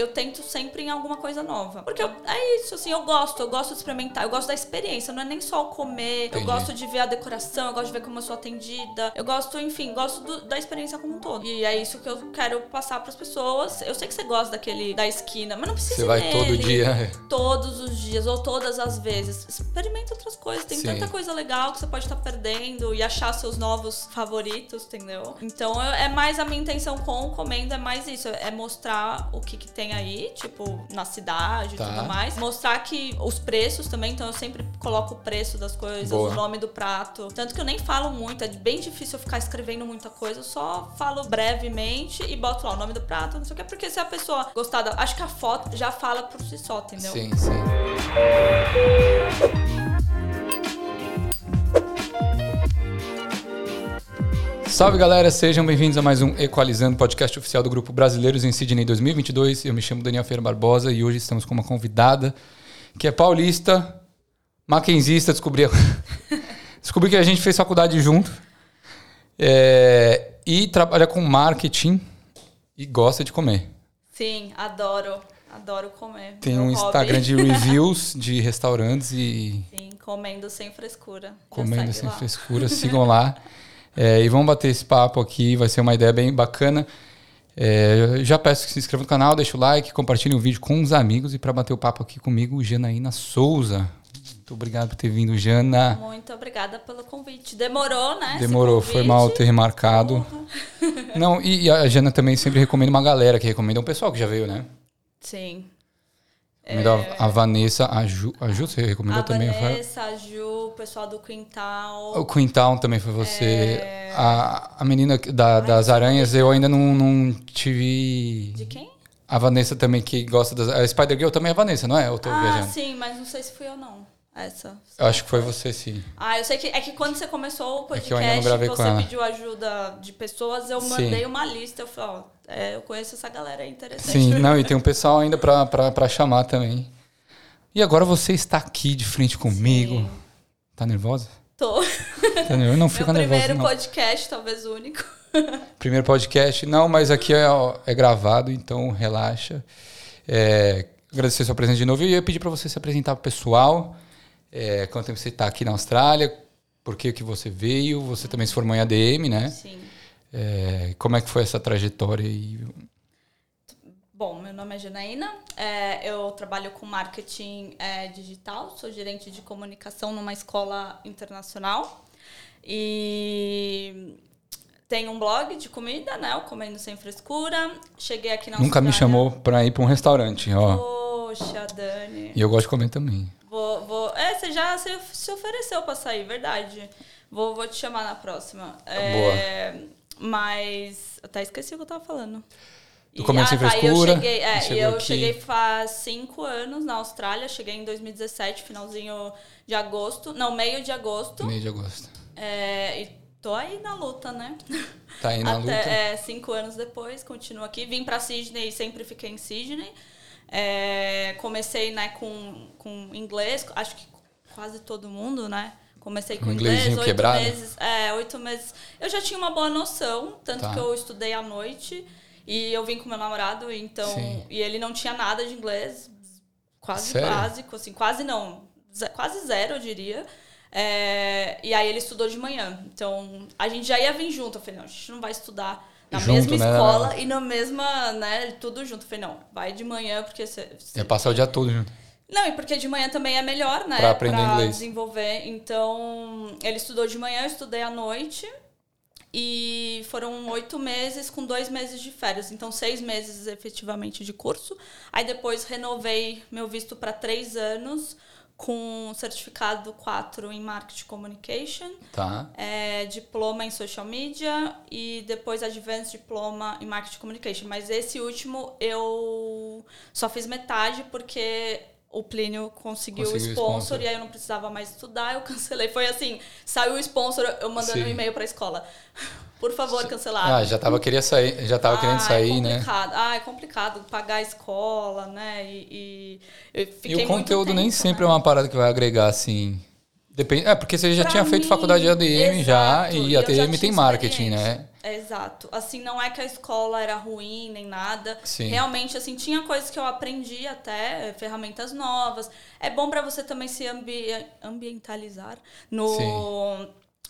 eu tento sempre em alguma coisa nova. Porque eu, é isso, assim, eu gosto, eu gosto de experimentar, eu gosto da experiência, não é nem só o comer, Entendi. eu gosto de ver a decoração, eu gosto de ver como eu sou atendida, eu gosto, enfim, gosto do- da experiência como um todo. E é isso que eu quero passar pras pessoas. Eu sei que você gosta daquele da esquina, mas não precisa Você vai nele todo dia. todos os dias ou todas as vezes. Experimenta outras coisas. Tem Sim. tanta coisa legal que você pode estar perdendo e achar seus novos favoritos, entendeu? Então eu- é mais a minha intenção com o comendo, é mais isso. É mostrar o que, que tem aí, tipo, na cidade e Tá. tudo mais. Mostrar que os preços também, então eu sempre coloco o preço das coisas, Boa. o nome do prato. Tanto que eu nem falo muito, é bem difícil eu ficar escrevendo muita coisa, eu só falo brevemente e boto lá o nome do prato, não sei o que, porque se a pessoa gostar da. Acho que a foto já fala por si só, entendeu? Sim, sim. Salve galera, sejam bem-vindos a mais um Equalizando, podcast oficial do Grupo Brasileiros em Sydney 2022. Eu me chamo Daniel Ferreira Barbosa e hoje estamos com uma convidada que é paulista, maquenzista, descobri, descobri que a gente fez faculdade junto é, e trabalha com marketing e gosta de comer. Sim, adoro. Adoro comer. Tem um hobby. Instagram de reviews de restaurantes e Sim, comendo sem frescura. Comendo sem lá. frescura. Sigam lá. É, e vamos bater esse papo aqui, vai ser uma ideia bem bacana. É, já peço que se inscreva no canal, deixa o like, compartilhe o vídeo com os amigos. E para bater o papo aqui comigo, Janaína Souza. Muito obrigado por ter vindo, Jana. Muito obrigada pelo convite. Demorou, né? Demorou, foi mal ter remarcado. Porra. Não, e, e a Jana também sempre recomenda uma galera que recomenda um pessoal que já veio, né? Sim. Recomendou a, a Vanessa, a Ju, a Ju você recomendou É. A também? foi? Vanessa, a Ju, o pessoal do Quintal. O Quintal também foi você. É. A, a menina da- das aranhas, eu ainda não, não tive. De quem? A Vanessa também, que gosta das. A Spider Girl também é a Vanessa, não é? Eu tô ah, viajando. sim, mas não sei se fui eu não. Essa. Eu acho que foi você, sim. Ah, eu sei que é que quando você começou o É que eu ainda não podcast, com você pediu ajuda de pessoas, eu Sim. mandei uma lista. Eu falei, ó, é, eu conheço essa galera, é interessante. Sim, não, e tem um pessoal ainda pra chamar também. E agora você está aqui de frente comigo. Sim. Tá nervosa? Tô. Tá nervosa? Não fica nervosa. primeiro Não. podcast, talvez o único. Primeiro podcast. Não, mas aqui é, é gravado, então relaxa. É, agradecer sua presença de novo. E eu ia pedir para você se apresentar pro pessoal. É, quanto tempo você está aqui na Austrália? Por que, que você veio? Você também se formou em ADM, né? Sim. É, como é que foi essa trajetória aí? Bom, meu nome é Janaína, é, eu trabalho com marketing é, digital, sou gerente de comunicação numa escola internacional e tenho um blog de comida, né? O Comendo Sem Frescura. Cheguei aqui na Nunca me Austrália- chamou para ir para um restaurante, ó. Poxa, Dani. E eu gosto de comer também. Vou, vou... É, você já se, ofereceu pra sair, verdade. Vou, vou te chamar na próxima. É, Mas. Até esqueci o que eu tava falando. Do Comendo Sem tá, e Frescura, Eu cheguei, é, eu aqui. cheguei faz cinco anos na Austrália. Cheguei em 2017, finalzinho de agosto. Não, meio de agosto. Meio de agosto. É, e tô aí na luta, né? Tá aí na Até, luta. é, cinco anos depois, continuo aqui. Vim pra Sydney e sempre fiquei em Sydney. É, comecei né, com, com inglês, acho que quase todo mundo, né? Comecei com Um inglês, oito quebrado? meses. É, oito meses. Eu já tinha uma boa noção, tanto Tá. que eu estudei à noite e eu vim com meu namorado, então. Sim. E ele não tinha nada de inglês, quase Sério? básico, assim, quase não, quase zero, eu diria. É, e aí ele estudou de manhã. Então, a gente já ia vir junto. Eu falei, não, a gente não vai estudar na Junto, mesma né? escola e na mesma, né, tudo junto. Eu falei, não, vai de manhã, porque você... Ia passar o dia todo junto. Não, e porque de manhã também é melhor, né? Pra aprender inglês. desenvolver. Então, ele estudou de manhã, eu estudei à noite. E foram oito meses com dois meses de férias. Então, seis meses efetivamente de curso. Aí depois renovei meu visto para três anos com certificado 4 em Marketing Communication Tá. é, diploma em social media e depois advanced diploma em marketing communication. Mas esse último eu só fiz metade porque o Plínio conseguiu, Conseguiu o o sponsor, sponsor. e aí eu não precisava mais estudar, eu cancelei. Foi assim, saiu o sponsor, eu mandando Sim. um e-mail pra escola. Por favor, cancelar. Ah, já tava, queria sair, já tava querendo Ah, sair, é né? Ah, é complicado pagar a escola, né? E, e E o conteúdo nem tempo, sempre né? é uma parada que vai agregar, assim. Depende, é, porque você já Pra tinha feito mim, faculdade de ADM já, exato, e e a já ADM tem marketing, né? Exato. Assim, não é que a escola era ruim nem nada. Sim. Realmente, assim, tinha coisas que eu aprendi até, ferramentas novas. É bom para você também se ambi ambientalizar no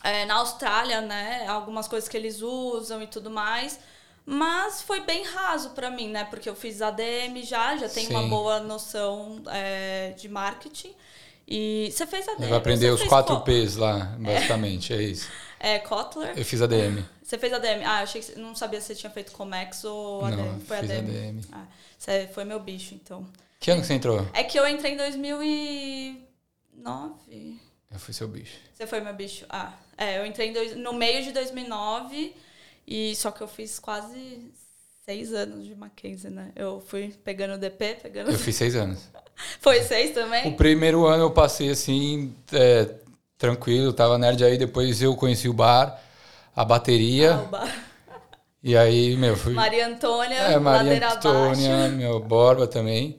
é, na Austrália, né? Algumas coisas que eles usam e tudo mais. Mas foi bem raso para mim, né? Porque eu fiz ADM já, já tenho Sim. uma boa noção é, de marketing. E você fez ADM? Vou aprender os quatro? P's lá, basicamente, é isso. É, Kotler. Eu fiz ADM. Você fez ADM? Ah, eu achei que você não sabia se você tinha feito Comex ou ADM. Não, foi fiz ADM. ADM. Ah, você foi meu bicho, então. Que ano que você entrou? É que eu entrei em 2009. Eu fui seu bicho. Você foi meu bicho? Ah, é, eu entrei dois- no meio de 2009 e só que eu fiz quase seis anos de Mackenzie, né? Eu fui pegando o DP, pegando... Eu fiz seis anos. Foi seis O também? primeiro ano eu passei assim, é, tranquilo, tava nerd aí, depois eu conheci o bar, a bateria, o bar. e aí, meu, fui. Maria Antônia, é, Maria Antônia, abaixo. meu, Borba também.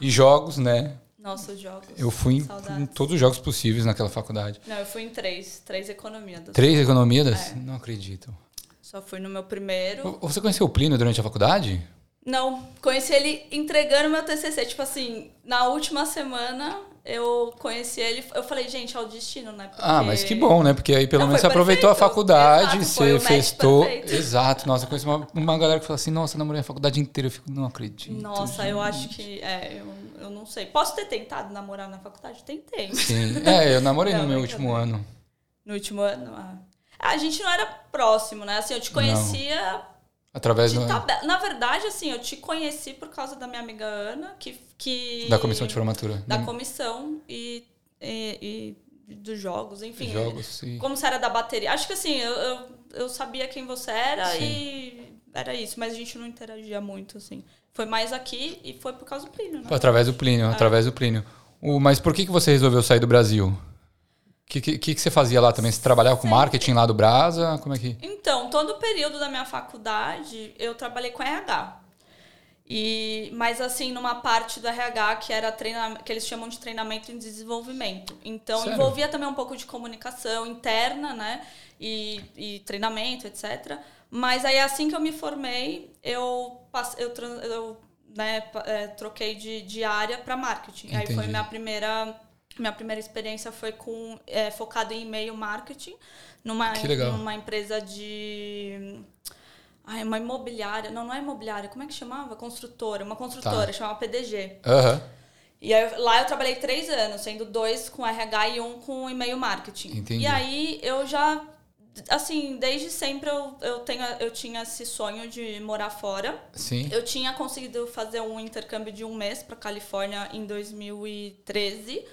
E jogos, né? Nossos jogos. Eu fui em, em todos os jogos possíveis naquela faculdade. Não, eu fui em três. Três economias. Três economias? É. Não acredito. Só fui no meu primeiro. Você conheceu o Plínio durante a faculdade? Não, conheci ele entregando meu TCC. Tipo assim, na última semana eu conheci ele. Eu falei, gente, é o destino, né? Porque- Ah, mas que bom, né? Porque aí pelo Não, menos você aproveitou a faculdade, Exato, você festou. Exato. Nossa, eu conheço uma, uma galera que fala assim, nossa, namorei a faculdade inteira. Eu fico, não acredito. Nossa, eu acho que. É, eu, eu não sei. Posso ter tentado namorar na faculdade? Tentei. Sim. É, eu namorei Não, no meu último ano. No último ano. ah. A gente não era próximo, né? Assim, eu te conhecia Através de do- tabela. Na verdade, assim, eu te conheci por causa da minha amiga Ana, que. que da comissão de formatura. Da Hum, comissão e, e, e dos jogos, enfim. Jogos. E... Como você era da bateria. Acho que assim, eu, eu, eu sabia quem você era Sim. e era isso, mas a gente não interagia muito, assim. Foi mais aqui e foi por causa do Plínio, né? Através do Plínio, É. através do Plínio. O, mas por que, que você resolveu sair do Brasil? O que, que, que você fazia lá também? Você trabalhava com Sempre. marketing lá do Brasa? Como é que. Então, todo o período da minha faculdade, eu trabalhei com RH. E, mas assim, numa parte do RH que era treinamento, que eles chamam de treinamento em desenvolvimento. Então, Sério? envolvia também um pouco de comunicação interna, né? E, e treinamento, etc. Mas aí, assim que eu me formei, eu, passe- eu, eu né, é, troquei de, de área para marketing. Aí foi Entendi. minha primeira minha primeira experiência foi com é, focado em e-mail marketing numa, numa empresa de Ai, uma imobiliária. Não, não é imobiliária. Como é que chamava? Construtora. Uma construtora, Tá. chamava PDG. Aham. E aí, lá eu trabalhei três anos, sendo dois com RH e um com e-mail marketing. Entendi. E aí eu já, assim, desde sempre eu, eu, tenho, eu tinha esse sonho de morar fora. Sim. Eu tinha conseguido fazer um intercâmbio de um mês para Califórnia em 2013,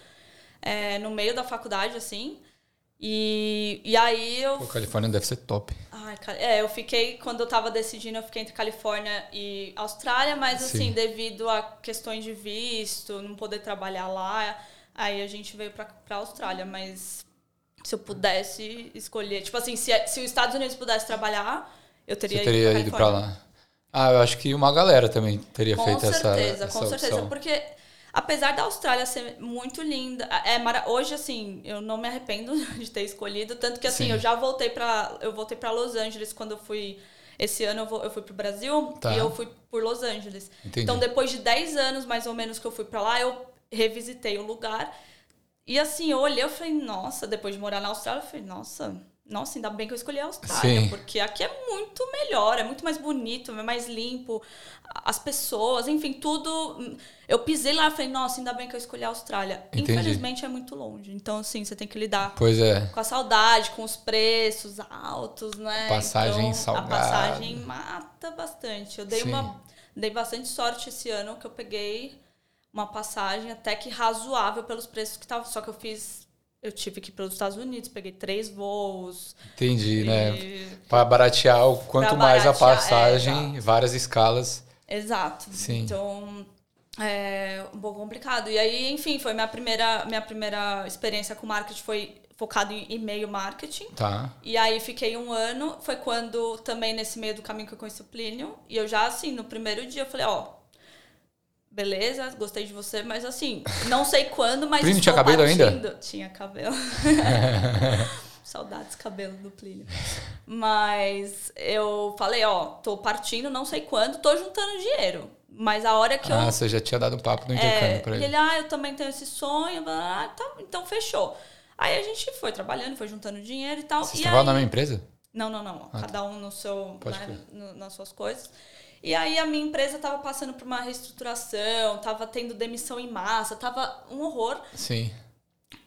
é, no meio da faculdade, assim. E, e aí eu Pô, Califórnia deve ser top. Ai, é, eu fiquei, quando eu tava decidindo, eu fiquei entre Califórnia e Austrália, mas Sim. assim, devido a questões de visto, não poder trabalhar lá, aí a gente veio pra, pra Austrália, mas se eu pudesse escolher, tipo assim, se, se os Estados Unidos pudesse trabalhar, eu teria, Você teria ido ido pra pra Califórnia. lá. Ah, eu acho que uma galera também teria Com feito essa. certeza, essa com certeza, opção. porque apesar da Austrália ser muito linda, é mara- hoje assim, eu não me arrependo de ter escolhido, tanto que assim, Sim. eu já voltei para eu voltei para Los Angeles quando eu fui esse ano eu, vou, eu fui pro Brasil Tá. e eu fui por Los Angeles. Entendi. Então depois de 10 anos mais ou menos que eu fui para lá, eu revisitei o lugar. E assim, eu olhei, eu falei, nossa, depois de morar na Austrália, eu falei, nossa, nossa, ainda bem que eu escolhi a Austrália, Sim. porque aqui é muito melhor, é muito mais bonito, é mais limpo, as pessoas, enfim, tudo. Eu pisei lá e falei, nossa, ainda bem que eu escolhi a Austrália. Entendi. Infelizmente é muito longe. Então, assim, você tem que lidar é. com a saudade, com os preços altos, né? Passagem então, salgada. A passagem mata bastante. Eu dei Sim. uma dei bastante sorte esse ano que eu peguei uma passagem até que razoável pelos preços que estavam. Só que eu fiz. Eu tive que ir para os Estados Unidos, peguei três voos. Entendi, né? e- Pra baratear o quanto mais a baratear, é, passagem, várias escalas. Exato. Sim. Então, é um pouco complicado. E aí, enfim, foi minha primeira, minha primeira experiência com marketing foi focado em e-mail marketing. Tá. E aí fiquei um ano, foi quando também nesse meio do caminho que eu conheci o Plínio. E eu já, assim, no primeiro dia eu falei, ó, beleza, gostei de você, mas assim, não sei quando, mas Plínio tinha cabelo ainda? Tinha cabelo. saudades cabelo do Plínio. Mas eu falei, ó, tô partindo, não sei quando, tô juntando dinheiro. Mas a hora que ah, eu. Ah, você já tinha dado um papo no intercâmbio é, pra ele. Ele, ah, eu também tenho esse sonho. Ah, tá, então fechou. Aí a gente foi trabalhando, foi juntando dinheiro e tal. Você e aí... na minha empresa? Não, não, não. Ah, Cada tá. um no seu, né, no, nas suas coisas. E aí a minha empresa estava passando por uma reestruturação, estava tendo demissão em massa, tava um horror. Sim.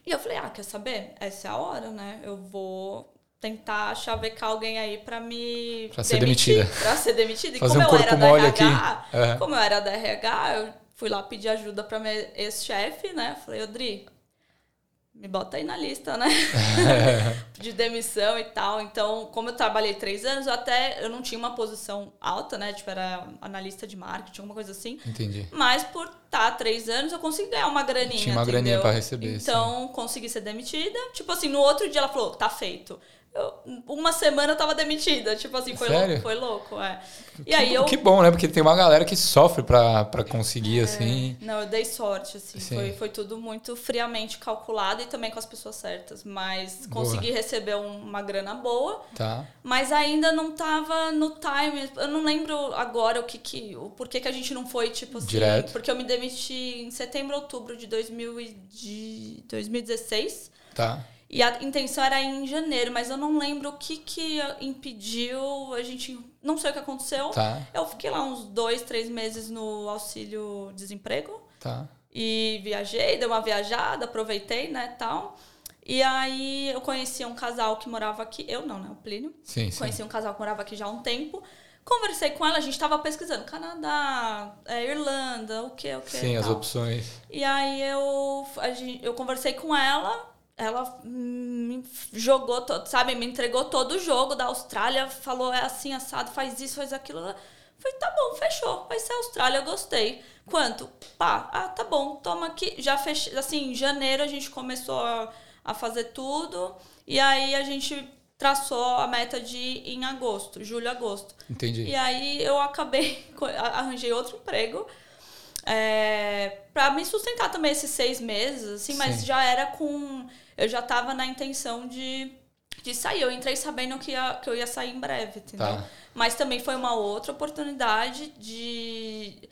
E eu falei, ah, quer saber? Essa é a hora, né? Eu vou tentar chavecar alguém aí para me pra ser demitir, demitida. Pra ser demitida. E Fazer como um eu corpo era da RH, aqui. É. como eu era da RH, eu fui lá pedir ajuda para meu ex-chefe, né? Falei, Odri, me bota aí na lista, né? de demissão e tal. Então, como eu trabalhei três anos, eu até eu não tinha uma posição alta, né? Tipo, era analista de marketing, alguma coisa assim. Entendi. Mas por estar três anos, eu consegui ganhar uma graninha. Tinha uma entendeu? graninha pra receber, Então, consegui ser demitida. Tipo assim, no outro dia ela falou, tá feito. Uma semana eu tava demitida. Tipo assim, foi Sério? louco, foi louco, é. E que, aí eu. que bom, né? Porque tem uma galera que sofre pra, pra conseguir, É, assim. Não, eu dei sorte, assim. Sim. Foi, foi tudo muito friamente calculado e também com as pessoas certas. Mas Boa. consegui receber um- uma grana boa. Tá. Mas ainda não tava no time. Eu não lembro agora o que que. O porquê que a gente não foi, tipo assim. Direto. Porque eu me demiti em setembro, outubro de, 2000 e de 2016. Tá. E a intenção era ir em janeiro, mas eu não lembro o que que impediu. A gente. Não sei o que aconteceu. Tá. Eu fiquei lá uns dois, três meses no auxílio desemprego. Tá. E viajei, dei uma viajada, aproveitei, né, tal. E aí eu conheci um casal que morava aqui. Eu não, né? O Plínio. Sim, sim. Conheci um casal que morava aqui já há um tempo. Conversei com ela, a gente tava pesquisando Canadá, é, Irlanda, o que, o que. Sim, as opções. E aí eu, a gente, eu conversei com ela, ela me jogou todo, sabe, me entregou todo o jogo da Austrália, falou é assim, assado, faz isso, faz aquilo. Eu Falei, tá bom, fechou, vai ser Austrália, eu gostei. Quanto? Pá, ah, tá bom, toma aqui. Já fechei, assim, em janeiro a gente começou a, a fazer tudo, e aí a gente traçou a meta de ir em agosto, julho, agosto. Entendi. E aí eu acabei, arranjei outro emprego é, para me sustentar também esses seis meses, assim, mas Sim. já era com. Eu já tava na intenção de, de sair. Eu entrei sabendo que, ia, que eu ia sair em breve, entendeu? Tá. Mas também foi uma outra oportunidade de.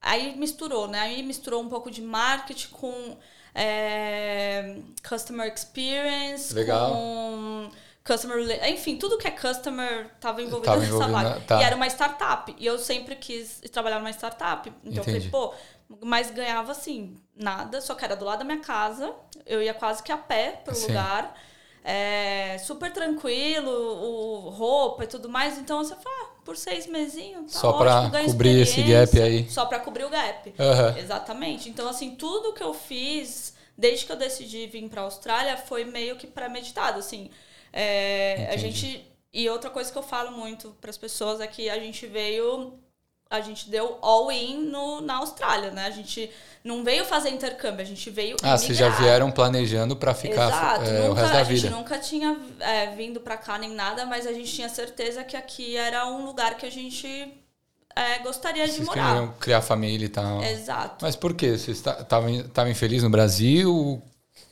Aí misturou, né? Aí misturou um pouco de marketing com é, customer experience, Legal. com customer enfim, tudo que é customer estava envolvido Tava nessa envolvido vaga. na- tá. E era uma startup. E eu sempre quis trabalhar numa startup. Então Entendi. eu falei, pô, mas ganhava assim, nada, só que era do lado da minha casa. Eu ia quase que a pé pro Sim. lugar. É, super tranquilo, o, roupa e tudo mais. Então você fala, ah, por seis mesinhos, tá Só ganho cobrir esse gap aí. Só pra cobrir o gap. Aham. Exatamente. Então, assim, tudo que eu fiz, desde que eu decidi vir pra Austrália, foi meio que premeditado, assim. É, a gente... E outra coisa que eu falo muito pras pessoas é que a gente veio... A gente deu all-in no- na Austrália, né? A gente não veio fazer intercâmbio, a gente veio Ah, vocês já vieram planejando pra ficar Exato. é, o nunca, resto da a gente vida. nunca tinha é, vindo pra cá nem nada, mas a gente tinha certeza que aqui era um lugar que a gente é, gostaria de Vocês morar. queriam criar família e tal. Exato. Mas por quê? Vocês estavam infelizes no Brasil?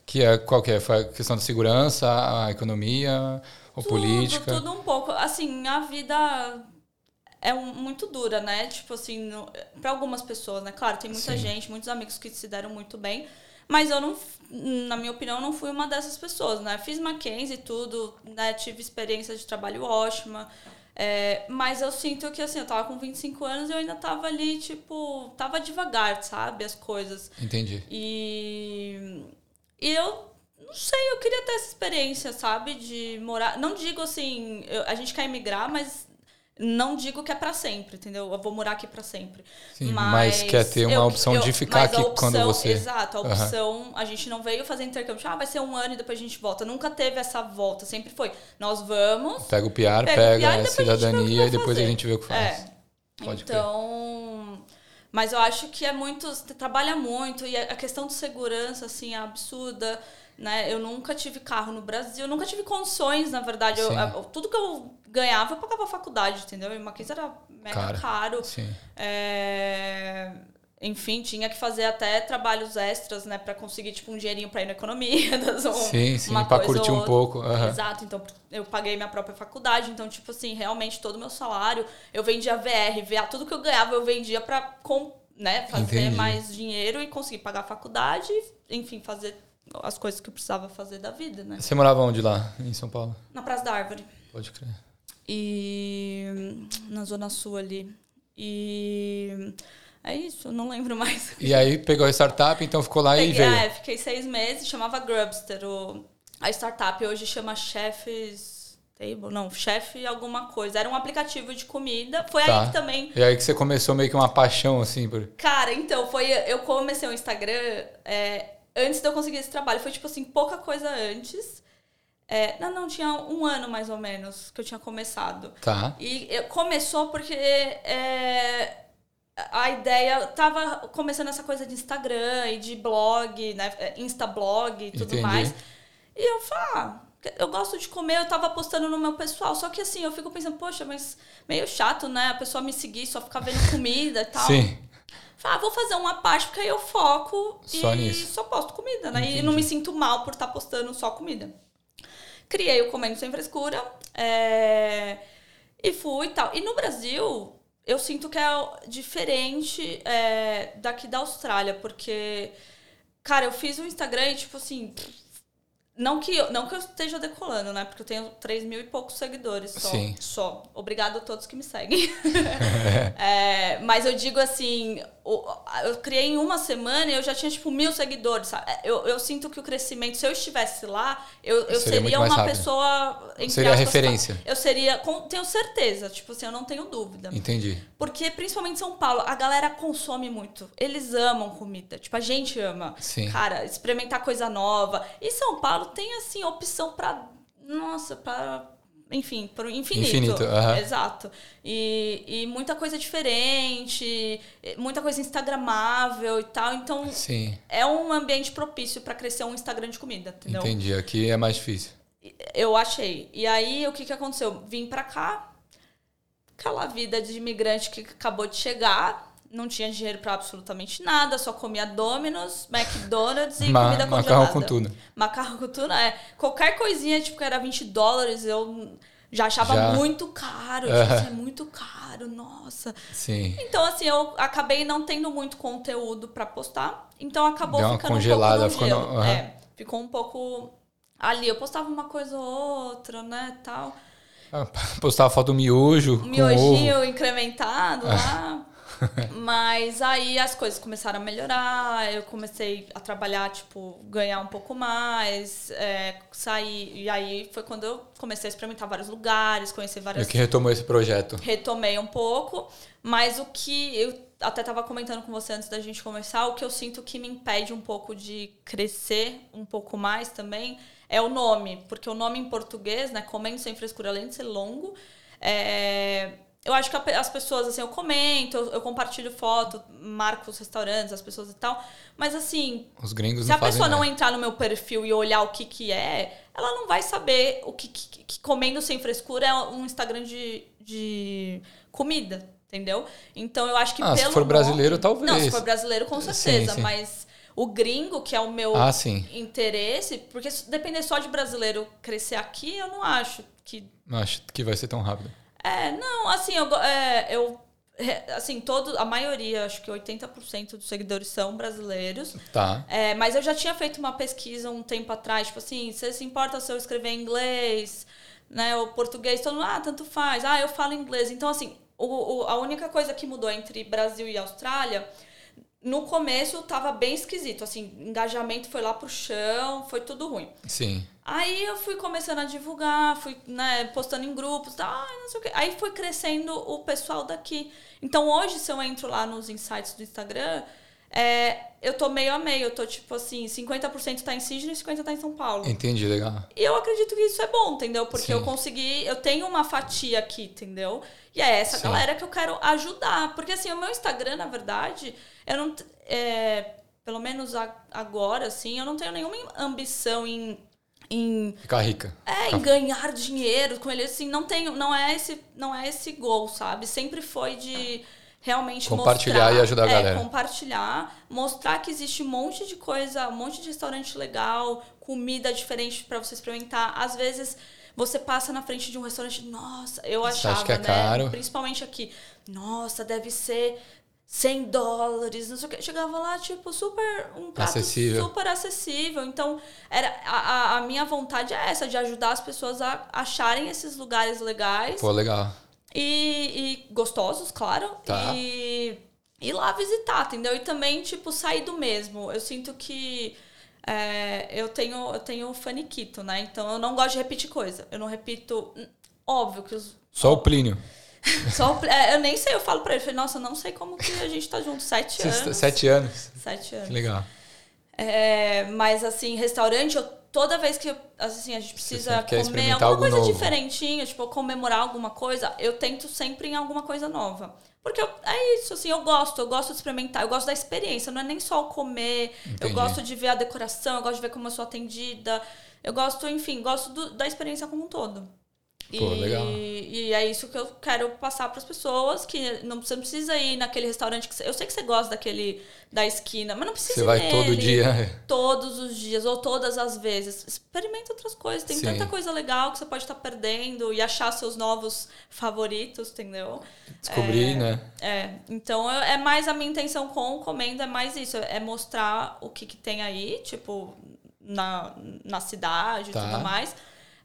Que é, qual que é? Foi a questão da segurança, a economia, ou política? Tudo, tudo um pouco. Assim, a vida é um- muito dura, né? Tipo assim, para algumas pessoas, né? Claro, tem muita Sim. gente, muitos amigos que se deram muito bem. Mas eu não, na minha opinião, não fui uma dessas pessoas, né? Fiz Mackenzie e tudo, né? Tive experiência de trabalho ótima. É, mas eu sinto que, assim, eu tava com 25 anos e eu ainda tava ali, tipo, tava devagar, sabe? As coisas. Entendi. E, e eu não sei, eu queria ter essa experiência, sabe? De morar. Não digo assim, eu- a gente quer emigrar, mas não digo que é pra sempre, entendeu? Eu vou morar aqui pra sempre. Sim, mas quer ter uma eu- opção eu- de ficar mas aqui quando você- Exato, a opção. A gente não veio fazer intercâmbio, tipo, ah, vai ser um ano e depois a gente volta. Nunca teve essa volta, sempre foi. Nós vamos. Pega o PR, Pega pega, a cidadania e depois a gente vê o que faz. É. Pode crer. então. Mas eu acho que é muito. Trabalha muito e a a questão de segurança, assim, é absurda. Né? Eu nunca tive carro no Brasil, eu nunca tive condições, na verdade. Eu- eu- tudo que eu ganhava, eu pagava a faculdade, entendeu? E uma coisa era mega Cara. caro. Sim. É, enfim, tinha que fazer até trabalhos extras, né, para conseguir tipo um dinheirinho para ir na economia, das um, sim, sim, para curtir um pouco. Uhum. Exato, então eu paguei minha própria faculdade, então tipo assim, realmente todo o meu salário, eu vendia VR, VA, tudo que eu ganhava eu vendia para né, fazer Entendi. mais dinheiro e conseguir pagar a faculdade, enfim, fazer as coisas que eu precisava fazer da vida, né? Você morava onde lá, em São Paulo? Na Praça da Árvore. Pode crer. E na Zona Sul ali. E é isso, não lembro mais. E aí pegou a startup, então ficou lá Peguei, e veio. É, fiquei seis meses, chamava Grubster. O, a startup hoje chama Chefs Table, não, Chef alguma coisa. Era um aplicativo de comida. Foi tá. aí que também. E aí que você começou meio que uma paixão, assim, por. Cara, então, foi. Eu comecei o Instagram é, antes de eu conseguir esse trabalho. Foi tipo assim, pouca coisa antes. É, não, não, tinha um ano mais ou menos que eu tinha começado. Tá. E eu, começou porque. É, a ideia tava começando essa coisa de Instagram e de blog, né? Instablog e tudo Entendi. mais. E eu falei, ah, eu gosto de comer, eu tava postando no meu pessoal. Só que assim, eu fico pensando, poxa, mas meio chato, né? A pessoa me seguir, só ficar vendo comida e tal. Sim. Ah, vou fazer uma parte, porque aí eu foco só e nisso. só posto comida, né? Entendi. E não me sinto mal por estar tá postando só comida. Criei o Comendo Sem Frescura. É... E fui e tal. E no Brasil, eu sinto que é diferente é, daqui da Austrália, porque, cara, eu fiz um Instagram e, tipo assim. Não que, eu, não que eu esteja decolando, né? Porque eu tenho 3 mil e poucos seguidores só. Sim. Só. Obrigado a todos que me seguem. é, mas eu digo assim, eu criei em uma semana e eu já tinha, tipo, mil seguidores, sabe? É, eu, eu sinto que o crescimento, se eu estivesse lá, eu, eu seria, seria uma rápido. pessoa... Seria aspas, referência. Eu seria, com, tenho certeza, tipo assim, eu não tenho dúvida. Entendi. Porque, principalmente em São Paulo, a galera consome muito. Eles amam comida. Tipo, a gente ama. Sim. Cara, experimentar coisa nova. E São Paulo tem, assim, opção pra... Nossa, para enfim, pro infinito. Infinito, uhum. Exato. E, e muita coisa diferente, muita coisa instagramável e tal. Então, Sim. é um ambiente propício para crescer um Instagram de comida, entendeu? Entendi. Aqui é mais difícil. Eu achei. E aí, o que, que aconteceu? Vim para cá, aquela vida de imigrante que acabou de chegar, não tinha dinheiro para absolutamente nada, só comia Domino's, McDonald's e Ma comida congelada. Macarrão com tuna. Macarrão com tuna, é. Qualquer coisinha, tipo, que era 20 dólares, eu já achava já. muito caro. Assim, é muito caro, nossa. Sim. Então, assim, eu acabei não tendo muito conteúdo para postar. Então, acabou Deu ficando congelada, um pouco ficou uhum. É, ficou um pouco ali. Eu postava uma coisa ou outra, né, tal. Ah, postava foto do miojo. Miojinho incrementado lá. Mas aí as coisas começaram a melhorar, eu comecei a trabalhar, tipo, ganhar um pouco mais, é, sair. E aí foi quando eu comecei a experimentar vários lugares, conhecer várias. E que retomou esse projeto? Retomei um pouco, mas o que eu até estava comentando com você antes da gente começar, o que eu sinto que me impede um pouco de crescer um pouco mais também é o nome, porque o nome em português, né, Comendo Sem Frescura, além de ser longo, é, eu acho que as pessoas, assim, eu comento, eu, eu, compartilho foto, marco os restaurantes, as pessoas e tal. Mas assim. Os gringos Se a pessoa não entrar no meu perfil e olhar o que, que é, ela não vai saber o que, que, que comendo sem frescura é um Instagram de, de comida, entendeu? Então eu acho que ah, pelo. Se for brasileiro, nome, talvez. Não, se for brasileiro, com certeza. Sim, sim. Mas o gringo, que é o meu ah, interesse, porque se depender só de brasileiro crescer aqui, eu não acho que. Não acho que vai ser tão rápido. É, não, assim, eu, é, eu assim, todo, a maioria, acho que 80% dos seguidores são brasileiros. Tá. É, mas eu já tinha feito uma pesquisa um tempo atrás, tipo assim, você se importa se eu escrever em inglês, né, ou português, todo mundo, ah, tanto faz. Ah, eu falo inglês. Então, assim, o, o, a única coisa que mudou entre Brasil e Austrália no começo tava bem esquisito, assim, engajamento foi lá pro chão, foi tudo ruim. Sim. Aí eu fui começando a divulgar, fui né, postando em grupos, tá, não sei o quê. Aí foi crescendo o pessoal daqui. Então hoje, se eu entro lá nos insights do Instagram, é, eu tô meio a meio, eu tô tipo assim, 50% tá em Sydney e 50% tá em São Paulo. Entendi, legal. E eu acredito que isso é bom, entendeu? Porque Sim. eu consegui, eu tenho uma fatia aqui, entendeu? E é essa Sim. galera que eu quero ajudar. Porque assim, o meu Instagram, na verdade, eu não. É, pelo menos agora, assim, eu não tenho nenhuma ambição em em ficar rica. É, em ganhar dinheiro com ele assim, não tenho, não é esse, não é esse gol, sabe? Sempre foi de realmente compartilhar mostrar, e ajudar a é, galera. compartilhar, mostrar que existe um monte de coisa, um monte de restaurante legal, comida diferente para você experimentar. Às vezes você passa na frente de um restaurante, nossa, eu Você achava, acha que é né, caro? principalmente aqui, nossa, deve ser 100 dólares, não sei o que. Chegava lá, tipo, super. Um prato Acessível. super acessível. Então, era, a, a- a minha vontade é essa, de ajudar as pessoas a acharem esses lugares legais Pô, legal. E, e gostosos, claro. Tá. E ir lá visitar, entendeu? E também, tipo, sair do mesmo. Eu sinto que. é, eu tenho eu tenho faniquito, né? Então eu não gosto de repetir coisa. Eu não repito. Óbvio que os. Só o Plínio. Só, o- é, eu nem sei, eu falo pra ele, falei, nossa, eu não sei como que a gente tá junto, sete Vocês- anos. Sete anos. Sete anos. Que legal. É, mas assim, restaurante, eu, toda vez que eu- assim, a gente precisa comer alguma coisa novo. diferentinha, tipo, comemorar alguma coisa, eu tento sempre em alguma coisa nova. Porque eu- é isso, assim, eu gosto, eu gosto de experimentar, eu gosto da experiência, não é nem só o comer, Entendi. eu gosto de ver a decoração, eu gosto de ver como eu sou atendida, eu gosto, enfim, gosto do- da experiência como um todo. Pô, e, legal. e é isso que eu quero passar para as pessoas, que não você não precisa ir naquele restaurante que você, eu sei que você gosta daquele da esquina, mas não precisa Você vai todo nele dia. todos os dias ou todas as vezes. Experimenta outras coisas. Tem Sim. tanta coisa legal que você pode estar perdendo e achar seus novos favoritos, entendeu? Descobrir, né? É, então eu- é mais a minha intenção com o comendo, é mais isso, é mostrar o que, que tem aí, tipo, na, na cidade e Tá. tudo mais.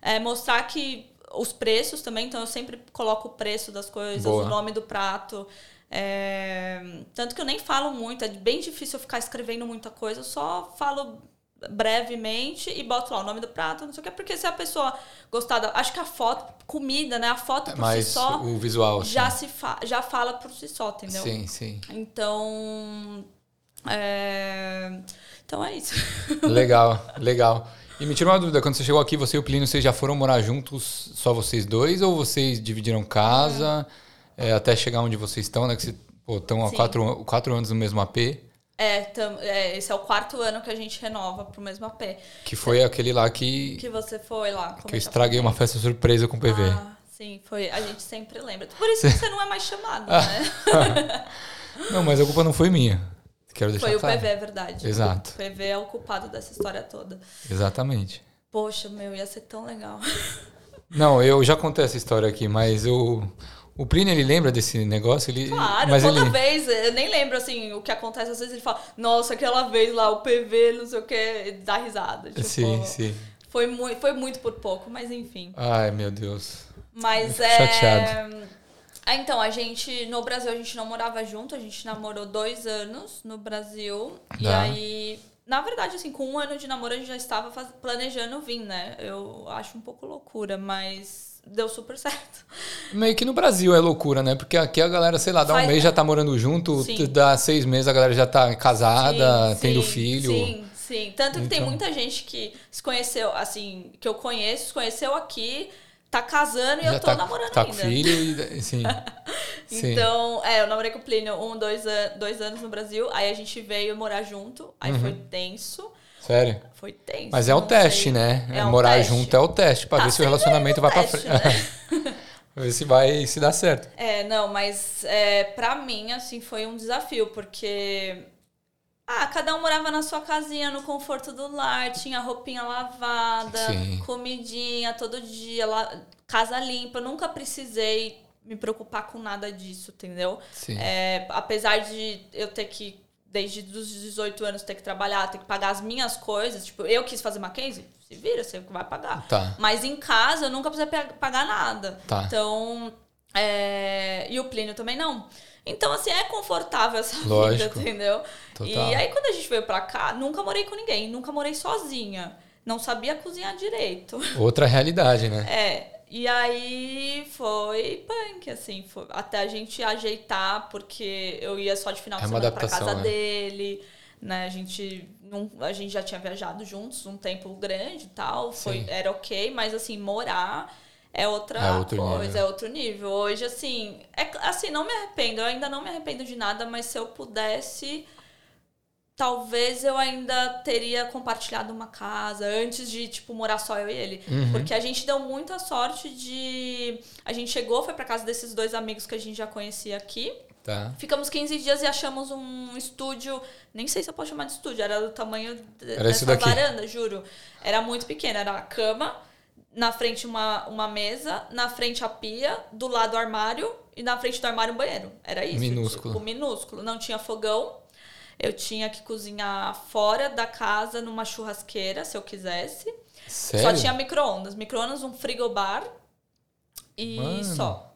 É mostrar que os preços também, então eu sempre coloco o preço das coisas, Boa. o nome do prato. é, tanto que eu nem falo muito, é bem difícil eu ficar escrevendo muita coisa, eu só falo brevemente e boto lá o nome do prato, não sei o que, porque se a pessoa gostar da. Acho que a foto, comida, né? A foto por Mas si só o visual. já, assim. se fa já fala por si só, entendeu? Sim, sim. Então. É... Então é isso. Legal, legal. E me tira uma dúvida, quando você chegou aqui, você e o Plínio, vocês já foram morar juntos, só vocês dois, ou vocês dividiram casa é, até chegar onde vocês estão, né? Que vocês estão há quatro, quatro anos no mesmo AP, É, tam- é, esse é o quarto ano que a gente renova pro mesmo AP. que foi aquele lá que, Que você foi lá. que eu estraguei uma festa surpresa com o PV. Ah, sim, foi. A gente sempre lembra. Por isso que você não é mais chamado, né? Não, mas a culpa não foi minha. Quero deixar Foi o claro. PV, é verdade. Exato. O PV é o culpado dessa história toda. Exatamente. Poxa, meu, ia ser tão legal. Não, eu já contei essa história aqui, mas o, o Plínio, ele lembra desse negócio? Ele, Claro, mas toda ele, vez, eu nem lembro assim o que acontece. Às vezes ele fala, nossa, aquela vez lá, o PV, não sei o que, dá risada. Tipo, Sim, sim. Foi muito, foi muito por pouco, mas enfim. Ai, meu Deus. Mas é. chateado. Ah, então, a gente, no Brasil, a gente não morava junto, a gente namorou dois anos no Brasil. E Tá. aí, na verdade, assim, com um ano de namoro, a gente já estava faz- planejando vir, né? Eu acho um pouco loucura, mas deu super certo. Meio que no Brasil é loucura, né? Porque aqui a galera, sei lá, dá um Faz- mês já tá morando junto, Sim. dá seis meses a galera já tá casada, Sim, tendo sim, filho. Sim, sim. Tanto que tem Então- muita gente que se conheceu, assim, que eu conheço, se conheceu aqui, tá casando e já eu tô tá, namorando tá ainda. com filho e sim. Então, é, eu namorei com o Plínio um, dois, an- dois anos no Brasil. Aí a gente veio morar junto. Aí foi tenso. Sério. Foi tenso. Uhum. Mas é o teste, sei. né? É um Morar teste. junto é o teste, pra Tá ver se o relacionamento vai pra teste, frente. né? ver se vai se dá certo. É, não, mas é, pra mim, assim, foi um desafio, porque. Ah, cada um morava na sua casinha, no conforto do lar, tinha roupinha lavada, Sim. comidinha todo dia, la- casa limpa. Eu nunca precisei me preocupar com nada disso, entendeu? Sim. É, apesar de eu ter que, desde os 18 anos, ter que trabalhar, ter que pagar as minhas coisas, tipo, eu quis fazer Mackenzie, se vira, você que vai pagar. Tá. Mas em casa eu nunca precisei pagar nada. Tá. Então, é, e o Plínio também não. Então, assim, é confortável essa Lógico. vida, entendeu? Total. E aí, quando a gente veio pra cá, nunca morei com ninguém, nunca morei sozinha. Não sabia cozinhar direito. Outra realidade, né? É, e aí foi punk, assim, foi- até a gente ajeitar, porque eu ia só de final de É semana pra casa né? dele, né? A gente, não, a gente já tinha viajado juntos um tempo grande e tal, foi, Sim. era ok, mas assim, morar é outra É outro coisa, nível. é outro nível. Hoje, assim, é, assim, não me arrependo, eu ainda não me arrependo de nada, mas se eu pudesse talvez eu ainda teria compartilhado uma casa antes de, tipo, morar só eu e ele. Uhum. Porque a gente deu muita sorte de. A gente chegou, foi pra casa desses dois amigos que a gente já conhecia aqui. Tá. Ficamos 15 dias e achamos um estúdio, nem sei se eu posso chamar de estúdio, era do tamanho Era dessa varanda, juro. Era muito pequeno, era a cama, na frente uma, uma mesa, na frente a pia, do lado o armário e na frente do armário um banheiro. Era isso. Minúsculo. Tipo, minúsculo. Não tinha fogão. Eu tinha que cozinhar fora da casa numa churrasqueira, se eu quisesse. Sério? Só tinha micro-ondas. Micro-ondas, um frigobar e Mano. só.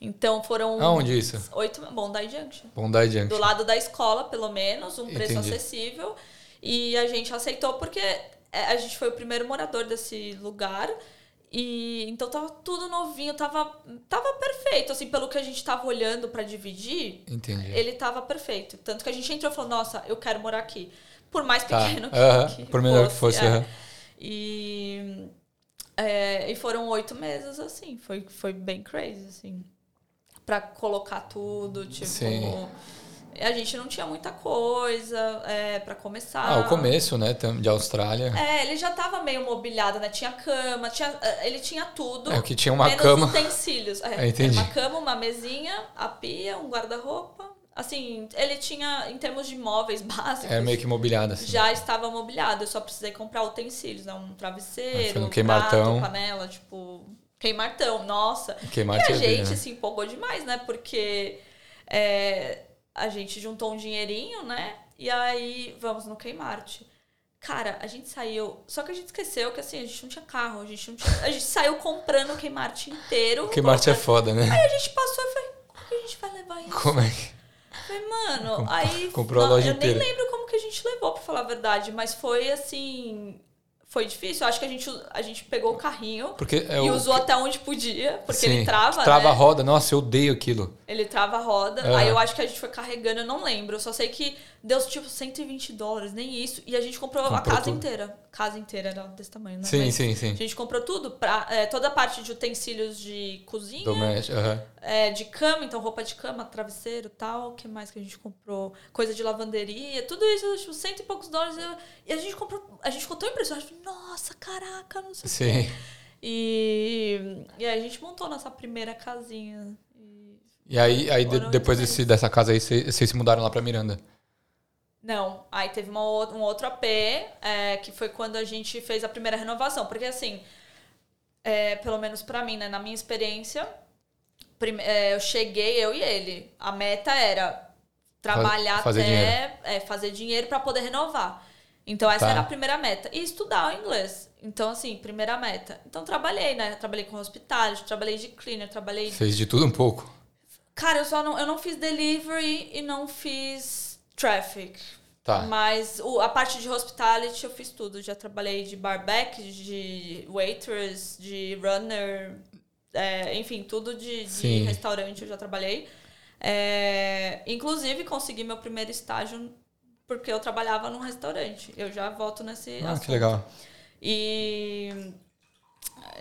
Então foram. Aonde isso? Oito. Bondi Junction. Bondi Junction. Do lado da escola, pelo menos, um preço Entendi. acessível. E a gente aceitou porque é, a gente foi o primeiro morador desse lugar. E então tava tudo novinho, tava, tava perfeito. Assim, pelo que a gente tava olhando pra dividir, Entendi. ele tava perfeito. Tanto que a gente entrou e falou, nossa, eu quero morar aqui. Por mais Tá. pequeno que, Aham, que por menor que fosse, é. aham. E, é, e foram oito meses, assim. Foi, foi bem crazy, assim. Pra colocar tudo, tipo... Sim. A gente não tinha muita coisa é, para começar. Ah, o começo, né, de Austrália. É, ele já tava meio mobiliado, né? Tinha cama, tinha, eh, ele tinha tudo. É, o que tinha uma menos cama. utensílios. É, Ah, entendi. Uma cama, uma mesinha, a pia, um guarda-roupa. Assim, ele tinha, em termos de móveis básicos, É meio que mobiliado, assim. já estava mobiliado. Eu só precisei comprar utensílios, né? Um Ah, travesseiro, no um queimartão. prato, panela, tipo... Queimartão, nossa. Queimar E a ver, gente né? se empolgou demais, né? Porque é, a gente juntou um dinheirinho, né? E aí vamos no Kmart. Cara, a gente saiu. Só que a gente esqueceu que assim, a gente não tinha carro, a gente não tinha. A gente saiu comprando o Kmart inteiro. Kmart é foda, né? Aí a gente passou e falei, como que a gente vai levar isso? Como é que... Falei, mano, Comp- aí. comprou a não, loja eu inteira. nem lembro como que a gente levou, pra falar a verdade, mas foi assim. Foi difícil. Eu acho que a gente, a gente pegou o carrinho Porque é e o... usou até onde podia, porque Sim, ele trava, Trava né? a roda. Nossa, eu odeio aquilo. Ele trava a roda. Aham. Aí eu acho que a gente foi carregando, eu não lembro. Eu só sei que deu tipo 120 dólares, nem isso. E a gente comprou, a Comprou casa tudo. inteira. Casa inteira era desse tamanho, né? Sim, Mas sim, sim. A gente comprou tudo. Pra, é, toda a parte de utensílios de cozinha, Doméstico. aham. é, de cama, então roupa de cama, travesseiro tal. O que mais que a gente comprou? Coisa de lavanderia, tudo isso, tipo, cento e poucos dólares. E a gente comprou. A gente ficou tão impressionado. Nossa, caraca, não sei o quê. Sim. E, e aí a gente montou nossa primeira casinha. E E aí, aí depois desse, dessa casa aí, vocês se mudaram lá pra Miranda. Não, aí teve uma, um outro AP, é, que foi quando a gente fez a primeira renovação. Porque assim, é, pelo menos pra mim, né, na minha experiência, prime- é, eu cheguei, eu e ele. A meta era trabalhar fazer até é, fazer dinheiro pra poder renovar. Então essa Tá. era a primeira meta. E estudar o inglês. Então, assim, primeira meta. Então trabalhei, né? Trabalhei com hospitality, trabalhei de cleaner, trabalhei Fez de tudo um pouco. Cara, eu só não, eu não fiz delivery e não fiz traffic. Tá. Mas o- a parte de hospitality eu fiz tudo. Já trabalhei de barback, de waitress, de runner, é, enfim, tudo de, de restaurante eu já trabalhei. É, inclusive, consegui meu primeiro estágio porque eu trabalhava num restaurante. Eu já volto nesse Ah, assunto. que legal. E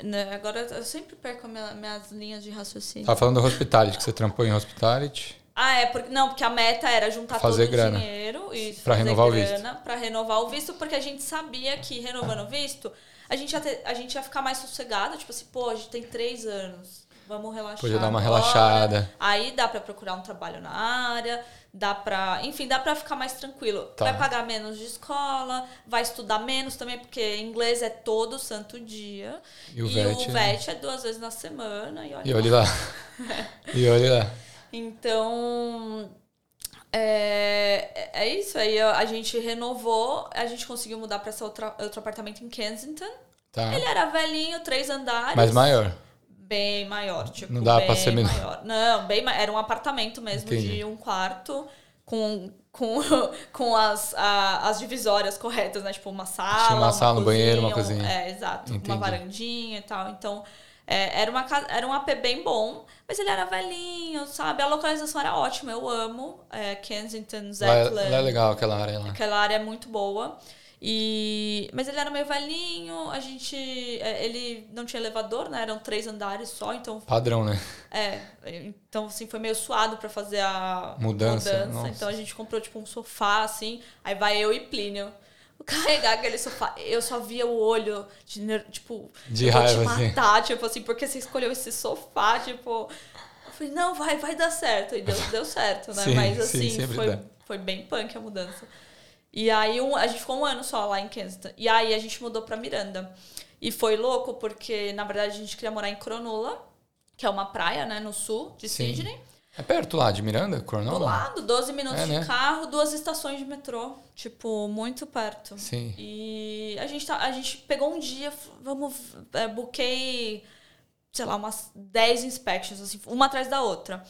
né, agora eu sempre perco minha- minhas linhas de raciocínio. Tava falando do hospitality, que você trampou em hospitality. Ah, é, porque, não, porque a meta era juntar Fazer todo grana. o dinheiro e Pra fazer renovar o grana pra renovar o visto, porque a gente sabia que renovando o visto, a gente ia, ter- a gente ia ficar mais sossegado, tipo assim, pô, a gente tem três anos, vamos relaxar. Podia dar uma agora. relaxada. Aí dá pra procurar um trabalho na área, dá pra. Enfim, dá pra ficar mais tranquilo. Tá. Vai pagar menos de escola, vai estudar menos também, porque inglês é todo santo dia. E o VET, o né? VET é duas vezes na semana. E olha E lá. olhe lá. e olhe lá. Então, é, é isso aí. A gente renovou, a gente conseguiu mudar para esse outro, outro apartamento em Kensington. Tá. Ele era velhinho, três andares. Mas maior. Bem maior, tipo, Não bem pra ser menor. maior. Não, bem Era um apartamento mesmo Entendi. de um quarto com, com, com as, a- as divisórias corretas, né? Tipo, uma sala. Tinha uma sala, um banheiro, uma um- cozinha. É, exato. Entendi. Uma varandinha e tal. Então, é, era, uma, era um AP bem bom, mas ele era velhinho, sabe? A localização era ótima, eu amo. É, Kensington, Lá, é- Zetland. lá é legal aquela área lá. Aquela área é muito boa. E... Mas ele era meio velhinho, a gente. é, Ele não tinha elevador, né? Eram três andares só, então. Padrão, né? É. Então, assim, foi meio suado pra fazer a Mudança, nossa. Então a gente comprou, tipo, um sofá, assim. Aí vai eu e Plínio. Carregar aquele sofá. Eu só via o olho de, tipo, De eu vou raiva, te assim. matar, tipo assim, porque você escolheu esse sofá, tipo. Eu falei, não, vai, vai dar certo. E deu, deu certo, né? Sim, Mas sim, assim, sempre foi, dá. foi bem punk a mudança. E aí um, a gente ficou um ano só lá em Kensington. E aí a gente mudou pra Miranda. E foi louco porque, na verdade, a gente queria morar em Cronulla, que é uma praia, né, no sul de Sim. Sydney. É perto lá de Miranda, Do Cornwall? lado, 12 minutos É, né? de carro, duas estações de metrô. Tipo, muito perto. Sim. E a gente, tá, a gente pegou um dia, vamos, é, buquei, sei lá, umas 10 inspections, assim, uma atrás da outra.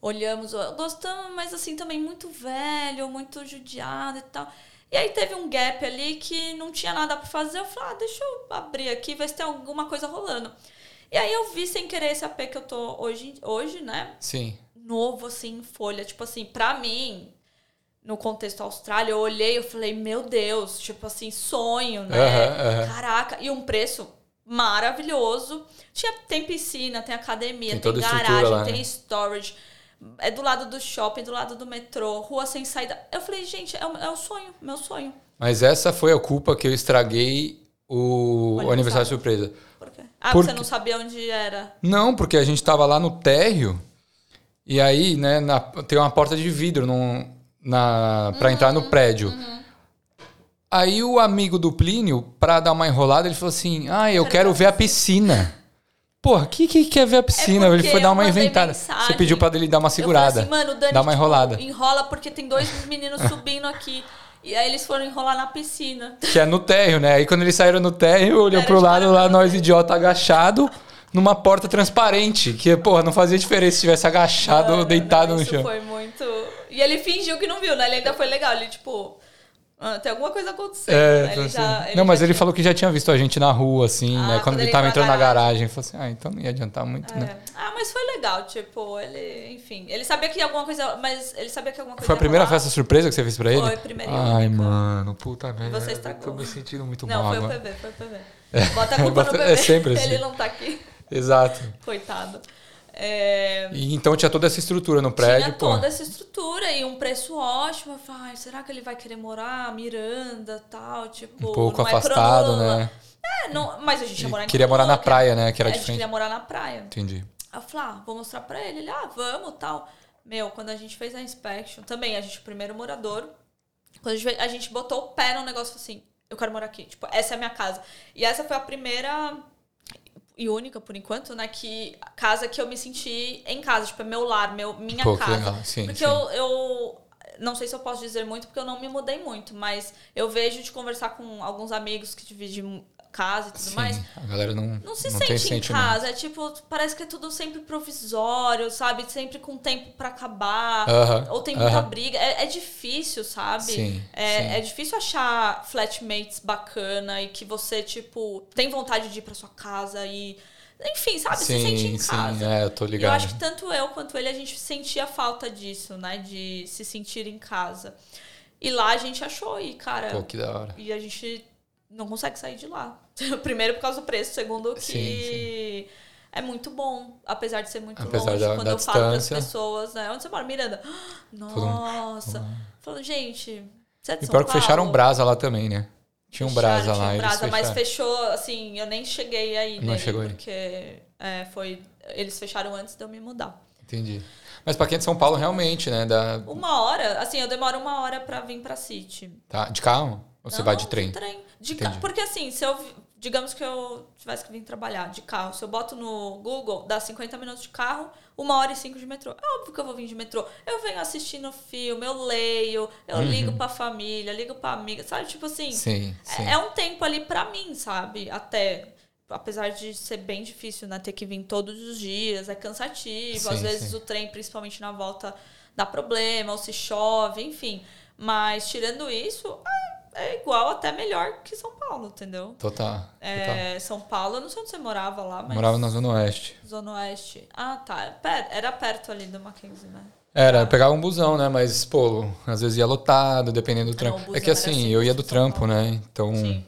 Olhamos, gostamos, mas assim, também muito velho, muito judiado e tal. E aí teve um gap ali que não tinha nada pra fazer. Eu falei, ah, deixa eu abrir aqui, ver se tem alguma coisa rolando. E aí eu vi sem querer esse AP que eu tô hoje, hoje né? Sim. Novo, assim, em folha. Tipo assim, pra mim, no contexto Austrália, eu olhei e falei, meu Deus, tipo assim, sonho, né? Aham, aham. Caraca, e um preço maravilhoso. Tinha, tem piscina, tem academia, Tem tem, garagem, lá, tem né? storage. É do lado do shopping, do lado do metrô, rua sem saída. Eu falei, gente, é o, é o sonho, meu sonho. Mas essa foi a culpa que eu estraguei o, o aniversário aniversário. surpresa. Por quê? Ah, Por você não sabia onde era. Não, porque a gente tava lá no térreo e aí, né, na- tem uma porta de vidro no, na, pra entrar Uhum, no prédio. Aí o amigo do Plínio, pra dar uma enrolada, ele falou assim: Ah, eu quero ver a piscina. Porra, que que quer ver a piscina? É ele foi dar eu uma inventada. mensagem. Você pediu pra ele dar uma segurada. Eu falei assim, mano, Dani dá uma tipo, enrolada. enrola porque tem dois meninos subindo aqui. E aí eles foram enrolar na piscina. Que é no térreo, né? Aí quando eles saíram no térreo, olhou pro lado lá, nós idiota agachado, numa porta transparente. Que, porra, não fazia diferença se tivesse agachado ou deitado não, no chão. foi muito. E ele fingiu que não viu, né? Ele ainda foi legal. Ele, tipo, ah, tem alguma coisa acontecendo. É, né? ele já, assim- ele não, mas ele tinha- falou que já tinha visto a gente na rua, assim, Ah, né? Quando, quando ele ele tava entrando na garagem. garagem. Falou assim, ah, então não ia adiantar muito, É. né? Ah, mas foi legal, tipo, ele, enfim, ele sabia que alguma coisa, mas ele sabia que alguma coisa Foi a primeira festa surpresa que você fez pra ele? Foi, primeira Ai, única. mano, puta merda. você estragou. Tô me sentindo muito Não, mal foi o. PV, foi o PV. Bota a culpa no PV. é sempre assim. Ele não tá aqui, Exato. coitado. É, E, então tinha toda essa estrutura no prédio, tinha pô. toda essa estrutura e um preço ótimo. Eu falei, "Ai, será que ele vai querer morar Miranda, tal, tipo, Um pouco é afastado, né? É, não, mas a gente ia morar Queria morar na praia, né? Que era a de gente frente. queria morar na praia. Entendi. Aí eu falei, ah, vou mostrar pra ele. Ele, ah, vamos, tal. Meu, quando a gente fez a inspection, também, a gente, o primeiro morador, quando a gente, a gente botou o pé no negócio assim, eu quero morar aqui. Tipo, essa é a minha casa. E essa foi a primeira e única, por enquanto, né, que casa que eu me senti em casa. Tipo, é meu lar, meu, minha Pô, casa. legal. Sim, Porque sim. eu, eu não sei se eu posso dizer muito, porque eu não me mudei muito, mas eu vejo de conversar com alguns amigos que dividem casa e tudo Sim, mais. a galera não, Não se não sente em casa. É tipo, parece que é tudo sempre provisório, sabe? Sempre com tempo pra acabar. Aham, Ou tem muita aham. briga. É, é difícil, sabe? Sim, é, sim. é difícil achar flatmates bacana e que você, tipo, tem vontade de ir pra sua casa e. Enfim, sabe? se sente Sim, em sim, casa. é, eu tô E eu ligado. acho que tanto eu quanto ele, a gente sentia falta disso, né? De se sentir em casa. E lá a gente achou, e, cara. Pô, que da hora. E a gente não consegue sair de lá. Primeiro por causa do preço, segundo que Sim, é muito bom, apesar de ser muito Apesar longe. da- quando da eu falo para as distância. pessoas, né? Onde você mora, Miranda? Nossa. Falo, gente, você é de E São pior que fecharam Paulo? brasa lá também, né? Tinha um Fecharam, brasa tinha lá. um brasa, mas fechou, assim, eu nem cheguei aí Não chegou aí. porque é, foi, eles fecharam antes de eu me mudar. Entendi. Mas pra quem é de São Paulo, realmente, né? Da, Uma hora, assim, eu demoro uma hora pra vir pra City. tá, de carro? Ou você vai de trem? De ca- Entendi. Porque assim, se eu. Digamos que eu tivesse que vir trabalhar de carro. Se eu boto no Google, dá 50 minutos de carro, uma hora e cinco de metrô. É óbvio que eu vou vir de metrô. Eu venho assistindo filme, eu leio, eu ligo pra família, ligo pra amiga, sabe? Tipo assim. Uhum. Sim, sim. É, é um tempo ali pra mim, sabe? Até. Apesar de ser bem difícil, né? Ter que vir todos os dias, é cansativo. Sim, Às vezes sim. o trem, principalmente na volta, dá problema, ou se chove, enfim. Mas tirando isso, é, é igual, até melhor que São Paulo, entendeu? Total. total. É, São Paulo, eu não sei onde você morava lá, mas. Morava na Zona Oeste. Zona Oeste. Ah, tá. É Era perto ali do Mackenzie, né? Era, Tá. eu pegava um busão, né? Mas, pô, às vezes ia lotado, dependendo do trampo. não, é que assim, assim, eu ia do trampo, né? Então, Sim.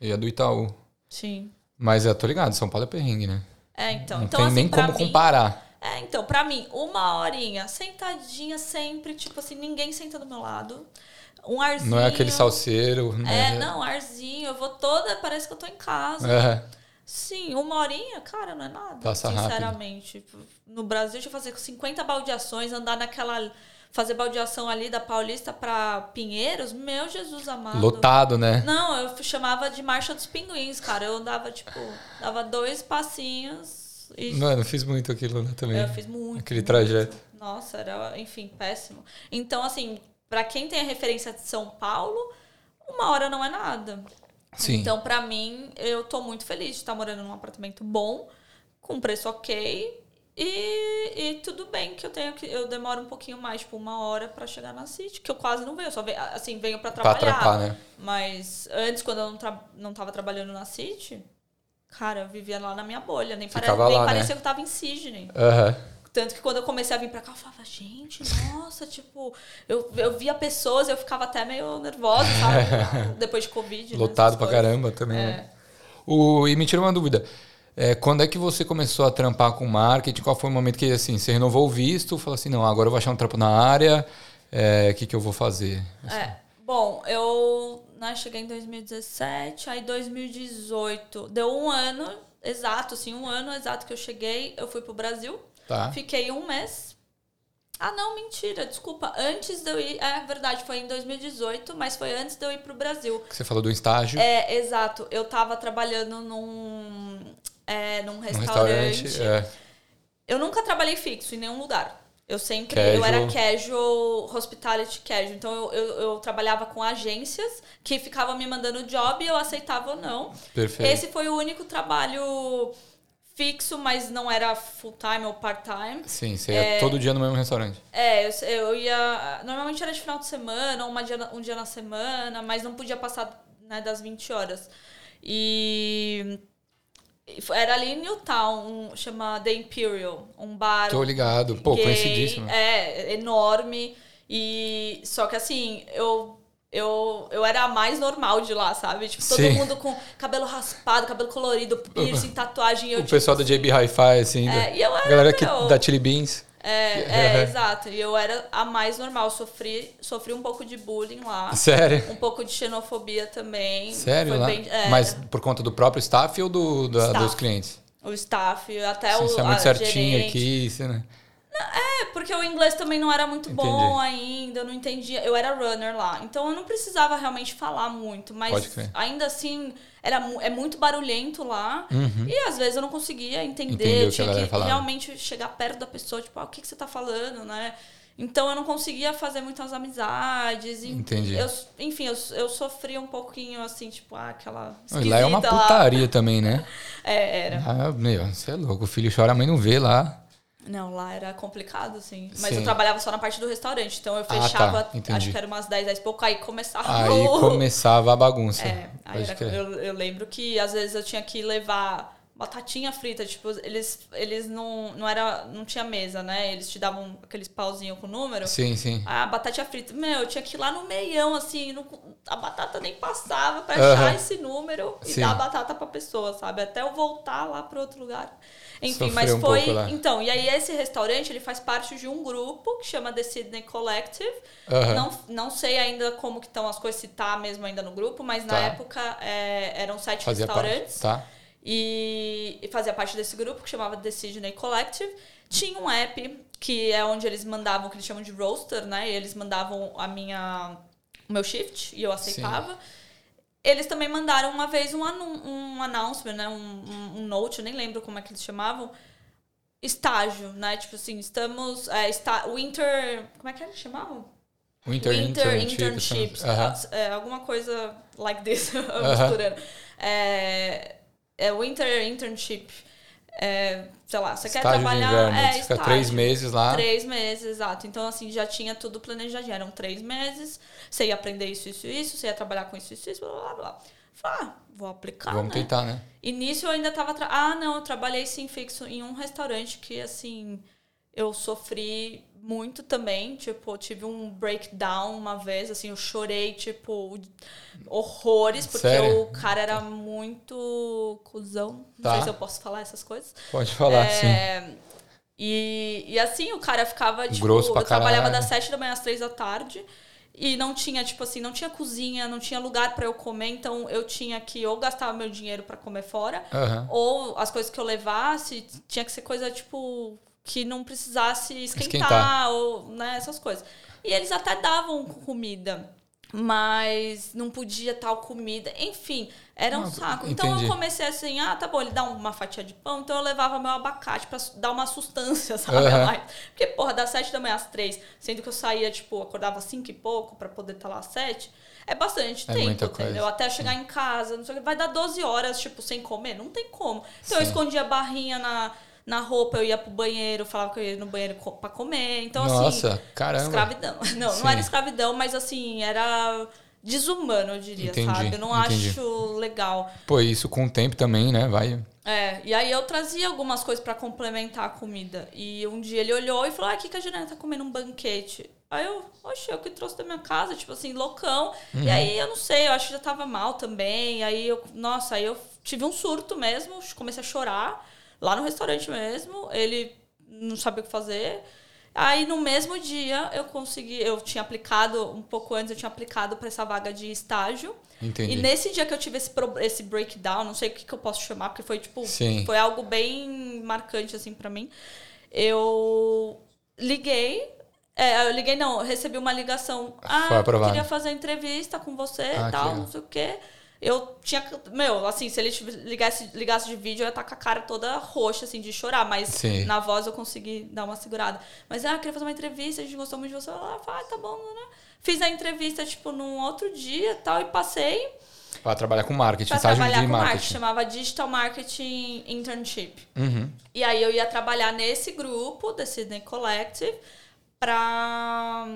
eu ia do Itaú. Sim. Mas eu tô ligado, São Paulo é perrengue, né? É, então. Não então tem assim, nem como mim- comparar. É, então, pra mim, uma horinha, sentadinha sempre, tipo assim, ninguém senta do meu lado. Um arzinho. Não é aquele salseiro, né? É, não, arzinho. Eu vou toda, parece que eu tô em casa. É. Sim, uma horinha, cara, não é nada. Passa rápido. sinceramente. No Brasil, deixa eu fazer 50 baldeações, andar naquela. Fazer baldeação ali da Paulista pra Pinheiros, meu Jesus amado. Lotado, né? Não, eu chamava de Marcha dos Pinguins, cara. Eu andava, tipo, dava dois passinhos e. Mano, eu fiz muito aquilo lá também. eu fiz muito. Aquele muito. trajeto. Nossa, era, enfim, péssimo. Então, assim, pra quem tem a referência de São Paulo, uma hora não é nada. Sim. Então, pra mim, eu tô muito feliz de estar morando num apartamento bom, com preço ok. E, e tudo bem que eu tenho que. Eu demoro um pouquinho mais, tipo, uma hora pra chegar na City, que eu quase não venho. Eu só venho, assim, venho pra Pra trabalhar. atrapar, né? Mas antes, quando eu não, tra não tava trabalhando na City, cara, eu vivia lá na minha bolha. Nem, pare nem lá, né? parecia que eu tava em Sydney. Aham. Tanto que quando eu comecei a vir pra cá, eu falava, gente, nossa, tipo, eu, eu via pessoas eu ficava até meio nervosa, sabe? Depois de Covid. né, Lotado essas pra coisas. caramba também, É. né? O, e me tira uma dúvida. É, quando é que você começou a trampar com marketing? Qual foi o momento que assim, você renovou o visto? Falou assim, não, agora eu vou achar um trampo na área. é, O que, que eu vou fazer? É. Bom, eu né, cheguei em 2017, aí 2018, deu um ano exato, assim, um ano exato que eu cheguei, eu fui pro Brasil, Tá. fiquei um mês. Ah, não, mentira, desculpa. Antes de eu ir. É verdade, foi em 2018, mas foi antes de eu ir pro Brasil. Você falou do estágio. É, exato. Eu tava trabalhando num, é, num restaurante. restaurante. É. Eu nunca trabalhei fixo em nenhum lugar. Eu sempre. Casual. Eu era casual, hospitality casual. Então eu, eu, eu trabalhava com agências que ficavam me mandando job e eu aceitava ou não. Perfeito. Esse foi o único trabalho fixo, mas não era full time ou part time. Sim, você ia todo dia no mesmo restaurante. É, eu, eu ia. Normalmente era de final de semana, ou uma dia, um dia na semana, mas não podia passar né, das 20 horas. E. Era ali em Newtown, um, chama The Imperial, um bar. Tô ligado. Pô, gay, conhecidíssimo. É, enorme. E. Só que assim, eu. Eu, eu era a mais normal de lá, sabe? Tipo, todo Sim. mundo com cabelo raspado, cabelo colorido, piercing, tatuagem. Eu, o pessoal da JB Hi-Fi, assim. É, e eu a era, galera que, meu, da Chili Beans. é, é, exato. E eu era a mais normal. Sofri, sofri um pouco de bullying lá. Sério? Um pouco de xenofobia também. Sério Foi lá? bem- é, Mas por conta do próprio staff ou do, da- Staff. dos clientes? O staff, até Sim, o. Você é muito a certinho gerente. aqui, você, né? É, porque o inglês também não era muito bom ainda, eu não entendia. Eu era runner lá, então eu não precisava realmente falar muito, mas ainda assim era, é muito barulhento lá e às vezes eu não conseguia entender, que tinha que falava. realmente chegar perto da pessoa, tipo, ah, o que, que você tá falando, né? Então eu não conseguia fazer muitas amizades. Entendi. Eu, enfim, eu, eu sofri um pouquinho assim, tipo, ah, aquela. E lá é uma esquisita lá. putaria também, né? É, era. Ah, meu, você é louco. O filho chora, a mãe não vê lá. Não, lá era complicado, assim. Mas Sim. eu trabalhava só na parte do restaurante. Então eu Ah, tá. fechava, Entendi. acho que era umas 10, 10 e pouco, aí começava Aí o- começava a bagunça. É, aí era- eu, eu lembro que às vezes eu tinha que levar batatinha frita, tipo, eles, eles não, não era, não tinha mesa, né? Eles te davam aqueles pauzinhos com número. Sim, sim. A batata frita, meu, eu tinha que ir lá no meião, assim, não- a batata nem passava pra Aham. achar esse número e Sim. dar a batata pra pessoa, sabe? Até eu voltar lá pro outro lugar. Enfim, Sofreu mas um foi. Então, e aí esse restaurante, ele faz parte de um grupo que chama The Sydney Collective. Aham. Não, não sei ainda como que estão as coisas, se tá mesmo ainda no grupo, mas na Tá. época é, eram sete Fazia restaurantes. parte. Tá. E, e fazia parte desse grupo que chamava The Sydney Collective. Tinha um app que é onde eles mandavam, que eles chamam de roster, né? E eles mandavam a minha, o meu shift e eu aceitava. Eles também mandaram uma vez um, um announcement, né? Um, um, um note, eu nem lembro como é que eles chamavam. Estágio, né? Tipo assim, estamos. É, está, winter. Como é que eles chamavam? Winter, Winter internship. internships. Aham. É, alguma coisa like this, Aham. misturando. É, é Winter internship. É, sei lá, você quer Estágio de trabalhar. inverno. é, fica estágio. três meses lá. Três meses, exato. Então, assim, já tinha tudo planejado. Eram três meses. Você ia aprender isso, isso, isso. Você ia trabalhar com isso, isso, isso, blá, blá, blá. Falei, ah, vou aplicar, Vamos né? tentar, né? E nisso eu ainda tava. Tra... Ah, não, eu trabalhei sim fixo em um restaurante que, assim, eu sofri muito também. Tipo, eu tive um breakdown uma vez, assim, eu chorei, tipo, horrores, porque Sério? o cara era muito cuzão. Não Tá. sei se eu posso falar essas coisas. Pode falar, sim. É, E, e assim, o cara ficava, tipo, Grosso pra eu trabalhava caralho. das sete da manhã às três da tarde. E não tinha, tipo assim, não tinha cozinha, não tinha lugar para eu comer, então eu tinha que ou gastar meu dinheiro para comer fora, Aham. ou as coisas que eu levasse tinha que ser coisa, tipo, que não precisasse esquentar, Esquentar. ou né, essas coisas. E eles até davam comida, mas não podia tal comida. Enfim, era um Ah, saco. Então entendi. eu comecei assim, ah, tá bom, ele dá uma fatia de pão, então eu levava meu abacate pra dar uma sustância, sabe? A mais. Porque, porra, das sete da manhã às três, sendo que eu saía, tipo, acordava cinco e pouco pra poder estar lá às sete, é bastante É tempo, muita coisa. entendeu? Até chegar em casa, não sei o que, vai dar 12 horas, tipo, sem comer? Não tem como. Então eu Sim. escondia barrinha na, na roupa, eu ia pro banheiro, falava que eu ia no banheiro co- pra comer. Então, assim. Nossa, caramba. Escravidão. Não, Sim. não era escravidão, mas assim, era desumano, eu diria, Entendi, sabe? Eu não entendi. acho legal. Pô, isso com o tempo também, né? Vai. É, e aí eu trazia algumas coisas pra complementar a comida. E um dia ele olhou e falou: Ah, aqui que a Juliana tá comendo um banquete. Aí eu, oxe, eu que trouxe da minha casa, tipo assim, loucão. Uhum. E aí eu não sei, eu acho que já tava mal também. Aí eu, nossa, aí eu tive um surto mesmo, comecei a chorar lá no restaurante mesmo. Ele não sabia o que fazer. Aí no mesmo dia eu consegui, eu tinha aplicado, um pouco antes eu tinha aplicado pra essa vaga de estágio. Entendi. E nesse dia que eu tive esse, esse breakdown, não sei o que, que eu posso chamar, porque foi tipo, Sim. foi algo bem marcante assim pra mim. Eu liguei, é, eu liguei não, eu recebi uma ligação. Ah, eu queria fazer entrevista com você Ah, e que tal, legal. não sei o quê. Eu tinha, meu, assim, se ele ligasse, ligasse de vídeo, eu ia estar com a cara toda roxa, assim, de chorar. Mas Sim. na voz eu consegui dar uma segurada. Mas, ah, queria fazer uma entrevista, a gente gostou muito de você. Ah, ah, tá bom, né? Fiz a entrevista, tipo, num outro dia tal, e passei Pra trabalhar com marketing, pra estágio trabalhar de com marketing. marketing. Chamava Digital Marketing Internship. Uhum. E aí eu ia trabalhar nesse grupo, da Sydney Collective, pra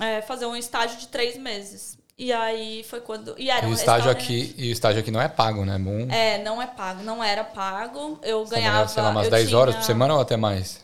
é, fazer um estágio de três meses. E aí foi quando... E era E um o estágio aqui, e o estágio aqui não é pago, né? Bom, É, não é pago, não era pago. Eu você ganhava... sei lá, umas eu 10 horas tinha- por semana ou até mais?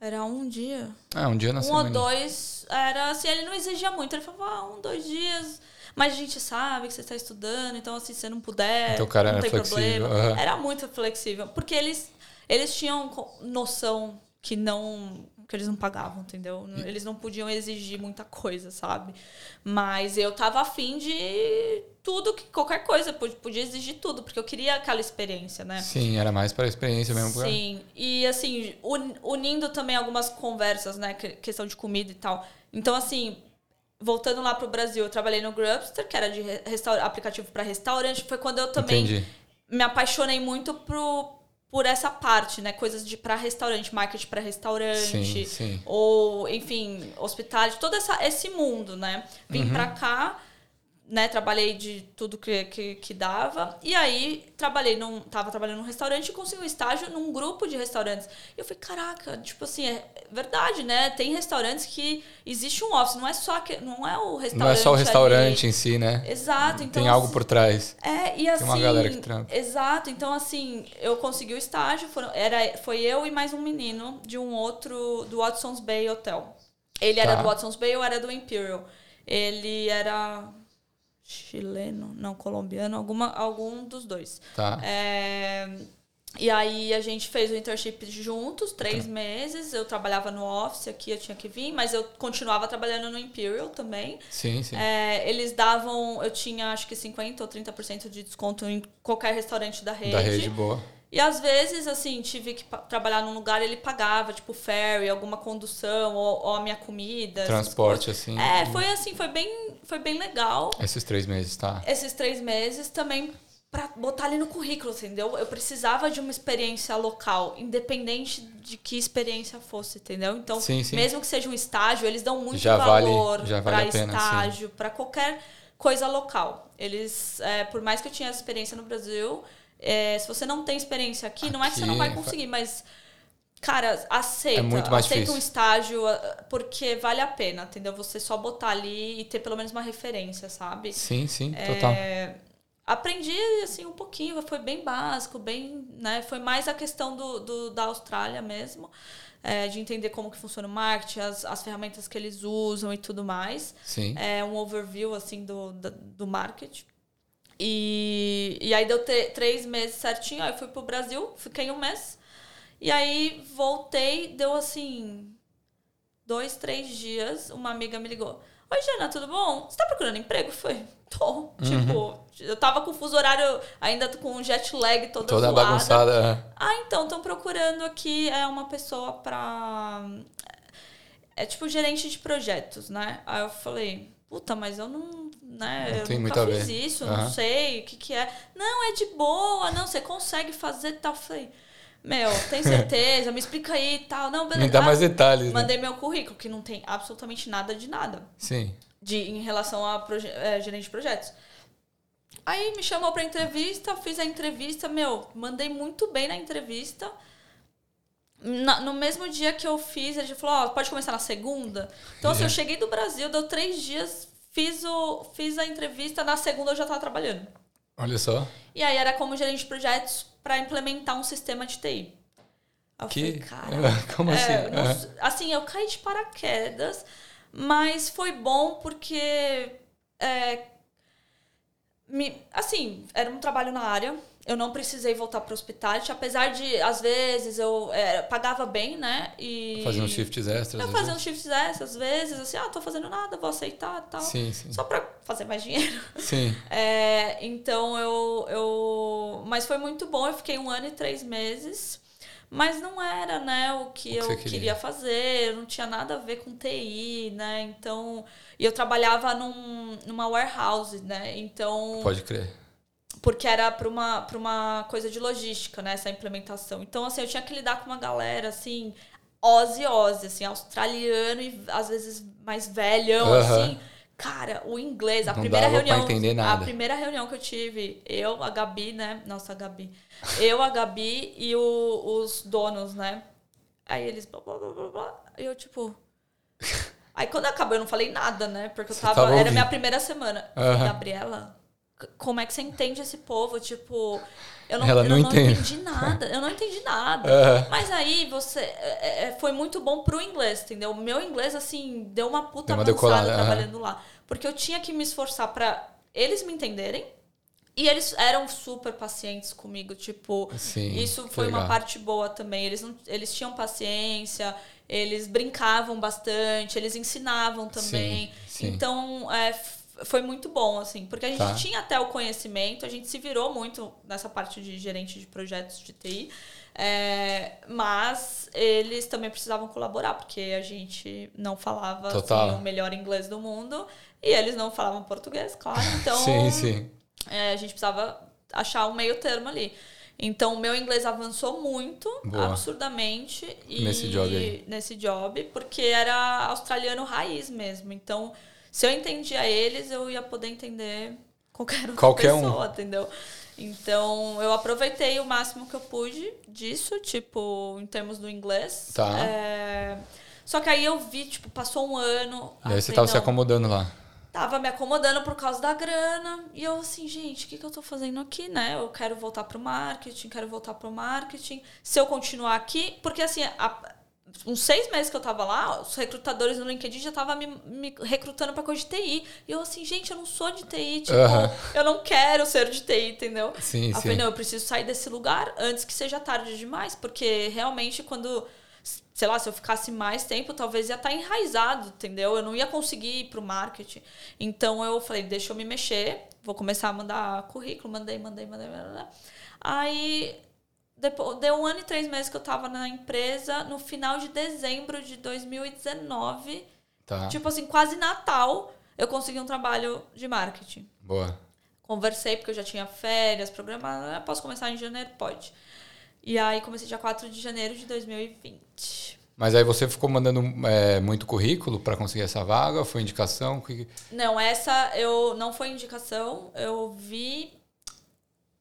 Era um dia. Ah, um dia na um semana. ou dois, era assim, ele não exigia muito. Ele falava, ah, um, dois dias. Mas a gente sabe que você está estudando, então assim, se você não puder, Então o cara não era tem flexível, problema. aham. Era muito flexível. Porque eles, eles tinham co- noção que não. Que eles não pagavam, entendeu? Eles não podiam exigir muita coisa, sabe? Mas eu tava afim de tudo, que qualquer coisa, pod- podia exigir tudo, porque eu queria aquela experiência, né? Sim, era mais para experiência mesmo. pra- Sim, e assim, un- unindo também algumas conversas, né? que- Questão de comida e tal. Então, assim, voltando lá pro Brasil, eu trabalhei no Grubster, que era de aplicativo para restaurante. Foi quando eu também Entendi. me apaixonei muito pro, por essa parte, né? Coisas de para restaurante, marketing para restaurante. Sim, sim. Ou, enfim, hospitalidade, todo essa, esse mundo, né? Vim Uhum. pra cá, né? Trabalhei de tudo que, que, que dava. E aí, trabalhei num... Tava trabalhando num restaurante e consegui um estágio num grupo de restaurantes. E eu falei, caraca, tipo assim, é verdade, né? Tem restaurantes que existe um office, não é só... Que, não é o restaurante Não é só o ali. restaurante em si, né? Exato, então... Tem algo assim, por trás. é, e assim. uma galera que trampa. Exato, então assim, eu consegui o estágio, foram, era, foi eu e mais um menino de um outro, do Watson's Bay Hotel. Ele era Tá. do Watson's Bay, eu era do Imperial. Ele era chileno, não, colombiano, alguma, algum dos dois. Tá. É, e aí a gente fez o internship juntos, três meses. Eu trabalhava no office aqui, eu tinha que vir, mas eu continuava trabalhando no Imperial também. Sim, sim. É, eles davam, eu tinha acho que 50% ou 30% de desconto em qualquer restaurante da rede. Da rede boa. E às vezes, assim, tive que trabalhar num lugar ele pagava, tipo, ferry, alguma condução, ou, ou a minha comida. Transporte, assim. É, foi assim, foi bem, foi bem legal. Esses três meses, tá? Esses três meses também pra botar ali no currículo, entendeu? Eu precisava de uma experiência local, independente de que experiência fosse, entendeu? Então, Sim, sim. mesmo que seja um estágio, eles dão muito Já vale- valor já vale para a pena, sim. estágio, para qualquer coisa local. Eles, é, por mais que eu tinha experiência no Brasil, é, se você não tem experiência aqui, não é que você não vai Aqui, conseguir, mas cara, aceita, É muito mais aceita difícil. um estágio ah, porque vale a pena, entendeu? Você só botar ali e ter pelo menos uma referência, sabe? Sim, sim, total. É, aprendi assim um pouquinho, foi bem básico, bem, né? Foi mais a questão do, do- da Austrália mesmo, é, de entender como que funciona o marketing, as, as ferramentas que eles usam e tudo mais. Sim. É um overview assim do, da- do marketing. E, e aí deu três meses certinho, aí eu fui pro Brasil, fiquei um mês. E aí voltei, deu assim, dois, três dias, uma amiga me ligou. Oi, Jana, tudo bom? Você tá procurando emprego? Foi. Tô. Tipo, eu tava com o fuso horário ainda com jet lag toda, Toda zoada. bagunçada. Ah, então, estão procurando aqui é uma pessoa pra. É tipo gerente de projetos, né? Aí eu falei, puta, mas eu não. Né, Não tem muito a fiz ver. isso, Aham. não sei o que, que é. Não, é de boa, não, você consegue fazer tal. Eu falei, meu, tem certeza? Me explica aí e tal. Não, beleza. Me dá Ah, mais detalhes. Né? Mandei meu currículo, que não tem absolutamente nada de nada Sim. de, em relação a é, gerente de projetos. Aí me chamou pra entrevista, fiz a entrevista, meu, mandei muito bem na entrevista. Na- no mesmo dia que eu fiz, ele já falou, ó, pode começar na segunda. Então, assim, eu Yeah. cheguei do Brasil, deu três dias, fiz, o, fiz a entrevista, na segunda eu já tava trabalhando. Olha só. E aí era como gerente de projetos para implementar um sistema de TI. Eu Que- falei, cara. Como assim? É, não- Aham. assim, eu caí de paraquedas, mas foi bom porque. é, me, assim, era um trabalho na área. Eu não precisei voltar para o hospitality, apesar de, às vezes, eu é, pagava bem, né? E Fazer uns shifts extras. Eu fazia uns shifts extras, às vezes, assim, ah, tô fazendo nada, vou aceitar e tal. Sim, sim. Só para fazer mais dinheiro. Sim. É, então eu, eu. Mas foi muito bom, eu fiquei um ano e três meses. Mas não era, né, o que, O que eu queria. queria. fazer, não tinha nada a ver com TI, né? Então. E eu trabalhava num, numa warehouse, né? Então. Pode crer. Porque era para uma, pra uma coisa de logística, né? Essa implementação. Então, assim, eu tinha que lidar com uma galera, assim, Ozzy Ozzy, assim, australiano e às vezes mais velhão, assim. Cara, o inglês, a Não primeira reunião. entender nada. A primeira reunião que eu tive, eu, a Gabi, né? Nossa, a Gabi. Eu, a Gabi e o- os donos, né? Aí eles. Blá, blá, blá, blá, blá, e eu, tipo. Aí quando acabou, eu não falei nada, né? Porque eu tava. tava era minha primeira semana. Falei, Aham. Gabriela, como é que você entende esse povo? Tipo, eu não, Ela eu não não entende. entendi nada. Eu não entendi nada. Mas aí você. é, é, foi muito bom pro inglês, entendeu? O meu inglês, assim, deu uma puta Deu uma avançada decolada, aham. trabalhando lá. Porque eu tinha que me esforçar pra eles me entenderem. E eles eram super pacientes comigo, tipo, Sim. isso foi uma parte boa também. Eles, não, eles tinham paciência, eles brincavam bastante, eles ensinavam também. Sim, sim. Então, é, foi muito bom, assim, porque a gente Tá. tinha até o conhecimento, a gente se virou muito nessa parte de gerente de projetos de TI, é, mas eles também precisavam colaborar, porque a gente não falava assim, o melhor inglês do mundo e eles não falavam português, claro. Então, Sim, sim. é, a gente precisava achar um meio termo ali. Então, o meu inglês avançou muito, Boa. absurdamente. E Nesse job aí. Nesse job, porque era australiano raiz mesmo. Então, se eu entendia eles, eu ia poder entender qualquer outra Qualquer um. pessoa, entendeu? Então, eu aproveitei o máximo que eu pude disso, tipo, em termos do inglês. Tá. É, Só que aí eu vi, tipo, passou um ano. E aí você falei, tava se "Não, acomodando lá. tava me acomodando por causa da grana. E eu assim, gente, o que, que eu tô fazendo aqui, né? Eu quero voltar pro marketing, quero voltar pro marketing. Se eu continuar aqui, porque assim, há uns seis meses que eu tava lá, os recrutadores no LinkedIn já estavam me, me recrutando pra coisa de TI. E eu assim, gente, eu não sou de TI, tipo, Aham. eu não quero ser de TI, entendeu? Sim, eu sim. falei, não, eu preciso sair desse lugar antes que seja tarde demais, porque realmente quando, sei lá, se eu ficasse mais tempo, talvez ia estar enraizado, entendeu? Eu não ia conseguir ir pro marketing. Então eu falei, deixa eu me mexer, vou começar a mandar currículo, mandei, mandei, mandei, mandei. Aí depois, deu um ano e três meses que eu tava na empresa, no final de dezembro de 2019, Tá. tipo assim, quase Natal, eu consegui um trabalho de marketing. Boa. Conversei, porque eu já tinha férias programadas. Ah, Posso começar em janeiro? Pode. E aí comecei dia 4 de janeiro de 2020. Mas aí você ficou mandando é, muito currículo pra conseguir essa vaga? Foi indicação? Não, essa eu não foi indicação. Eu vi.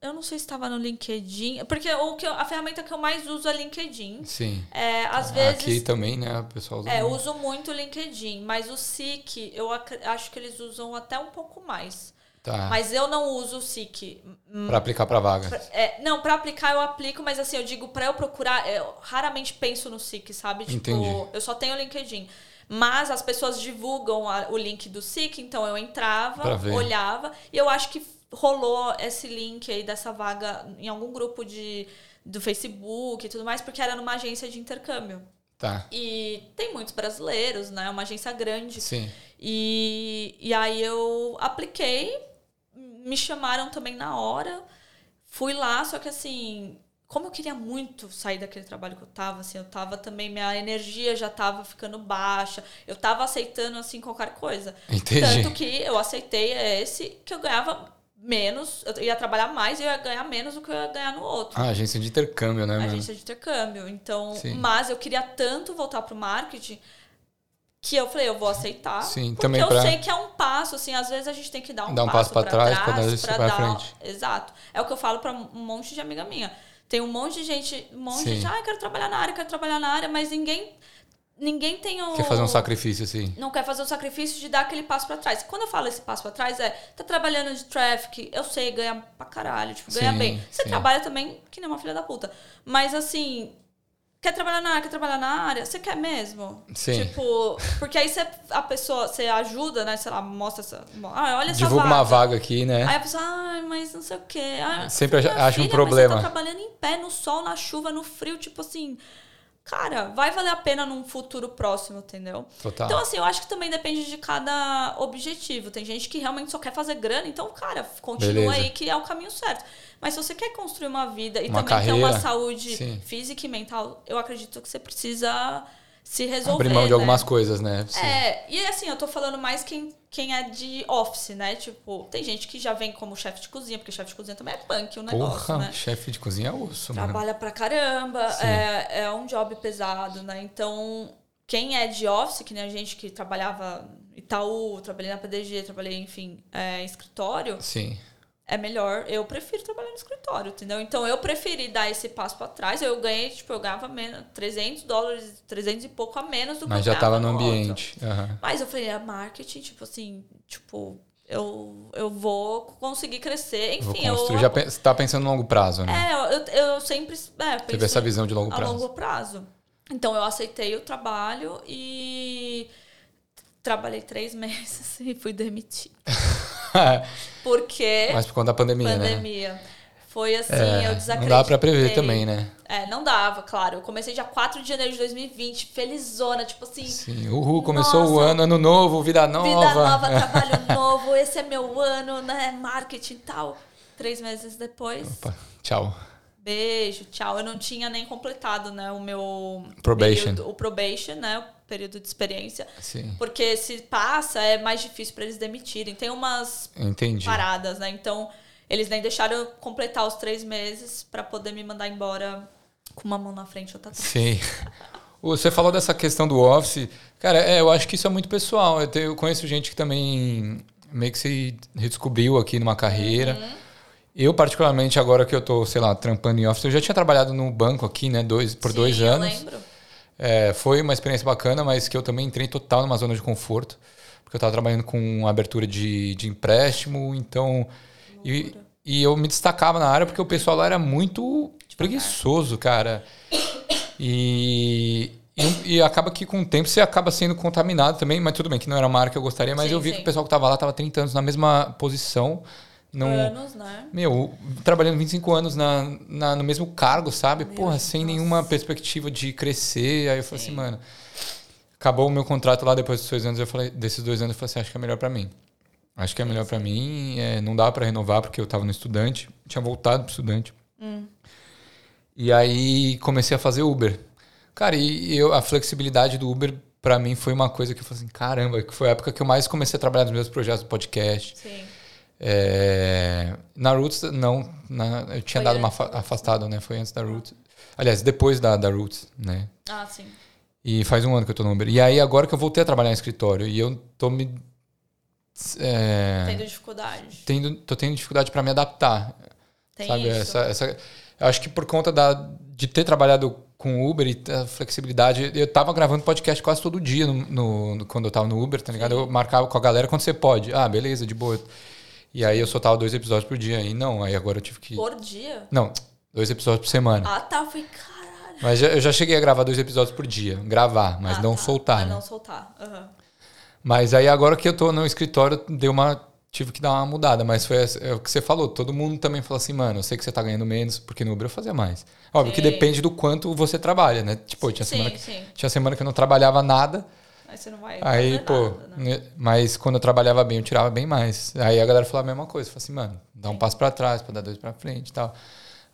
Eu não sei se estava no LinkedIn. Porque o que eu- a ferramenta que eu mais uso é LinkedIn. Sim. É, às vezes. Aqui também, né? O pessoal usa É, eu uso muito o LinkedIn, mas o SIC eu ac- acho que eles usam até um pouco mais. Tá. Mas eu não uso o SIC. Pra aplicar pra vaga. É, não, pra aplicar eu aplico, mas assim, eu digo pra eu procurar, eu raramente penso no SIC, sabe? Tipo, Entendi. eu só tenho o LinkedIn. Mas as pessoas divulgam a- o link do SIC, então eu entrava, olhava, e eu acho que rolou esse link aí dessa vaga em algum grupo de, do Facebook e tudo mais, porque era numa agência de intercâmbio. Tá. E tem muitos brasileiros, né? Uma agência grande. Sim. E, e aí eu apliquei, me chamaram também na hora. Fui lá, só que assim, como eu queria muito sair daquele trabalho que eu tava, assim, eu tava também, minha energia já tava ficando baixa, eu tava aceitando, assim, qualquer coisa. Entendi. Tanto que eu aceitei esse, que eu ganhava menos, eu ia trabalhar mais e eu ia ganhar menos do que eu ia ganhar no outro. Ah, agência de intercâmbio, né? mano? agência de intercâmbio. Então, Sim. mas eu queria tanto voltar pro marketing que eu falei, eu vou aceitar. Sim, porque também eu pra- sei que é um passo, assim, às vezes a gente tem que dar um, Dar um passo pra trás pra dar pra dar- frente. Exato. É o que eu falo pra um monte de amiga minha. Tem um monte de gente, um monte de Sim. gente, ah, eu quero trabalhar na área, quero trabalhar na área, mas ninguém ninguém tem o Quer fazer um sacrifício, assim. não quer fazer o sacrifício de dar aquele passo pra trás. Quando eu falo esse passo pra trás, é tá trabalhando de traffic, eu sei, ganha pra caralho, tipo, ganha Sim, bem. Você sim. trabalha também que nem uma filha da puta. Mas assim, quer trabalhar na área, quer trabalhar na área, você quer mesmo? Sim. Tipo, porque aí você, a pessoa, você ajuda, né, sei lá, mostra essa, ah, olha essa Divulga vaga. uma vaga aqui, né? Aí a pessoa, ai, mas não sei o quê. Ah, Sempre minha acha um problema. Mas você tá trabalhando em pé, no sol, na chuva, no frio, tipo assim. Cara, vai valer a pena num futuro próximo, entendeu? Total. Então, assim, eu acho que também depende de cada objetivo. Tem gente que realmente só quer fazer grana, então, cara, continua Beleza. aí que é o caminho certo. Mas se você quer construir uma vida e Uma também ter uma carreira, saúde sim. física e mental, eu acredito que você precisa se resolver. Abrir mão de né? algumas coisas, né? Sim. É, e assim, eu tô falando mais quem, quem é de office, né? Tipo, tem gente que já vem como chefe de cozinha, porque chefe de cozinha também é punk o negócio, Porra, né? chefe de cozinha é osso, mano. Trabalha pra caramba, Sim. é, é um job pesado, né? Então, quem é de office, que nem a gente que trabalhava Itaú, trabalhei na PDG, trabalhei, enfim, é, em escritório, Sim. É melhor. Eu prefiro trabalhar no escritório, entendeu? Então, eu preferi dar esse passo pra trás. Eu ganhei, tipo, eu ganhava menos, 300 dólares, 300 e pouco a menos do que Mas eu já tava ganhava no ambiente. Aham. Mas eu falei, é marketing, tipo assim, tipo, eu, eu vou conseguir crescer. Vou Enfim, eu. construir. Já você tá pensando no longo prazo, né? É, eu, eu sempre. É, Teve essa visão de longo a prazo. longo prazo. Então eu aceitei o trabalho e trabalhei três meses e fui demitida. Porque Mas por conta da pandemia, né? pandemia. Foi assim, É, eu não desacreditei. dá pra prever também, né? É, não dava, claro. Eu comecei dia 4 de janeiro de 2020, felizona, tipo assim, Sim. Uhul, começou o Nossa. ano, ano novo, vida nova. Vida nova, trabalho novo, esse é meu ano, né? Marketing e tal. Três meses depois, Opa, tchau. beijo, tchau. Eu não tinha nem completado, né, o meu Probation. período- o probation, né, o período de experiência. Sim. Porque se passa, é mais difícil para eles demitirem. Tem umas Entendi. paradas, né? Então, eles nem deixaram eu completar os três meses para poder me mandar embora com uma mão na frente e outra atrás. Sim. Você falou dessa questão do office. Cara, é, eu acho que isso é muito pessoal. Eu, tenho- eu conheço gente que também meio que se redescobriu aqui numa carreira. Eu, particularmente, agora que eu tô, sei lá, trampando em office, eu já tinha trabalhado no banco aqui, né, dois, por Sim, dois eu anos. lembro. É, foi uma experiência bacana, mas que eu também entrei total numa zona de conforto. Porque eu estava trabalhando com abertura de, de empréstimo, então. E, e eu me destacava na área porque o pessoal lá era muito preguiçoso, cara. E, e, e acaba que com o tempo você acaba sendo contaminado também, mas tudo bem, que não era uma área que eu gostaria, mas Sim, eu vi sim. que o pessoal que estava lá estava 30 anos na mesma posição. Não, Anos, né? meu, trabalhando 25 anos na, na, no mesmo cargo, sabe? Porra, sem nenhuma perspectiva de crescer. Aí eu falei assim, mano. Acabou o meu contrato lá depois dos dois anos. Eu falei, desses dois anos, eu falei assim, acho que é melhor pra mim. Acho que é melhor pra mim. É, não dava pra renovar porque eu tava no estudante. Tinha voltado pro estudante. E aí comecei a fazer Uber. Cara, e eu, a flexibilidade do Uber pra mim foi uma coisa que eu falei assim, caramba, que foi a época que eu mais comecei a trabalhar nos meus projetos do podcast. Sim. É, na Roots, não. na- eu tinha Foi dado uma antes afa- da Roots. afastado, né? Foi antes da Roots. Aliás, depois da, da Roots, né? Ah, sim. E faz um ano que eu tô no Uber. E aí, agora que eu voltei a trabalhar em escritório, e eu tô me. É, Tendo dificuldade. tendo, tô tendo dificuldade para me adaptar. Tem sabe? isso. Essa, essa, eu acho que por conta da, de ter trabalhado com Uber e a flexibilidade, eu tava gravando podcast quase todo dia no, no- no- quando eu tava no Uber, tá ligado? Eu marcava com a galera quando você pode. Ah, beleza, de boa. E aí eu soltava dois episódios por dia. E não, aí agora eu tive que. Por dia? Não, dois episódios por semana. Ah, tá. Eu falei, caralho. Mas eu já cheguei a gravar dois episódios por dia. Gravar, mas Ah, não tá. soltar. Mas né? não soltar. Aham. Mas aí agora que eu tô no escritório, deu uma tive que dar uma mudada, mas foi é o que você falou. Todo mundo também falou assim, mano, eu sei que você tá ganhando menos, porque no Uber eu fazia mais. Óbvio sim. que depende do quanto você trabalha, né? Tipo, tinha, sim, semana que, tinha semana que eu não trabalhava nada. Aí você não vai. Aí, pô, nada, né? mas quando eu trabalhava bem, eu tirava bem mais. Aí a galera falou a mesma coisa. Falou assim, mano, dá um passo para trás, para dar dois para frente e tal.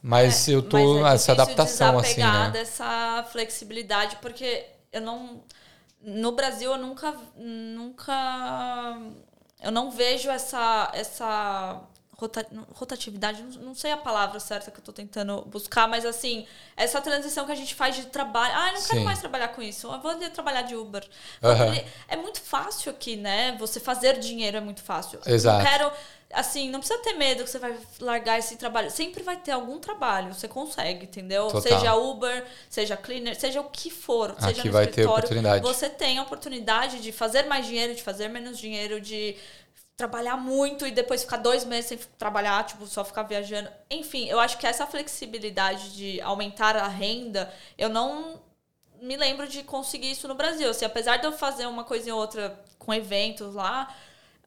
Mas é, eu tô mas é essa adaptação assim, né? dessa flexibilidade, porque eu não no Brasil eu nunca nunca eu não vejo essa essa rotatividade, não sei a palavra certa que eu tô tentando buscar, mas assim, essa transição que a gente faz de trabalho. Ah, eu não quero Sim. mais trabalhar com isso. Eu vou trabalhar de Uber. Uhum. É muito fácil aqui, né? Você fazer dinheiro é muito fácil. Exato. Eu quero assim, não precisa ter medo que você vai largar esse trabalho. Sempre vai ter algum trabalho, você consegue, entendeu? Total. Seja Uber, seja cleaner, seja o que for, Aqui seja no vai ter oportunidade. Você tem a oportunidade de fazer mais dinheiro, de fazer menos dinheiro, de trabalhar muito e depois ficar dois meses sem trabalhar, tipo, só ficar viajando. Enfim, eu acho que essa flexibilidade de aumentar a renda, eu não me lembro de conseguir isso no Brasil. Assim, apesar de eu fazer uma coisa ou outra com eventos lá,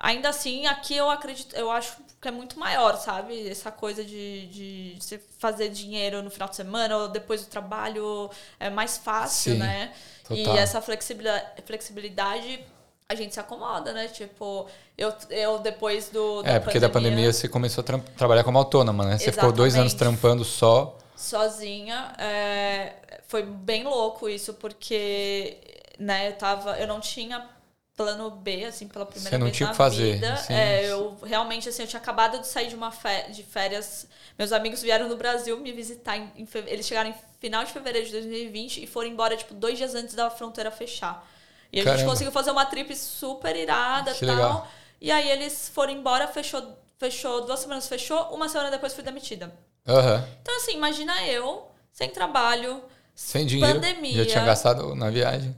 ainda assim, aqui eu acredito, eu acho que é muito maior, sabe? Essa coisa de, de você fazer dinheiro no final de semana ou depois do trabalho é mais fácil, Sim, né? Total. E essa flexibilidade, flexibilidade a gente se acomoda, né? Tipo, eu, eu depois do. é, porque pandemia, da pandemia você começou a tra trabalhar como autônoma, né? Você exatamente. ficou dois anos trampando só. Sozinha. É, foi bem louco isso, porque né, eu tava. Eu não tinha plano B, assim, pela primeira Você não vez tinha na que fazer. vida. É, eu realmente, assim, eu tinha acabado de sair de uma férias, de férias. Meus amigos vieram no Brasil me visitar. Em, em, eles chegaram em final de fevereiro de 2020 e foram embora, tipo, dois dias antes da fronteira fechar. E a Caramba. gente conseguiu fazer uma trip super irada e tal. Legal. E aí eles foram embora, fechou, fechou, duas semanas fechou, uma semana depois fui demitida. Uhum. Então, assim, imagina eu, sem trabalho, sem dinheiro. Pandemia. Já tinha gastado na viagem.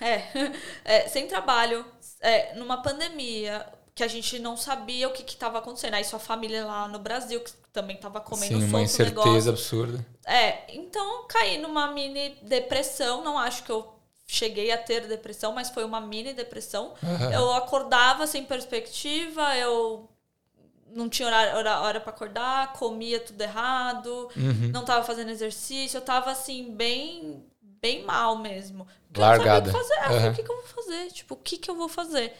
É, é, é sem trabalho, é, numa pandemia que a gente não sabia o que estava acontecendo. Aí sua família lá no Brasil, que também estava comendo Sim, uma incerteza negócio. absurda. É, então caí numa mini depressão. Não acho que eu cheguei a ter depressão, mas foi uma mini depressão. Uhum. Eu acordava sem perspectiva, eu não tinha hora, hora, hora para acordar, comia tudo errado, uhum. não tava fazendo exercício, eu tava assim, bem bem mal mesmo. Largada. Eu não sabia o que fazer. Uhum. O que, que eu vou fazer? Tipo, o que, que eu vou fazer?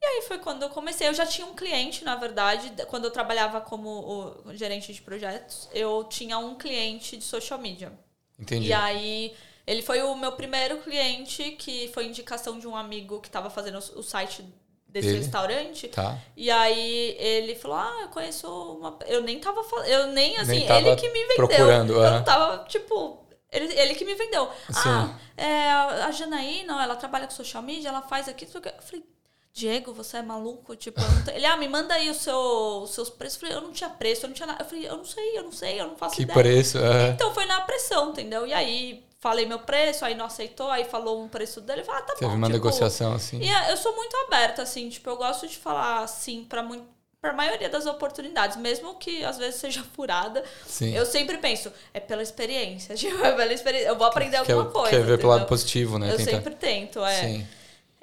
E aí foi quando eu comecei. Eu já tinha um cliente, na verdade, quando eu trabalhava como gerente de projetos, eu tinha um cliente de social media. Entendi. E aí ele foi o meu primeiro cliente, que foi indicação de um amigo que estava fazendo o site desse ele? restaurante. Tá. E aí ele falou: Ah, eu conheço uma. Eu nem tava falando. Eu nem assim, nem ele que me vendeu. Procurando, eu não tava, tipo. Ele, ele que me vendeu. Sim. Ah, é, a Janaína, ela trabalha com social media, ela faz aqui. Eu falei, Diego, você é maluco? Tipo, ele, ah, me manda aí o seu, os seus preços. Eu falei, eu não tinha preço, eu não tinha nada. Eu falei, eu não sei, eu não sei, eu não faço que ideia. Que preço? É. Então foi na pressão, entendeu? E aí falei meu preço, aí não aceitou, aí falou um preço dele, falei, ah, tá Teve bom. Teve uma tipo, negociação assim. E eu sou muito aberta, assim, tipo, eu gosto de falar sim para muito para a maioria das oportunidades, mesmo que às vezes seja furada, Sim. eu sempre penso, é pela experiência, tipo, é pela experiência, eu vou aprender quer, alguma coisa. Quer ver entendeu? pelo lado positivo, né? Eu Tenta... sempre tento, é. Sim.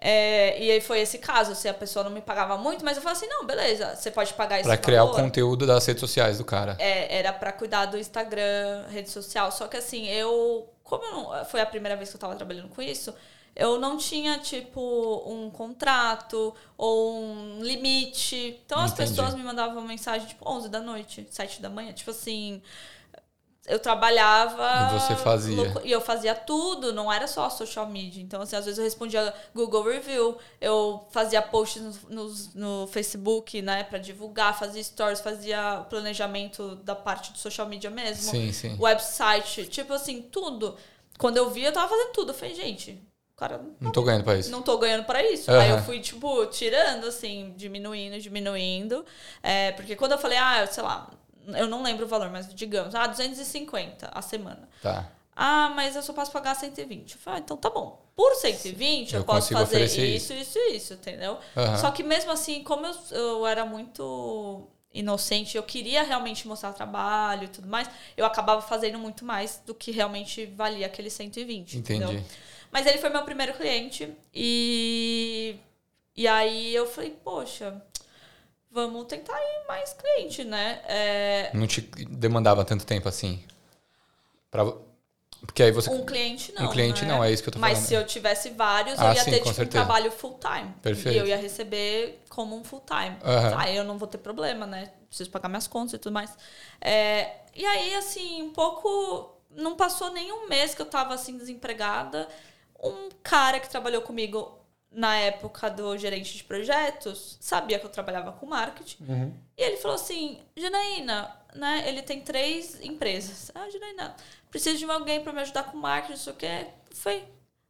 É, e aí foi esse caso, se a pessoa não me pagava muito, mas eu falei assim, não, beleza, você pode pagar esse Pra criar valor. o conteúdo das redes sociais do cara. É, era para cuidar do Instagram, rede social, só que assim, eu como não, foi a primeira vez que eu estava trabalhando com isso, eu não tinha, tipo, um contrato ou um limite. Então as pessoas me mandavam mensagem, tipo, 11 da noite, 7 da manhã. Tipo assim, eu trabalhava. E você fazia. E eu fazia tudo, não era só social media. Então, assim, às vezes eu respondia Google Review, eu fazia posts no, no, no Facebook, né, pra divulgar, fazia stories, fazia planejamento da parte do social media mesmo. Sim, sim. Website, tipo assim, tudo. Quando eu vi, eu tava fazendo tudo. Eu falei, gente, cara. Não, não tô ganhando pra isso. Não tô ganhando pra isso. Uhum. Aí eu fui, tipo, tirando, assim, diminuindo, diminuindo. É, porque quando eu falei, ah, sei lá, eu não lembro o valor, mas digamos, ah, 250 a semana. Tá. Ah, mas eu só posso pagar 120. Eu falei, ah, então tá bom. Por 120 eu, eu posso fazer isso, isso, isso, isso, entendeu? Uhum. Só que mesmo assim, como eu, eu era muito inocente, eu queria realmente mostrar trabalho e tudo mais, eu acabava fazendo muito mais do que realmente valia aquele 120. Entendi. Entendeu? Mas ele foi meu primeiro cliente e. E aí eu falei, poxa, vamos tentar ir mais cliente, né? É, Não te demandava tanto tempo assim? Pra... Porque aí você. um cliente não. Um cliente né? não, é isso que eu tô Mas falando. se eu tivesse vários, Ah, eu ia sim, ter tipo, um trabalho full time. Perfeito. E eu ia receber como um full time. Aham. Aí eu não vou ter problema, né? Preciso pagar minhas contas e tudo mais. É, e aí, assim, um pouco. Não passou nem um mês que eu tava assim, desempregada. Um cara que trabalhou comigo na época do gerente de projetos sabia que eu trabalhava com marketing. Uhum. E ele falou assim: Janaína, né? Ele tem três empresas. Ah, Janaína, preciso de alguém para me ajudar com marketing, não sei o quê. Foi.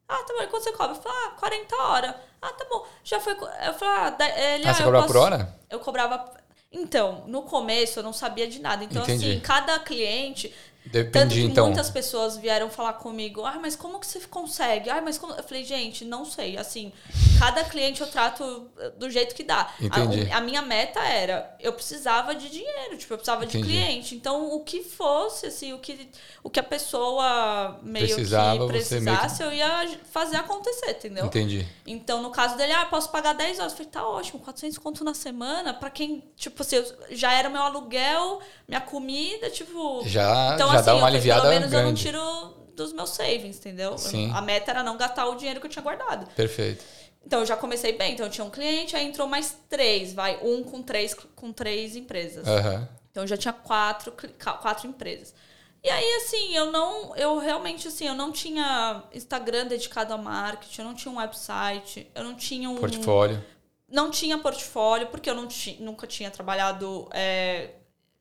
Ah, tá bom. E quanto você cobra? Eu falei, ah, 40 horas. Ah, tá bom. Já foi. Eu falei, ah, ele, Ah, você eu cobrava posso- por hora? Eu cobrava. Então, no começo eu não sabia de nada. Então, Entendi. assim, cada cliente. Tanto Dependia, que então. muitas pessoas vieram falar comigo, ah, mas como que você consegue? Ah, mas como. Eu falei, gente, não sei. Assim, cada cliente eu trato eh, do jeito que dá. A- A, minha meta era, eu precisava de dinheiro, tipo, eu precisava Entendi. de cliente. Então, o que fosse, assim, o que, o que a pessoa meio Precisava, que meio que- precisasse, eu ia fazer acontecer, entendeu? Entendi. Então, no caso dele, ah, posso pagar 10 horas. Eu falei, tá ótimo, 400 conto na semana, pra quem, tipo assim, já era meu aluguel, minha comida, tipo. Já, então, já assim, dá uma falei, aliviada pelo menos eu não grande. tiro dos meus savings, entendeu? Sim. A meta era não gastar o dinheiro que eu tinha guardado. Perfeito. Então, eu já comecei bem. Então, eu tinha um cliente, aí entrou mais três, vai, um com três, com três empresas. Aham. Então eu já tinha quatro, quatro empresas. E aí, assim, eu não. Eu realmente, assim, eu não tinha Instagram dedicado a marketing, eu não tinha um website, eu não tinha um. Portfólio Não tinha portfólio, porque eu não nunca tinha trabalhado é,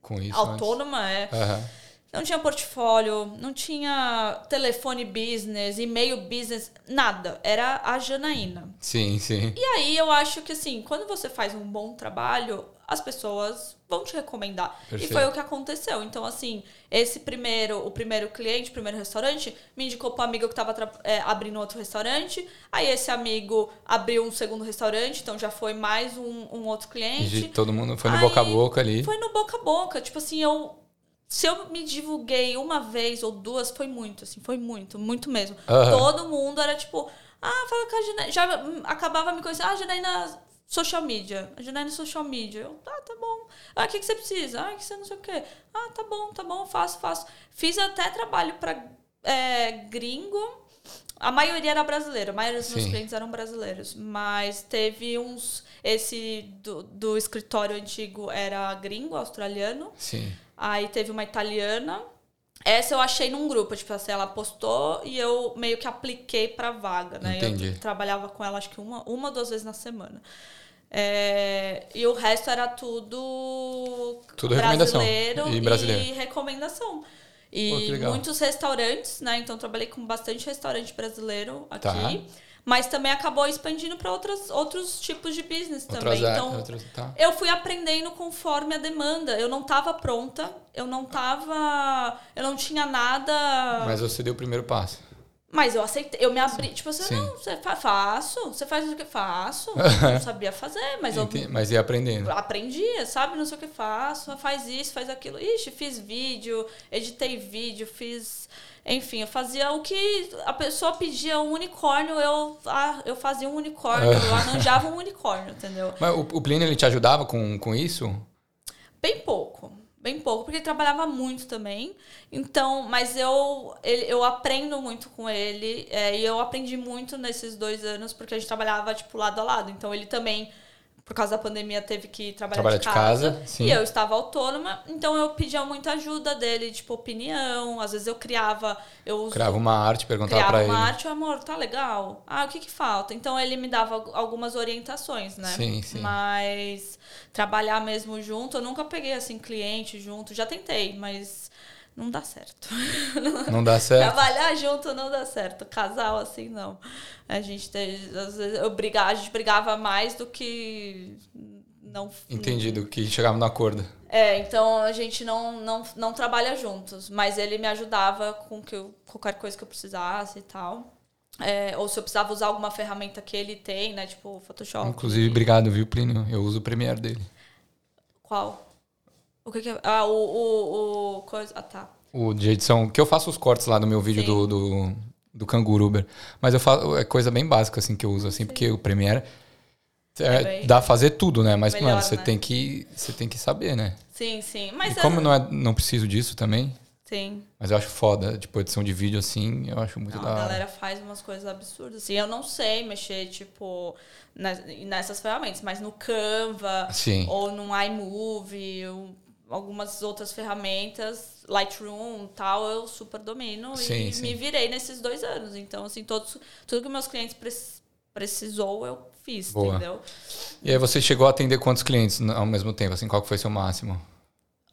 com isso. autônoma, é. antes. Não tinha portfólio, não tinha telefone business, e-mail business, nada. Era a Janaína. Sim, sim. E aí eu acho que assim, quando você faz um bom trabalho, as pessoas vão te recomendar. Perfeito. E foi o que aconteceu. Então, assim, esse primeiro, o primeiro cliente, o primeiro restaurante, me indicou para um amigo que estava abrindo outro restaurante. Aí esse amigo abriu um segundo restaurante, então já foi mais um, um outro cliente. De todo mundo foi no Aí, boca a boca ali. Foi no boca a boca. Tipo assim, eu. Se eu me divulguei uma vez ou duas, foi muito, assim, foi muito, muito mesmo. Aham. Todo mundo era tipo, ah, fala com a Janaína. Já acabava me conhecendo, ah, Janaína social media. A Janaína social media. Eu, ah, tá bom. Ah, o que, que você precisa? Ah, que você não sei o quê. Ah, tá bom, tá bom, faço, faço. Fiz até trabalho pra é, gringo. A maioria era brasileira, a maioria dos meus Sim. clientes eram brasileiros. Mas teve uns. Esse do, do escritório antigo era gringo, australiano. Sim. Aí teve uma italiana. Essa eu achei num grupo, tipo assim, ela postou e eu meio que apliquei pra vaga, né? Entendi. Eu trabalhava com ela acho que uma, uma ou duas vezes na semana. É, e o resto era tudo, Tudo recomendação. brasileiro E brasileiro. e recomendação. Pô, E legal. muitos restaurantes, né? Então trabalhei com bastante restaurante brasileiro aqui. Tá. Mas também acabou expandindo para outros tipos de business também. Então, outras- tá. eu fui aprendendo conforme a demanda. Eu não estava pronta, eu não tava. Eu não tinha nada. Mas você deu o primeiro passo. Mas eu aceitei, eu me abri. Tipo assim, Sim. não, você fa faço. Você faz o que faço. não sabia fazer, mas eu Ente- Mas ia aprendendo. aprendia, sabe? Não sei o que faço, faz isso, faz aquilo. Ixi, fiz vídeo, editei vídeo, fiz. Enfim, eu fazia o que a pessoa pedia um unicórnio, eu, ah, eu fazia um unicórnio, eu arranjava um unicórnio, entendeu? Mas o, o Plínio, ele te ajudava com, com isso? Bem pouco. Bem pouco, porque ele trabalhava muito também. Então, mas eu, ele- eu aprendo muito com ele. é, e eu aprendi muito nesses dois anos, porque a gente trabalhava, tipo, lado a lado. Então, ele também, por causa da pandemia, teve que trabalhar Trabalhar de de casa. casa, sim. E eu estava autônoma, então eu pedia muita ajuda dele, tipo, opinião. Às vezes eu criava. Eu Criava uma arte, perguntava criava pra uma ele. arte, amor, tá legal. Ah, o que que falta? Então ele me dava al- algumas orientações, né? Sim, sim. Mas trabalhar mesmo junto, eu nunca peguei assim cliente junto, já tentei, mas não dá certo. Não dá certo. Trabalhar junto não dá certo. Casal assim não. A gente tem, às vezes eu brigava, a gente brigava mais do que não Entendido, que chegava no acordo. é, então a gente não, não, não trabalha juntos, mas ele me ajudava com que eu, qualquer coisa que eu precisasse e tal. É, ou se eu precisava usar alguma ferramenta que ele tem, né? Tipo Photoshop. Inclusive, obrigado, viu, Plínio? Eu uso o Premiere dele. Qual? O que, que é? Ah, o, o, o coisa. Ah, tá. O de edição, que eu faço os cortes lá no meu vídeo Sim. do, do, do Canguru Uber. Mas eu faço, é coisa bem básica, assim, que eu uso, assim, porque o Premiere... É, bem- dá a fazer tudo, né? Mas, Melhor, mano, você né? tem que você tem que saber, né? Sim, sim. Mas e é- como não, é, não preciso disso também, Sim. mas eu acho foda, tipo, edição de vídeo assim, eu acho muito Não, da a hora. galera faz umas coisas absurdas. Assim, eu não sei mexer, tipo, nessas ferramentas, mas no Canva Sim. ou no iMovie, algumas outras ferramentas, Lightroom tal, eu super domino Sim, e sim. me virei nesses dois anos. Então, assim, todos, tudo que meus clientes prec- precisou, eu fiz, Boa. entendeu? E aí você chegou a atender quantos clientes ao mesmo tempo? Assim, qual que foi seu máximo?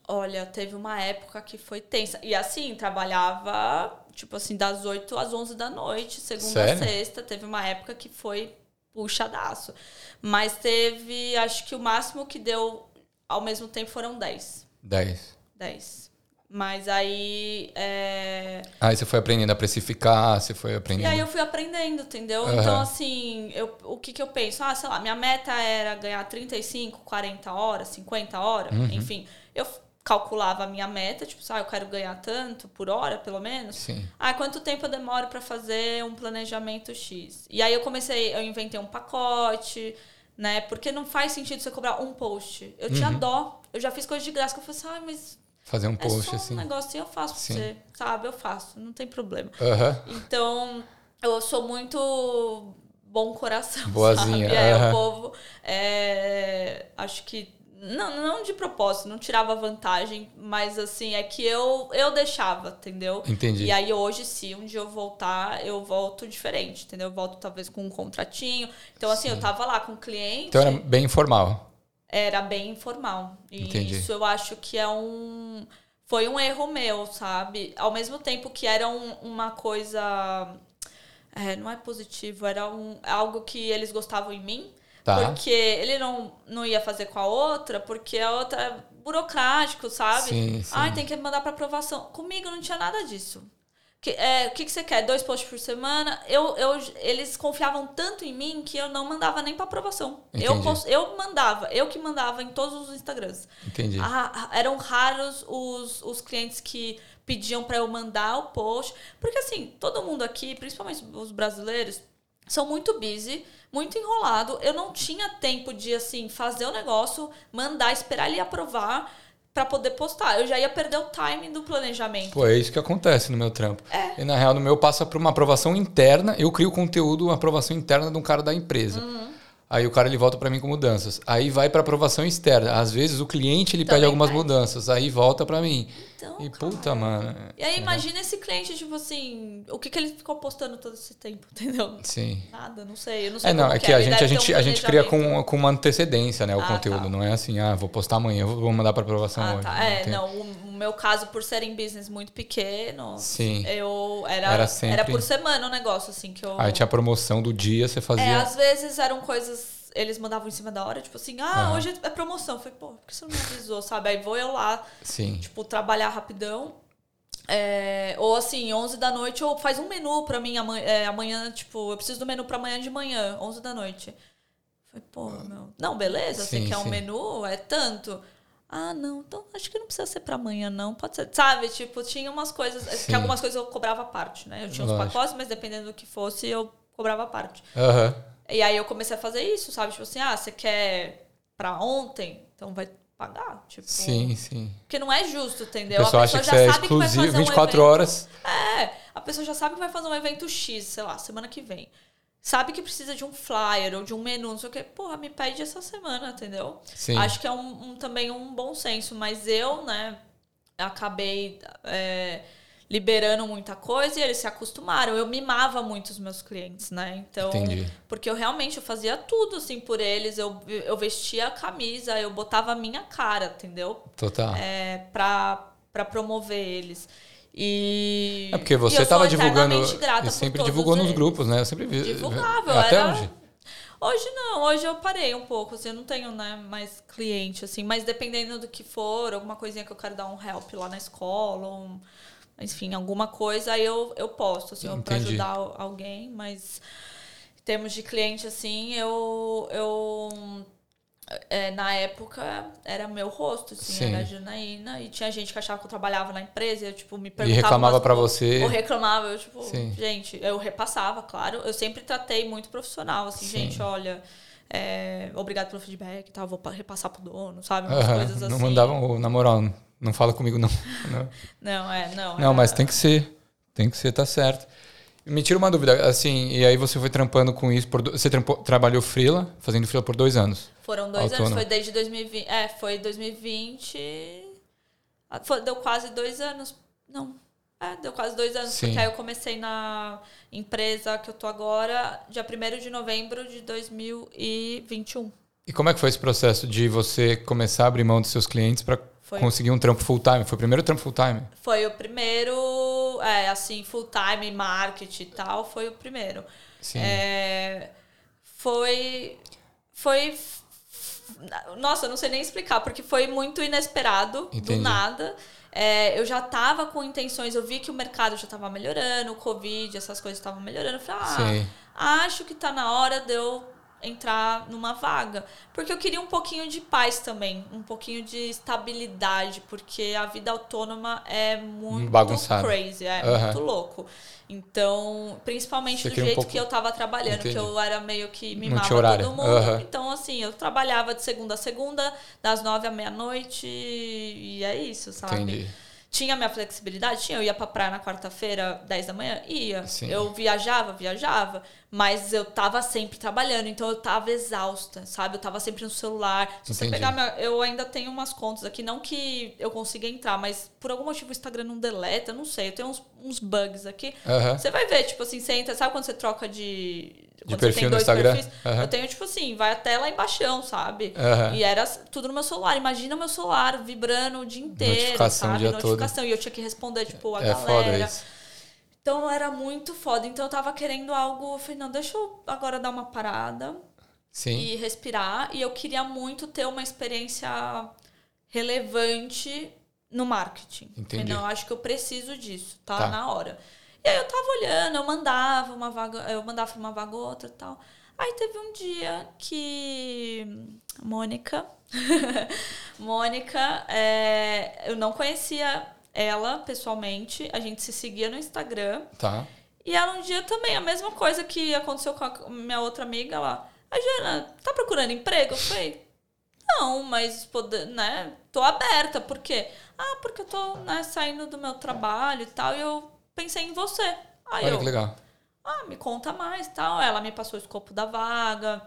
Olha, teve uma época que foi tensa. E assim, trabalhava, tipo assim, das 8 às 11 da noite, segunda Sério? a sexta. Teve uma época que foi puxadaço. Mas teve, acho que o máximo que deu ao mesmo tempo foram 10. 10. 10. Mas aí. é, Aí você foi aprendendo a precificar, você foi E aprendendo. aí eu fui aprendendo, entendeu? Aham. Então, assim, eu, o que, que eu penso? Ah, sei lá, minha meta era ganhar 35, 40 horas, 50 horas, Uhum. enfim. Eu calculava a minha meta, tipo, ah, eu quero ganhar tanto por hora, pelo menos. Sim. Ah, quanto tempo eu demoro para fazer um planejamento X? E aí eu comecei, eu inventei um pacote, né? Porque não faz sentido você cobrar um post. Eu tinha Uhum. dó. Eu já fiz coisa de graça que eu falei assim, ah, mas Fazer um é post só um assim. negocinho, eu faço pra você, sabe? Eu faço, não tem problema. Aham. Então, eu sou muito bom coração, Boazinha, sabe? É, aham. o povo, é, acho que, não, não de propósito, não tirava vantagem, mas assim, é que eu, eu deixava, entendeu? Entendi. E aí hoje, se um dia eu voltar, eu volto diferente, entendeu? Eu volto talvez com um contratinho. Então, assim, eu tava lá com o cliente Então era bem informal. era bem informal. E Entendi. isso eu acho que é um. Foi um erro meu, sabe? Ao mesmo tempo que era um- uma coisa. é, não é positivo, era um, algo que eles gostavam em mim. Tá. Porque ele não, não ia fazer com a outra, porque a outra é burocrático, sabe? Sim, sim. Ai, tem que mandar para aprovação. Comigo não tinha nada disso. Que, é, o que, que você quer? Dois posts por semana? Eu, eu, eles confiavam tanto em mim que eu não mandava nem para aprovação. Eu, Entendi. post- eu mandava, eu que mandava em todos os Instagrams. Entendi. Ah, eram raros os, os clientes que pediam para eu mandar o post. Porque assim, todo mundo aqui, principalmente os brasileiros, são muito busy, muito enrolado. Eu não tinha tempo de assim fazer o negócio, mandar, esperar ele aprovar para poder postar. Eu já ia perder o timing do planejamento. Pô, é isso que acontece no meu trampo. É. E na real, no meu passa por uma aprovação interna. Eu crio conteúdo, uma aprovação interna de um cara da empresa. Uhum. Aí o cara ele volta pra mim com mudanças. Aí vai pra aprovação externa. Às vezes o cliente ele Também pede algumas pede. mudanças. Aí volta pra mim. Então, E cara. puta, mano. E aí imagina esse cliente, tipo assim, o que, que ele ficou postando todo esse tempo, entendeu? Sim. Nada, não sei. Eu não sei É, não, é que que a gente, a gente, um a gente cria com, com uma antecedência, né, o Ah, conteúdo. tá. Não é assim, ah, vou postar amanhã, vou mandar pra aprovação Ah, hoje. tá. É, tem- não, o, meu caso, por ser em business muito pequeno, Sim. eu era, Era era, sempre- por semana o negócio, assim, que eu. Aí tinha a promoção do dia, você É, fazia. às vezes eram coisas. Eles mandavam em cima da hora, tipo assim, ah, hoje é promoção. Eu falei, pô, por que você não me avisou, sabe? Aí vou eu lá, Sim. tipo, trabalhar rapidão. É, ou assim, 11 da noite, ou faz um menu pra mim amanhã, é, amanhã, tipo, eu preciso do menu pra amanhã de manhã, 11 da noite. Falei, pô, meu. Não, beleza, Sim, você quer um sim. menu? É tanto. Ah, não, então acho que não precisa ser pra amanhã, não. Pode ser. Sabe, tipo, tinha umas coisas. Sim. Que algumas coisas eu cobrava à parte, né? Eu tinha uns Lógico. pacotes, mas dependendo do que fosse, eu cobrava à parte. Aham. E aí eu comecei a fazer isso, sabe? Tipo assim, ah, você quer pra ontem? Então vai pagar. Tipo, Sim, sim. Porque não é justo, entendeu? a acha pessoa que já você é sabe que vai exclusivo, fazer um 24 evento. horas. É, a pessoa já sabe que vai fazer um evento X, sei lá, semana que vem. Sabe que precisa de um flyer ou de um menu, não sei o quê. Porra, me pede essa semana, entendeu? Sim. Acho que é um, um- também um bom senso, mas eu, né, acabei é, liberando muita coisa e eles se acostumaram. Eu mimava muito os meus clientes, né? Então, Entendi. porque eu realmente eu fazia tudo assim por eles. Eu, eu vestia a camisa, eu botava a minha cara, entendeu? Total. É, pra, pra promover eles. E. É porque você estava divulgando e sempre divulgou nos eles. grupos, né? Eu sempre vi. Divulgava, Até era- hoje. Hoje não, hoje eu parei um pouco, assim, eu não tenho, né, mais cliente, assim, mas dependendo do que for, alguma coisinha que eu quero dar um help lá na escola, um, enfim, alguma coisa, aí eu, eu posto, assim, Entendi. ajudar al- alguém, mas em termos de cliente, assim, eu, eu é, na época era meu rosto, assim, Sim. era a Janaína, e tinha gente que achava que eu trabalhava na empresa, e eu, tipo, me perguntava reclamava umas pra coisas, você. Ou reclamava, eu, tipo, Sim. gente, eu repassava, claro. Eu sempre tratei muito profissional, assim, Sim. gente, olha, é, obrigado pelo feedback e tal, vou repassar pro dono, sabe? Umas coisas assim. Não mandavam, na moral, não fala comigo não. Não, Não, é, não. Não, é- mas tem que ser. Tem que ser, tá certo. Me tira uma dúvida, assim, e aí você foi trampando com isso por. Você trampou- trabalhou freela, fazendo freela por dois anos. Foram dois Autônomo. anos, foi desde 2020. É, foi 2020. ah, foi- deu quase dois anos. Não. É, deu quase dois anos, Sim. porque aí eu comecei na empresa que eu tô agora, dia 1 de novembro de 2021. E como é que foi esse processo de você começar a abrir mão dos seus clientes para Foi. conseguir um trampo full time? Foi o primeiro trampo full time? Foi o primeiro, é, assim, full time, marketing e tal, foi o primeiro. Sim. É, foi. Foi. Nossa, eu não sei nem explicar, porque foi muito inesperado, Entendi. do nada. É, eu já tava com intenções, eu vi que o mercado já tava melhorando, o Covid, essas coisas estavam melhorando. Eu falei, ah, Sim. acho que tá na hora de eu entrar numa vaga. Porque eu queria um pouquinho de paz também, um pouquinho de estabilidade, porque a vida autônoma é muito Bagunçada. crazy, é Aham. muito louco. Então, principalmente Você do queria um jeito pouco- que eu tava trabalhando, Entendi. que eu era meio que mimava todo mundo. Aham. Então, assim, eu trabalhava de segunda a segunda, das nove à meia-noite, e é isso, sabe? Entendi. Tinha minha flexibilidade? Tinha. Eu ia pra praia na quarta-feira, 10 da manhã? Ia. Sim. Eu viajava? Viajava. Mas eu tava sempre trabalhando, então eu tava exausta, sabe? Eu tava sempre no celular. Se você Entendi. pegar minha, Eu ainda tenho umas contas aqui, não que eu consiga entrar, mas por algum motivo o Instagram não deleta, eu não sei. Eu tenho uns, uns bugs aqui. Você vai ver, tipo assim, você entra, sabe quando você troca de. quando perfil você tem no dois Instagram? perfis? Aham. Eu tenho, tipo assim, vai até lá embaixo, sabe? E era tudo no meu celular. Imagina meu celular vibrando o dia inteiro. Notificação o sabe? dia todo. Notificação. E eu tinha que responder, tipo, a É galera. foda isso. Então era muito foda. Então eu tava querendo algo. Eu falei, não, deixa eu agora dar uma parada Sim. e respirar. E eu queria muito ter uma experiência relevante no marketing. Entendi. Não, acho que eu preciso disso, tá, Tá. na hora. E aí eu tava olhando, eu mandava uma vaga, eu mandava uma vaga ou outra e tal. Aí teve um dia que Mônica, Mônica, é, eu não conhecia ela pessoalmente, a gente se seguia no Instagram. Tá. E ela um dia também, a mesma coisa que aconteceu com a minha outra amiga lá. A Jana, tá procurando emprego? Eu falei, não, mas pode, né, tô aberta. Por quê? Ah, porque eu tô né, saindo do meu trabalho e tal, e eu pensei em você. Aí Olha eu, que legal. ah, me conta mais e tal. Ela me passou o escopo da vaga,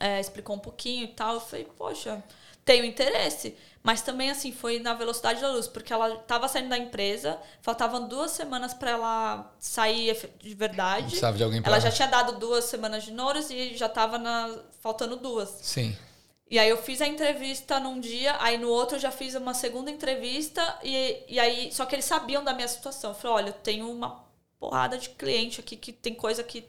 é, explicou um pouquinho e tal. Eu falei, poxa, tenho interesse. Mas também, assim, foi na velocidade da luz, porque ela tava saindo da empresa, faltavam duas semanas para ela sair de verdade. Precisava de alguém pra... Ela já tinha dado duas semanas de noras e já tava na, faltando duas. Sim. E aí eu fiz a entrevista num dia, aí no outro eu já fiz uma segunda entrevista, e, e aí, só que eles sabiam da minha situação. Eu falei, olha, eu tenho uma porrada de cliente aqui que tem coisa que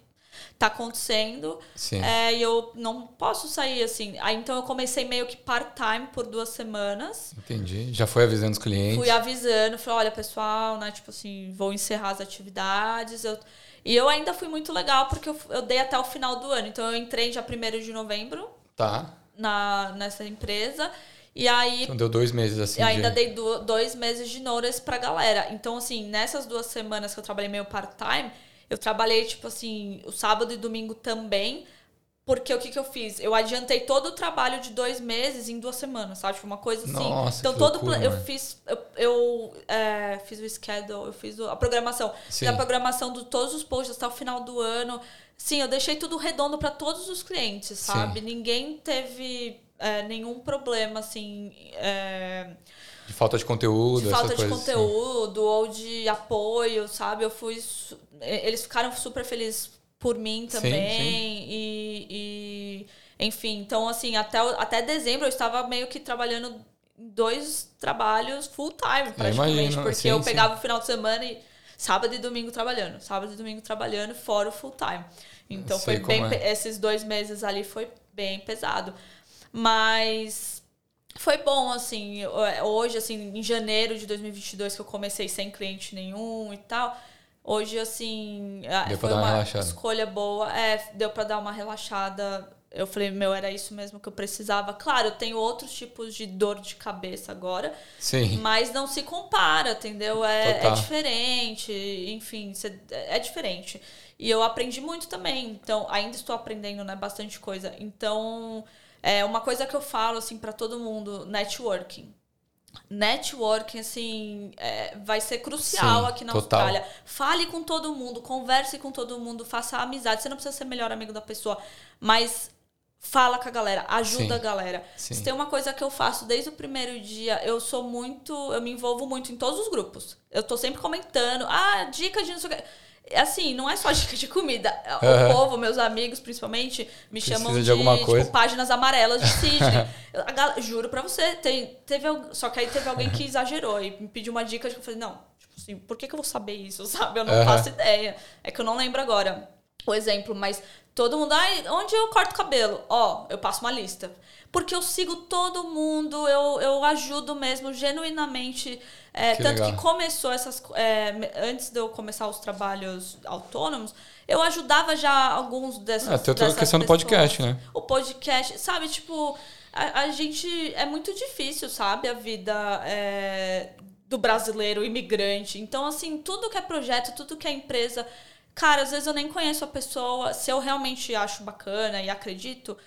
tá acontecendo. Sim. É, e eu não posso sair assim. Aí então eu comecei meio que part-time por duas semanas. Entendi. Já foi avisando os clientes. Fui avisando, falei, olha, pessoal, né? Tipo assim, vou encerrar as atividades. Eu... E eu ainda fui muito legal porque eu, eu dei até o final do ano. Então eu entrei já 1 de novembro Tá. Na, nessa empresa. E aí Então deu dois meses assim. eu ainda de... dei du- dois meses de notice pra galera. Então, assim, nessas duas semanas que eu trabalhei meio part-time, eu trabalhei, tipo assim, o sábado e domingo também. Porque o que, que eu fiz? Eu adiantei todo o trabalho de dois meses em duas semanas, sabe? Tipo, uma coisa assim. Nossa, então, que todo loucura, eu fiz. Eu, eu, é, fiz o schedule, eu fiz a programação. Sim. Fiz a programação de todos os posts até o final do ano. Sim, eu deixei tudo redondo para todos os clientes, Sim. sabe? Ninguém teve é, nenhum problema, assim. é, De falta de conteúdo, de falta de assim. conteúdo ou de apoio, sabe? Eu fui. Eles ficaram super felizes por mim Sim, também. sim. E, e- Enfim, então, assim, até, até dezembro eu estava meio que trabalhando dois trabalhos full time, praticamente. imagino, porque sim, eu sim. pegava o final de semana e sábado e domingo trabalhando. Sábado e domingo trabalhando, fora o full time. Então foi bem. é. Esses dois meses ali foi bem pesado. Mas foi bom, assim, hoje, assim, em janeiro de 2022, que eu comecei sem cliente nenhum e tal, hoje, assim, Deu foi dar uma uma escolha boa, é, deu pra dar uma relaxada. eu falei, meu, era isso mesmo que eu precisava. Claro, eu tenho outros tipos de dor de cabeça agora. Sim. Mas não se compara, entendeu? É, é diferente, enfim, cê- é diferente. E eu aprendi muito também. Então, ainda estou aprendendo, né? Bastante coisa. Então, é uma coisa que eu falo, assim, para todo mundo: networking. Networking, assim, é, vai ser crucial Sim, aqui na total. Austrália. Fale com todo mundo, converse com todo mundo, faça amizade. Você não precisa ser melhor amigo da pessoa, mas fala com a galera, ajuda Sim, a galera. sim. Se tem uma coisa que eu faço desde o primeiro dia, eu sou muito. Eu me envolvo muito em todos os grupos. Eu tô sempre comentando, ah, dicas de não sei o que. Assim, não é só dica de comida. O Aham. povo, meus amigos, principalmente, me Precisa chamam de de, tipo, páginas amarelas de gal- juro pra você, tem, teve, só que aí teve alguém que exagerou e me pediu uma dica que eu falei, não, tipo assim, por que, que eu vou saber isso, sabe? Eu não Aham. faço ideia. É que eu não lembro agora o exemplo, mas todo mundo, ai, onde eu corto o cabelo? Ó, eu passo uma lista. Porque eu sigo todo mundo, eu, eu ajudo mesmo, genuinamente. É, Que tanto legal. que começou essas. é, antes de eu começar os trabalhos autônomos, eu ajudava já alguns dessas. Ah, tem toda a dessas questão do pessoas. podcast, né? O podcast, sabe, tipo, a, a gente. É muito difícil, sabe, a vida é, do brasileiro imigrante. Então, assim, tudo que é projeto, tudo que é empresa. Cara, às vezes eu nem conheço a pessoa. Se eu realmente acho bacana e acredito,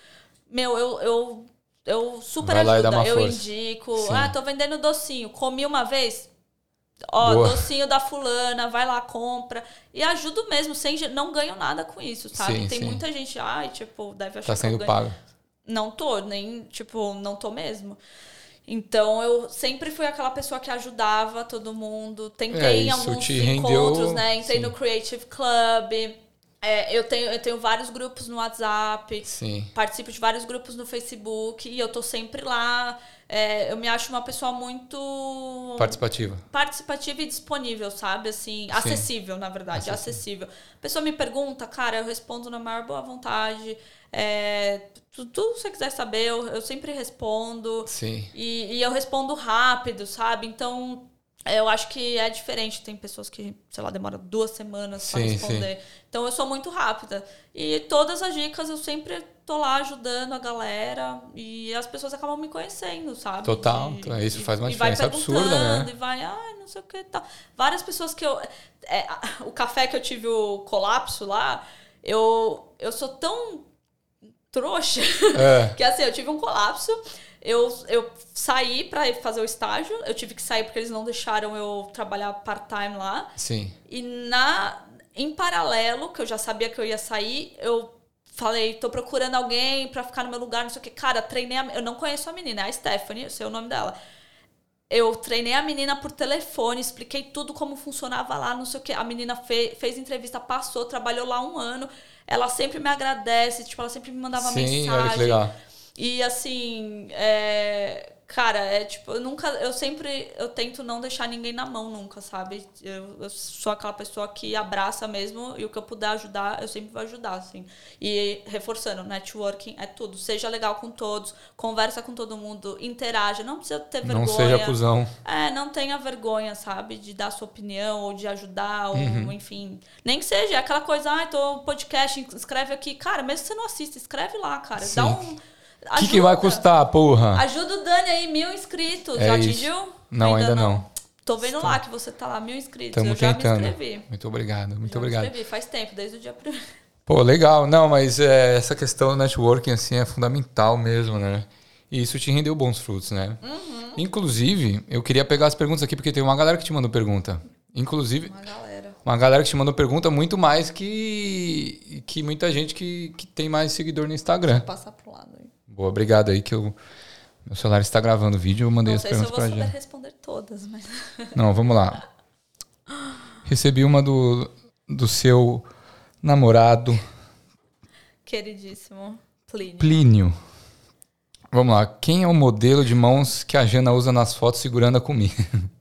meu, eu. eu eu super Vai ajudo, eu força. indico. Sim. Ah, tô vendendo docinho. Comi uma vez, Ó, Boa. docinho da fulana, vai lá, compra. E ajudo mesmo, sem, não ganho nada com isso, sabe? Sim, Tem sim. muita gente, ai, tipo, deve achar Tá que eu sendo ganho. pago. Não tô, nem, tipo, não tô mesmo. Então, eu sempre fui aquela pessoa que ajudava todo mundo. Tentei É, em alguns te rendeu- encontros, né? Entrei sim. no Creative Club. É, eu, tenho, eu tenho vários grupos no WhatsApp. Sim. Participo de vários grupos no Facebook. E eu tô sempre lá. É, eu me acho uma pessoa muito Participativa. participativa e disponível, sabe? Assim, acessível, na verdade, Acessível. acessível. A pessoa me pergunta, cara, eu respondo na maior boa vontade. É, tu- tudo que você quiser saber, eu, eu sempre respondo. Sim. E, e eu respondo rápido, sabe? Então, eu acho que é diferente. Tem pessoas que, sei lá, demoram duas semanas pra Sim, responder. Então, eu sou muito rápida. E todas as dicas eu sempre tô lá ajudando a galera. E as pessoas acabam me conhecendo, sabe? Total. De- Então, isso e- faz uma e vai diferença absurda, né? E vai, ai, não sei o que tal. Várias pessoas que eu. é, o café que eu tive o colapso lá, eu, eu sou tão trouxa. É. que assim, eu tive um colapso. Eu, eu saí ir fazer o estágio. Eu tive que sair porque eles não deixaram eu trabalhar part-time lá. Sim. E na em paralelo, que eu já sabia que eu ia sair, eu falei, tô procurando alguém pra ficar no meu lugar, não sei o que. Cara, treinei a, eu não conheço a menina, é a Stephanie, eu sei o nome dela. Eu treinei a menina por telefone, expliquei tudo como funcionava lá, não sei o que. A menina fe, fez entrevista, passou, trabalhou lá um ano. Ela sempre me agradece, tipo, ela sempre me mandava Sim, mensagem. olha que legal. E assim, é, cara, é tipo, eu nunca, eu sempre, eu tento não deixar ninguém na mão nunca, sabe? Eu, eu sou aquela pessoa que abraça mesmo e o que eu puder ajudar, eu sempre vou ajudar, assim. E reforçando, networking é tudo. Seja legal com todos, conversa com todo mundo, interaja, não precisa ter vergonha. Não seja cuzão. É, não tenha vergonha, sabe? De dar sua opinião ou de ajudar, ou Uhum. enfim. Nem que seja é aquela coisa, ai, tô podcast, escreve aqui. Cara, mesmo que você não assista, escreve lá, cara. Sim. Dá um. O que, que vai custar, porra? Ajuda o Dani aí, mil inscritos. É já atingiu? Não, ainda não. Tô vendo lá que você tá lá, mil inscritos. Estamos eu já tentando. me inscrevi. Muito obrigado, muito já obrigado. me inscrevi, faz tempo, desde o dia primeiro. Pô, legal. Não, mas é, essa questão do networking, assim, é fundamental mesmo, né? E isso te rendeu bons frutos, né? Uhum. Inclusive, eu queria pegar as perguntas aqui, porque tem uma galera que te mandou pergunta. Inclusive, Uma galera. uma galera que te mandou pergunta muito mais que, que muita gente que, que tem mais seguidor no Instagram. Vou passar pro lado. Boa, obrigado aí que eu, meu celular está gravando o vídeo, eu mandei Não as sei se eu perguntas vou pra saber gente. responder todas, mas. Não, vamos lá. Recebi uma do, do seu namorado, Queridíssimo Plínio. Plínio. Vamos lá. Quem é o modelo de mãos que a Jana usa nas fotos segurando a comida?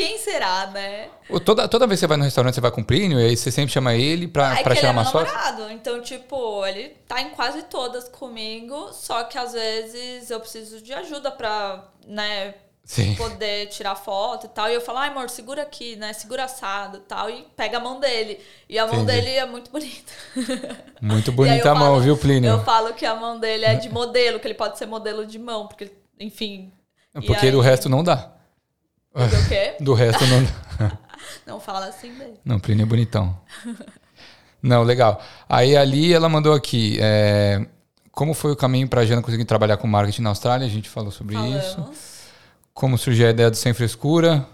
Quem será, né? Toda, toda vez que você vai no restaurante, você vai com o Plínio, e aí você sempre chama ele pra, É pra tirar é meu umas fotos? namorado, então, tipo, ele tá em quase todas comigo, só que às vezes eu preciso de ajuda pra, né, Sim. poder tirar foto e tal. E eu falo, ai, amor, segura aqui, né? Segura assado e tal. E pega a mão dele. E a mão Entendi. dele é muito bonita. Muito bonita a mão, falo- viu, Plínio? Eu falo que a mão dele é de modelo, que ele pode ser modelo de mão, porque, enfim. e Porque aí- do resto não dá. O quê? Do resto não. Não fala assim dele. Não, Plínio é bonitão. Não, legal. Aí ali ela mandou aqui. é, como foi o caminho para a Jana conseguir trabalhar com marketing na Austrália? A gente falou sobre isso. Falamos. Como surgiu a ideia do Sem Frescura?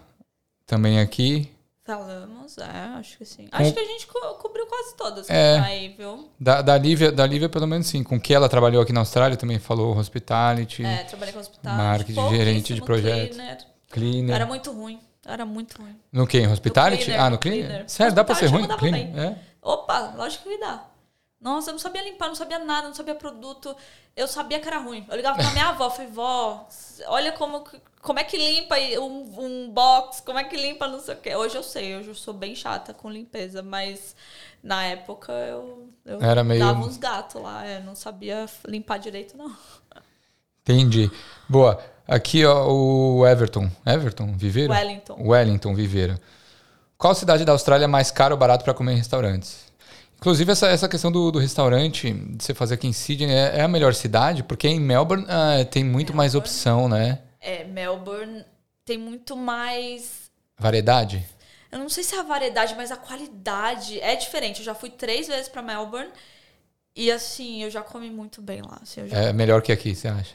Também aqui. Falamos, é, acho que sim. Acho que a gente co- cobriu quase todas É. aí, viu? Da, da, Lívia, da Lívia, pelo menos sim. Com que ela trabalhou aqui na Austrália, também falou hospitality, É, trabalhei com hospital. Marketing, gerente de projetos. Cleaner. Cleaner. Era muito ruim. Era muito ruim. No que? Em hospitality? cleaner, ah, no cleaner? cleaner. Sério, dá pra ser ruim? Eu Cleaner? É? Opa, lógico que dá. Nossa, eu não sabia limpar, não sabia nada, não sabia produto. Eu sabia que era ruim. Eu ligava pra minha avó, falei, vó, olha como, como é que limpa um, um box, como é que limpa não sei o quê. Hoje eu sei, hoje eu sou bem chata com limpeza, mas na época eu, eu Era meio- dava uns gatos lá, é, não sabia limpar direito, não. Entendi. Boa. Aqui, ó, o Everton. Everton, Viveiro? Wellington. Wellington, Viveiro. Qual cidade da Austrália é mais cara ou barato para comer em restaurantes? Inclusive, essa, essa questão do, do restaurante, de você fazer aqui em Sydney, é, é a melhor cidade? Porque em Melbourne ah, tem muito mais Melbourne. opção, né? É, Melbourne tem muito mais Variedade? Eu não sei se é a variedade, mas a qualidade é diferente. Eu já fui três vezes pra Melbourne e assim, eu já comi muito bem lá. assim, já- É melhor que aqui, você acha?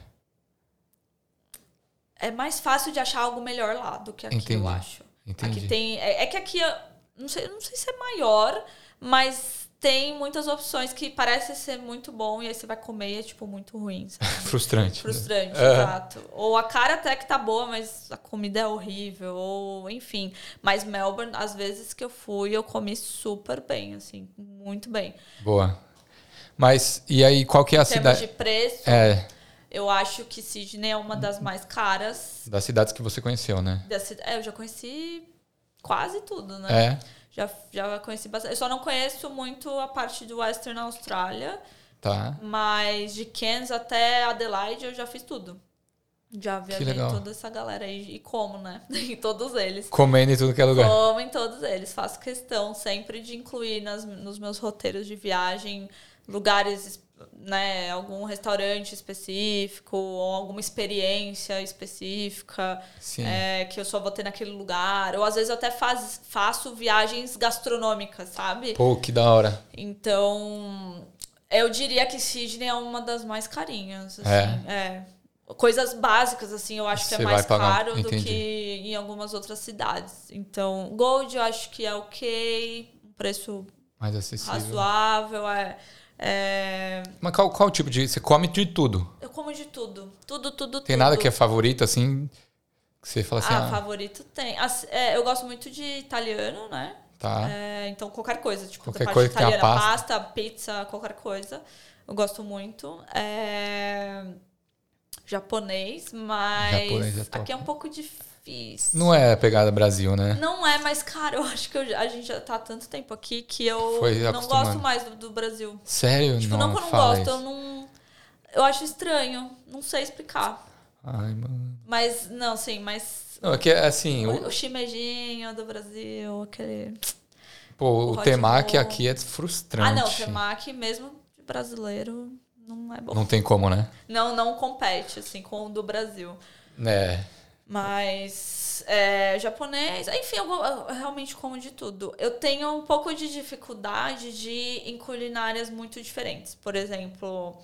É... mais fácil de achar algo melhor lá do que aqui, Entendi, eu acho. entendi. Aqui tem. É, é que aqui, não sei, não sei se é maior, mas tem muitas opções que parece ser muito bom e aí você vai comer e é tipo muito ruim. sabe? Frustrante. né? Frustrante, É. exato. Ou a cara até que tá boa, mas a comida é horrível, ou enfim. Mas Melbourne, às vezes que eu fui, eu comi super bem, assim, muito bem. Boa. Mas, e aí, qual que é a cidade? de preço, É, eu acho que Sydney é uma das mais caras. das cidades que você conheceu, né? É, eu já conheci quase tudo, né? É. Já, já conheci bastante. Eu só não conheço muito a parte do Western Austrália, Tá. mas de Cairns até Adelaide eu já fiz tudo. Já viajei toda essa galera aí. E como, né? em todos eles. Comendo em tudo que é lugar. Como em todos eles. Faço questão sempre de incluir nas, nos meus roteiros de viagem lugares, né? Algum restaurante específico, ou alguma experiência específica é, que eu só vou ter naquele lugar. Ou às vezes eu até faz, faço viagens gastronômicas, sabe? Pô, que da hora. Então, eu diria que Sydney é uma das mais carinhas. Assim, é. Coisas básicas, assim, eu acho que Você é vai mais caro do que em algumas outras cidades. Então, Gold eu acho que é ok, um preço Mais acessível. razoável. É, é- Mas qual, qual tipo de. Você come de tudo? Eu como de tudo. Tudo, tudo, Tem tudo. nada que é favorito, assim, que você fala assim, ah, ah, favorito tem. As- é, eu gosto muito de italiano, né? tá. É, então, qualquer coisa. Tipo, Qualquer parte coisa que italiana, pasta. pasta, pizza, qualquer coisa. Eu gosto muito. É, Japonês, mas Japonês é aqui é um pouco difícil. Não é a pegada Brasil, né? Não é, mas, cara, eu acho que eu a gente já tá há tanto tempo aqui que eu Foi não gosto mais do, do Brasil. Sério? Tipo, não, não que eu não gosto, isso. eu não. Eu acho estranho. Não sei explicar. Ai, mano. Mas, não, sim, mas. Não, é que assim, O, o, o shimejinho do Brasil, aquele. pô, o hot temaki roll. aqui é frustrante. Ah, não, o temaki mesmo de brasileiro não é bom. Não tem como, né? Não, não compete, assim, com o do Brasil. É. Mas é, japonês, enfim, eu, eu realmente como de tudo. Eu tenho um pouco de dificuldade de ir em culinárias muito diferentes. Por exemplo,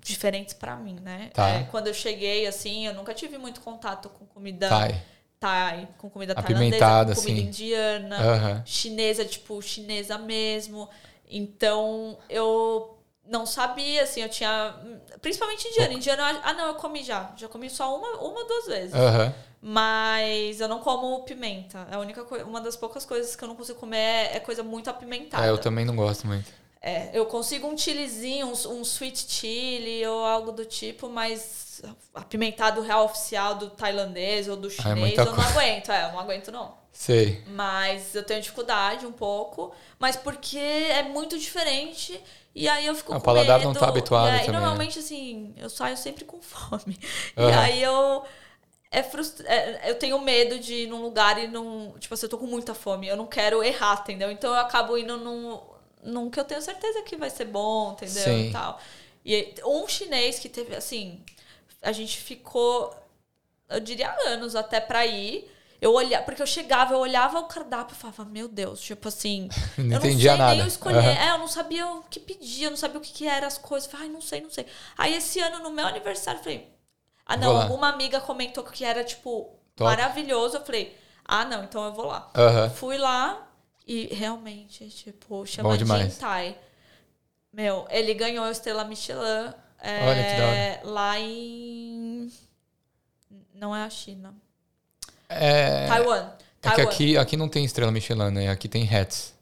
diferentes pra mim, né? Tá. É, quando eu cheguei, assim, eu nunca tive muito contato com comida Thai. thai, com comida tailandesa, com comida assim. indiana chinesa, tipo, chinesa mesmo. Então, eu não sabia, assim, eu tinha. Principalmente indiana. Indiana, ah, não, eu comi já. Já comi só uma, uma duas vezes. Aham. Mas eu não como pimenta. É a única coisa, uma das poucas coisas que eu não consigo comer é, é coisa muito apimentada. É, eu também não gosto muito. É, eu consigo um chilizinho, um, um sweet chili ou algo do tipo, mas apimentado real oficial do tailandês ou do Ah, é chinês, eu não coisa. aguento. É, eu não aguento, não. Sei. Mas eu tenho dificuldade um pouco, mas porque é muito diferente. E aí eu fico Ah, o com paladar medo. não tá habituado e aí, também, né? normalmente, assim, eu saio sempre com fome. E Aham. aí eu. é frustra... É, eu tenho medo de ir num lugar e não. Tipo assim, eu tô com muita fome. Eu não quero errar, entendeu? Então eu acabo indo num, num que eu tenho certeza que vai ser bom, entendeu? Sim. E tal. E um chinês que teve, assim. A gente ficou, eu diria, anos até pra ir. Eu olhava, porque eu chegava, eu olhava o cardápio e falava, meu Deus, tipo assim, Não eu não sei nada. nem eu escolher. Aham. É, eu não sabia o que pedir, eu não sabia o que, que eram as coisas. Falei, ai, não sei, não sei. Aí esse ano, no meu aniversário, eu falei, ah, não, alguma amiga comentou que era, tipo, Top. maravilhoso. Eu falei, ah, não, então eu vou lá. Aham. Fui lá e realmente, tipo, chama. Jin Thai. Meu, ele ganhou a estrela Michelin é, Olha que da hora. lá em. Não é a China. É, Taiwan. é que aqui, aqui não tem estrela Michelin, né? Aqui tem hats.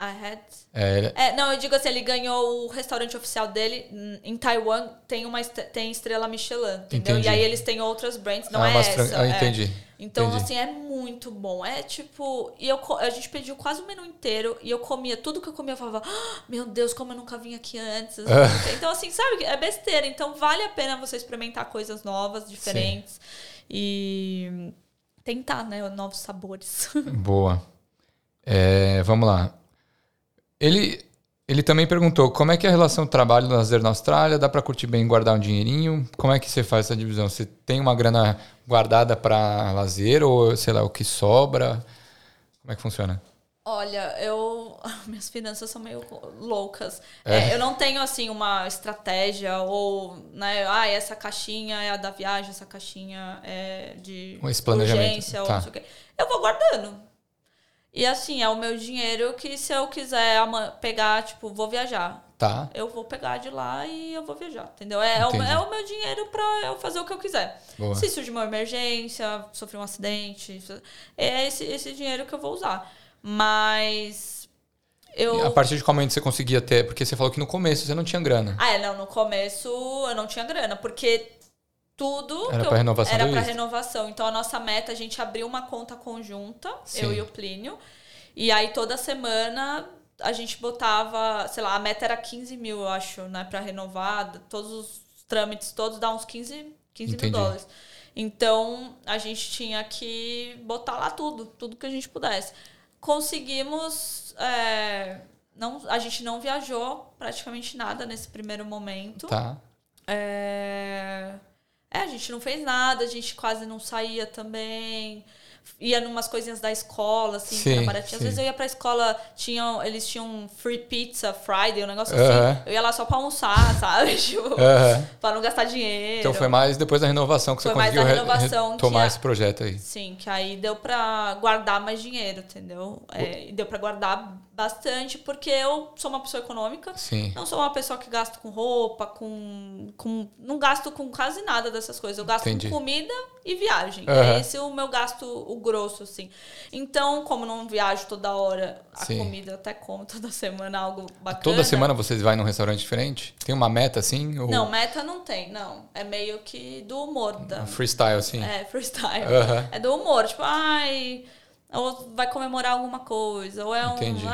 I had. É, É, não, eu digo assim, ele ganhou o restaurante oficial dele em Taiwan, tem uma tem estrela Michelin, entendeu? Entendi. E aí eles têm outras brands, não ah, é essa. fran- ah, é. entendi. Então, Entendi. assim, é muito bom. É tipo. E eu, a gente pediu quase o menu inteiro e eu comia tudo que eu comia. Eu falava, "Ah, meu Deus, como eu nunca vim aqui antes. então, assim, sabe? É besteira. Então, vale a pena você experimentar coisas novas, diferentes. E tentar, né? Novos sabores. Boa. É, vamos lá. Ele, ele também perguntou como é que é a relação trabalho e lazer na Austrália? Dá pra curtir bem e guardar um dinheirinho? Como é que você faz essa divisão? Você tem uma grana guardada pra lazer ou, sei lá, o que sobra? Como é que funciona? Olha, eu. Minhas finanças são meio loucas. É. É, eu não tenho, assim, uma estratégia ou, né? Ah, essa caixinha é a da viagem, essa caixinha é de planejamento, urgência ou tá. não sei o quê. Eu vou guardando. E, assim, é o meu dinheiro que se eu quiser pegar, tipo, vou viajar. Tá? Eu vou pegar de lá e eu vou viajar, entendeu? É, é, o, é o meu dinheiro pra eu fazer o que eu quiser. Boa. Se surgir uma emergência, sofrer um acidente, é esse, esse dinheiro que eu vou usar. Mas eu. A partir de qual momento você conseguia ter? Porque você falou que no começo você não tinha grana. Ah, é, não, no começo eu não tinha grana, porque tudo Era eu- renovação era visto. renovação. Então a nossa meta, a gente abriu uma conta conjunta, Sim. eu e o Plínio. E aí toda semana a gente botava, sei lá, a meta era 15 mil, eu acho, né, pra renovar. Todos os trâmites todos dá uns 15, 15 Entendi. mil dólares. Então a gente tinha que botar lá tudo, tudo que a gente pudesse. Conseguimos. é, não, a gente não viajou praticamente nada nesse primeiro momento. Tá. É... é, a gente não fez nada, a gente quase não saía também. Ia numas coisinhas da escola, assim, que era Sim, baratinho. Às vezes eu ia pra escola, tinham, eles tinham free pizza Friday, um negócio Aham. assim. Eu ia lá só pra almoçar, sabe? Tipo, Aham. pra não gastar dinheiro. Então foi mais depois da renovação que você Foi mais conseguiu da re- renovação a- esse projeto aí. Sim, que aí deu pra guardar mais dinheiro, entendeu? É, deu pra guardar bastante, porque eu sou uma pessoa econômica. Sim. Não sou uma pessoa que gasta com roupa, com, com. Não gasto com quase nada dessas coisas. Eu gasto Entendi. com comida e viagem. Aham. É esse o meu gasto, o grosso, assim. Então, como não viajo toda hora, a Sim. comida até como toda semana algo bacana. Toda semana vocês vai num restaurante diferente? Tem uma meta assim? Ou Não, meta não tem, não. É meio que do humor da. freestyle assim? É, freestyle. Aham. É do humor, tipo, ai. Ou vai comemorar alguma coisa. Ou é um. Entendi.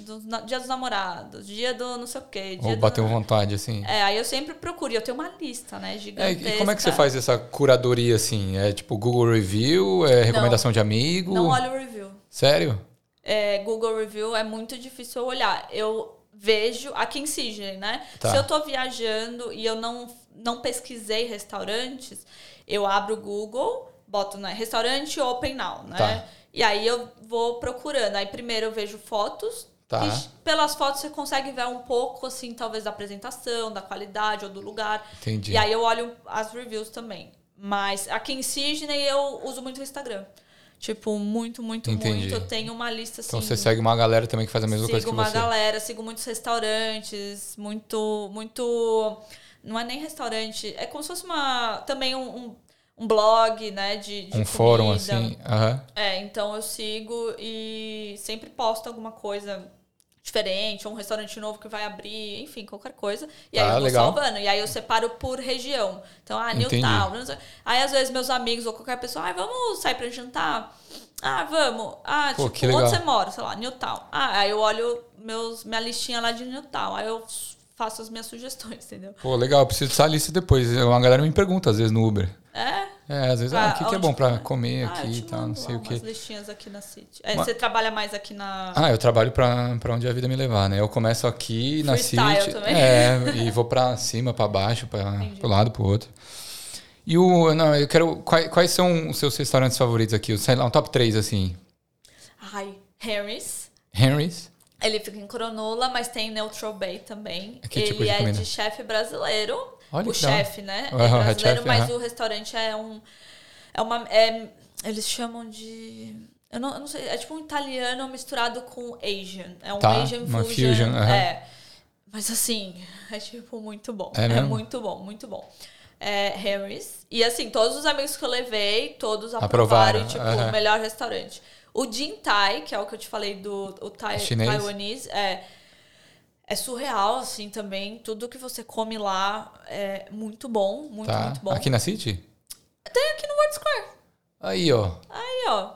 Do- na- dia dos namorados, dia do não sei o quê. Dia Ou do- bateu vontade assim? É, aí eu sempre procuro. e Eu tenho uma lista, né? É, Gigantesca. e como é que você faz essa curadoria assim? É tipo Google Review? É recomendação de amigo? Não olho o review. Sério? É, Google Review é muito difícil eu olhar. Eu vejo aqui em Sydney, né? Tá. Se eu tô viajando e eu não, não pesquisei restaurantes, eu abro o Google, boto né, restaurante Open Now, né? Tá. E aí eu vou procurando. Aí primeiro eu vejo fotos. Tá. E pelas fotos você consegue ver um pouco, assim, talvez da apresentação, da qualidade ou do lugar. Entendi. E aí eu olho as reviews também. Mas aqui em Sydney eu uso muito o Instagram. Tipo, muito, muito, Entendi. muito. Eu tenho uma lista assim. Então você segue uma galera também que faz a mesma sigo coisa que uma você. galera, sigo muitos restaurantes, muito, muito. Não é nem restaurante, é como se fosse uma. Também um, um, um blog, né? De, de Um fórum assim. Aham. É, então eu sigo e sempre posto alguma coisa diferente, ou um restaurante novo que vai abrir, enfim, qualquer coisa. E aí Ah, eu vou legal. salvando. E aí eu separo por região. Então, ah. Newtown. Aí às vezes meus amigos ou qualquer pessoa, ah, vamos sair pra jantar? Ah, vamos. Ah, Pô, que tipo, onde você mora? Sei lá, Newtown. Ah, aí eu olho meus, minha listinha lá de Newtown. Aí eu faço as minhas sugestões, entendeu? Pô, legal, eu preciso dessa lista depois. Uma galera me pergunta às vezes no Uber. É, É, às vezes, ah, Ah, o que, que é bom pra comer Ah, aqui e tal, não sei o quê. listinhas aqui na City. É, Ma- Você trabalha mais aqui na... Ah, eu trabalho pra, pra onde a vida me levar, né? Eu começo aqui na City. também? É, e vou pra cima, pra baixo, Entendi. pro lado, pro outro. E o. Não, eu quero. Quais, quais são os seus restaurantes favoritos aqui? Sei lá, um top 3, assim. Ai, Harry's. Henry's. Ele fica em Cronulla, mas tem Neutral Bay também. Que ele tipo de é comida? de chefe brasileiro. Olha o chefe, né? Aham, é brasileiro, chef, mas aham. o restaurante é um. É uma. é- eles chamam de. Eu não, eu não sei. É tipo um italiano misturado com Asian. É um Tá, Asian uma fusion. fusion, aham. É. Mas assim, é tipo muito bom. É É, muito bom, muito bom. É Harry's. E assim, todos os amigos que eu levei, todos Aprovaram, aprovaram, tipo, o melhor restaurante. O Jin Thai, que é o que eu te falei do o thai, Chinês? taiwanês, é, é surreal, assim, também. Tudo que você come lá é muito bom, muito, Tá. muito bom. Aqui na City? Tem aqui no World Square. Aí, ó. Aí, ó.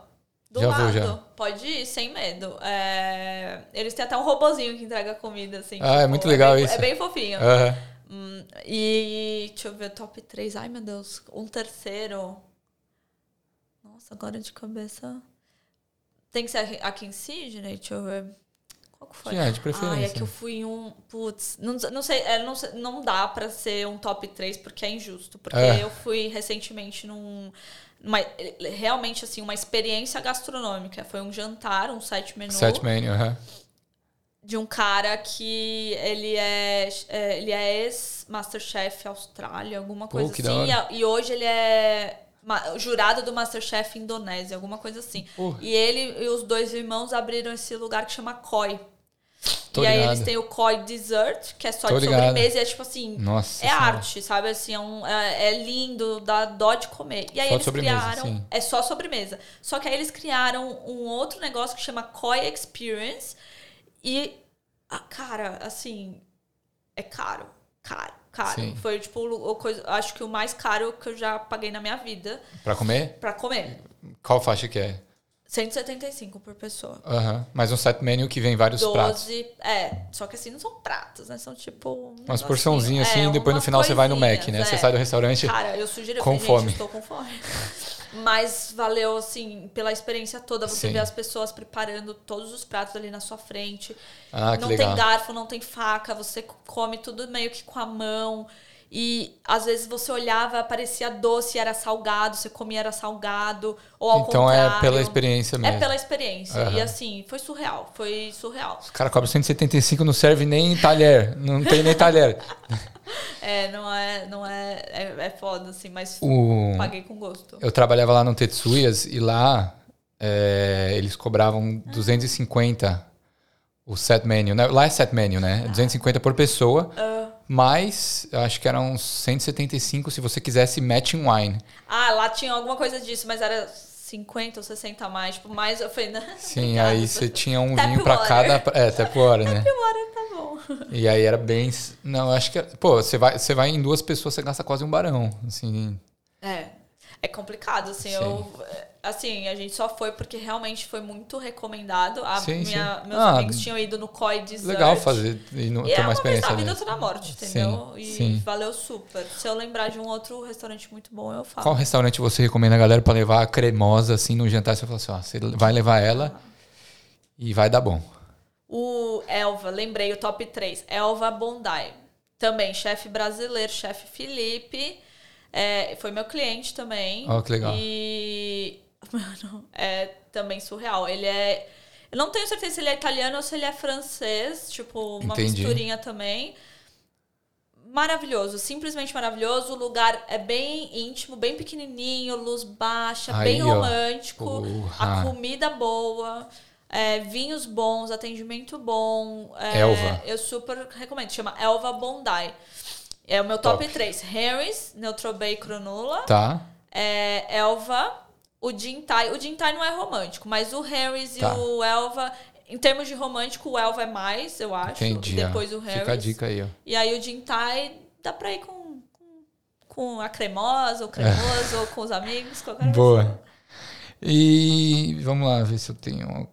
Do Já lado. vou, já. Pode ir, sem medo. É, Eles têm até um robozinho que entrega comida, assim. Ah, é muito legal bem- isso. É bem fofinho. Aham. Hum, e deixa eu ver, top 3. Ai, meu Deus. Um terceiro. Nossa, agora de cabeça. Tem que ser aqui- em Sydney? Deixa eu ver. Qual que foi? Sim, é, de preferência. Ai, é que eu fui em um. Putz, não, não sei, é, não, não dá pra ser um top 3 porque é injusto. Porque É. eu fui recentemente num. uma- realmente, assim, uma experiência gastronômica. Foi um jantar, um sete menu Set menu, aham. de um cara que ele é, é, ele é ex-Masterchef Austrália, alguma Pô, coisa da assim. E, hoje ele é jurado do Masterchef Indonésia, alguma coisa assim. Pô. E ele e os dois irmãos abriram esse lugar que chama Koi. Tô e aí ligado. eles têm o Koi Dessert, que é só Tô de ligado. sobremesa, e é tipo assim, Nossa. é Senhora. arte, sabe? Assim, é, um- é- é lindo, dá dó de comer. E aí Só eles criaram. sim. É só sobremesa. Só que aí eles criaram um outro negócio que chama Koi Experience. E, ah, cara, assim, é caro. Caro, caro. Sim. Foi, tipo, o, coisa, acho que o mais caro que eu já paguei na minha vida Pra comer? pra comer. Qual faixa que é? 175 por pessoa. Aham. Mas um set menu que vem vários pratos. 12. É, só que assim, não são pratos, né? São tipo. um Umas porçãozinhas assim, É, e depois no final você vai no Mac, né? Você é. sai do restaurante. Cara, eu sugiro, eu Com falei, fome. estou com fome. Mas valeu, assim, pela experiência toda. Você Sim. vê as pessoas preparando todos os pratos ali na sua frente. Ah, que não legal. tem garfo, não tem faca. Você come tudo meio que com a mão. E às vezes você olhava, parecia doce, era salgado. Você comia, era salgado. Ou ao Então é contrário. pela experiência mesmo. É pela experiência. Aham. E assim, foi surreal. Foi surreal. Os caras cobram 175, não serve nem talher. Não tem nem talher. É, não é. Não é, é, é foda, assim, mas O... paguei com gosto. Eu trabalhava lá no Tetsuyas e lá é, eles cobravam 250 o set menu. Né? Lá é set menu, né? 250 por pessoa. Mas eu acho que eram 175 se você quisesse matching wine. Ah, lá tinha alguma coisa disso, mas era 50 ou 60 a mais. Tipo, mais eu falei, né? Sim, aí você tinha um Tap vinho pra water. cada. É, até por hora, né? Agora tá bom. E aí era bem. Não, eu acho que. Pô, você vai, você vai em duas pessoas, você gasta quase um barão. Assim. É. É complicado, assim, Sim. eu. Assim, a gente só foi porque realmente foi muito recomendado. A Sim, minha, sim. Meus Ah, amigos tinham ido no COI Dessert. Legal fazer e não, E ter é uma uma vez experiência na vida, outra na morte, entendeu? E valeu super. Se eu lembrar de um outro restaurante muito bom, eu falo. Qual restaurante você recomenda a galera pra levar a cremosa assim no jantar? Você fala assim, ó, você vai levar ela e vai dar bom. O Elva, lembrei o top 3. Elva Bondi. Também, chefe brasileiro, chefe Felipe. É, foi meu cliente também. Ó, que legal. E. Mano, é também surreal. Ele é. Eu não tenho certeza se ele é italiano ou se ele é francês. Tipo, uma Entendi. misturinha também. Maravilhoso, simplesmente maravilhoso. O lugar é bem íntimo, bem pequenininho, luz baixa, Aí, bem romântico. A comida boa, é, vinhos bons, atendimento bom. é, Elva. Eu super recomendo. Chama Elva Bondi. É o meu top, Top. 3. Harris, Bay Cronulla. Tá? É, Elva, o Jintai. O Jintai não é romântico, mas o Harris Tá. e o Elva... Em termos de romântico, o Elva é mais, eu acho. Entendi. E ó. depois o Harris. Fica a dica aí, ó. E aí o Jintai dá pra ir com, com, com a cremosa, ou cremoso, ou com os amigos, qualquer Boa. pessoa. E vamos lá, ver se eu tenho.